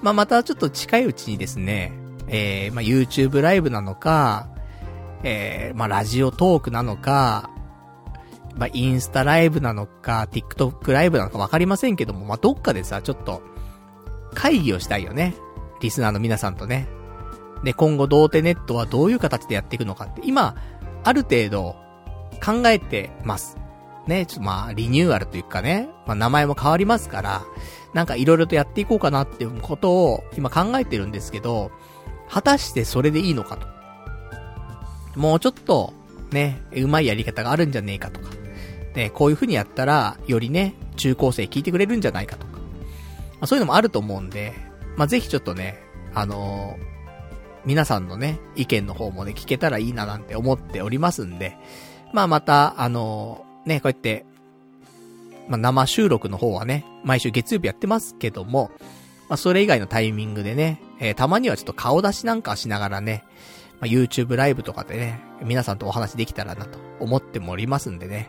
まあまたちょっと近いうちにですね、えー、まあ、YouTube ライブなのか、えー、まあ、ラジオトークなのか、まあ、インスタライブなのか、TikTok ライブなのかわかりませんけども、まあ、どっかでさ、ちょっと、会議をしたいよね。リスナーの皆さんとね。で、今後、童貞ネットはどういう形でやっていくのかって、今、ある程度、考えてます。ね、ちょっとまあ、リニューアルというかね、まあ、名前も変わりますから、なんかいろいろとやっていこうかなっていうことを今考えてるんですけど、果たしてそれでいいのかと。もうちょっと、ね、うまいやり方があるんじゃねえかとか。ね、こういう風にやったら、よりね、中高生聞いてくれるんじゃないかとか。まあ、そういうのもあると思うんで、まあ、ぜひちょっとね、あのー、皆さんのね、意見の方もね、聞けたらいいななんて思っておりますんで、まあ、また、あの、ね、こうやって、まあ、生収録の方はね、毎週月曜日やってますけども、まあ、それ以外のタイミングでね、えー、たまにはちょっと顔出しなんかしながらね、まあ、YouTube ライブとかでね、皆さんとお話できたらなと思ってもおりますんでね。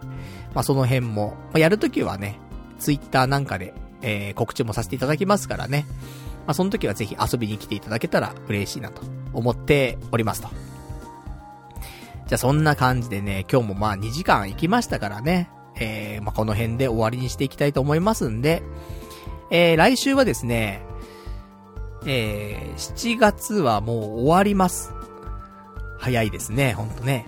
まあ、その辺も、まあ、やるときはね、Twitter なんかで、えー、告知もさせていただきますからね。まあ、その時はぜひ遊びに来ていただけたら嬉しいなと思っておりますと。じゃあそんな感じでね、今日もまあ2時間行きましたからね、えー、まあこの辺で終わりにしていきたいと思いますんで、えー、来週はですね、えー、7月はもう終わります。早いですね、ほんとね。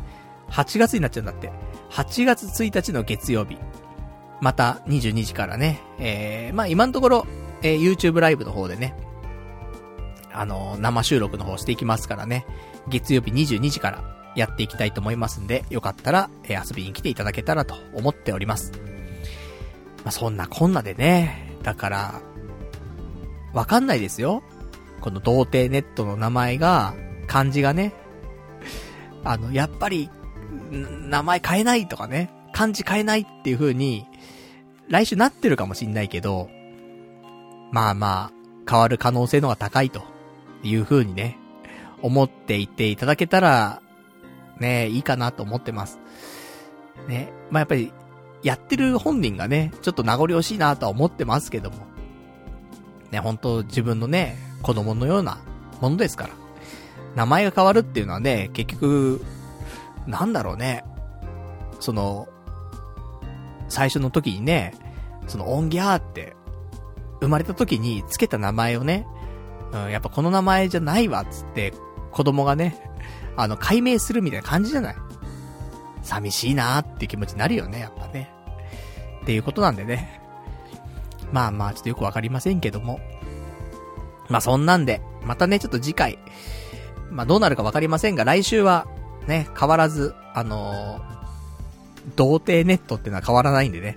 8月になっちゃうんだって。8月1日の月曜日。また22時からね、えー、まあ今のところ、えー、YouTube ライブの方でね、あのー、生収録の方していきますからね、月曜日22時からやっていきたいと思いますんで、よかったら、え、遊びに来ていただけたらと思っております。まあそんなこんなでね、だから、わかんないですよ。この童貞ネットの名前が、漢字がね、あの、やっぱり、名前変えないとかね、漢字変えないっていう風に、来週なってるかもしんないけど、まあまあ、変わる可能性の方が高いという風にね、思っていていただけたら、ね、いいかなと思ってます。ね、まあやっぱり、やってる本人がね、ちょっと名残惜しいなとは思ってますけども。ね、本当自分のね、子供のようなものですから。名前が変わるっていうのはね、結局、なんだろうね。その、最初の時にね、その、オンギャーって、生まれた時に付けた名前をね、うん、やっぱこの名前じゃないわ、つって、子供がね、あの、解明するみたいな感じじゃない？寂しいなーっていう気持ちになるよね、やっぱね。っていうことなんでね。まあまあ、ちょっとよくわかりませんけども。まあそんなんで、またね、ちょっと次回、まあどうなるかわかりませんが、来週は、ね、変わらず、あのー、童貞ネットってのは変わらないんでね、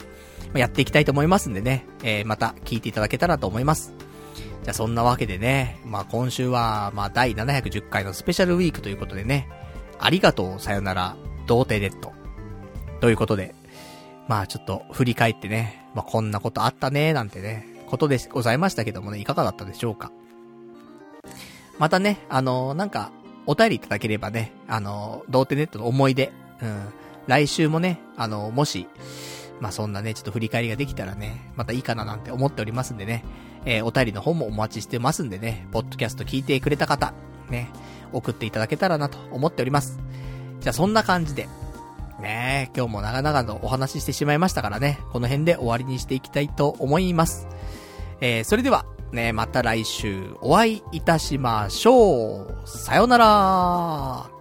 まやっていきたいと思いますんでね、えー、また聞いていただけたらと思います。じゃあそんなわけでね、まあ今週は、まあ第710回のスペシャルウィークということでね、ありがとうさよなら、童貞ネット。ということで、まあちょっと振り返ってね、まあこんなことあったね、なんてね、ことでございましたけどもね、いかがだったでしょうか。またね、あのー、なんか、お便りいただければね、あのー、童貞ネットの思い出、うん、来週もね、あの、もし、まあ、そんなね、ちょっと振り返りができたらね、またいいかななんて思っておりますんでね、えー、お便りの方もお待ちしてますんでね、ポッドキャスト聞いてくれた方、ね、送っていただけたらなと思っております。じゃあそんな感じで、ね今日も長々とお話ししてしまいましたからね、この辺で終わりにしていきたいと思います。えー、それでは、ね、また来週お会いいたしましょう。さよなら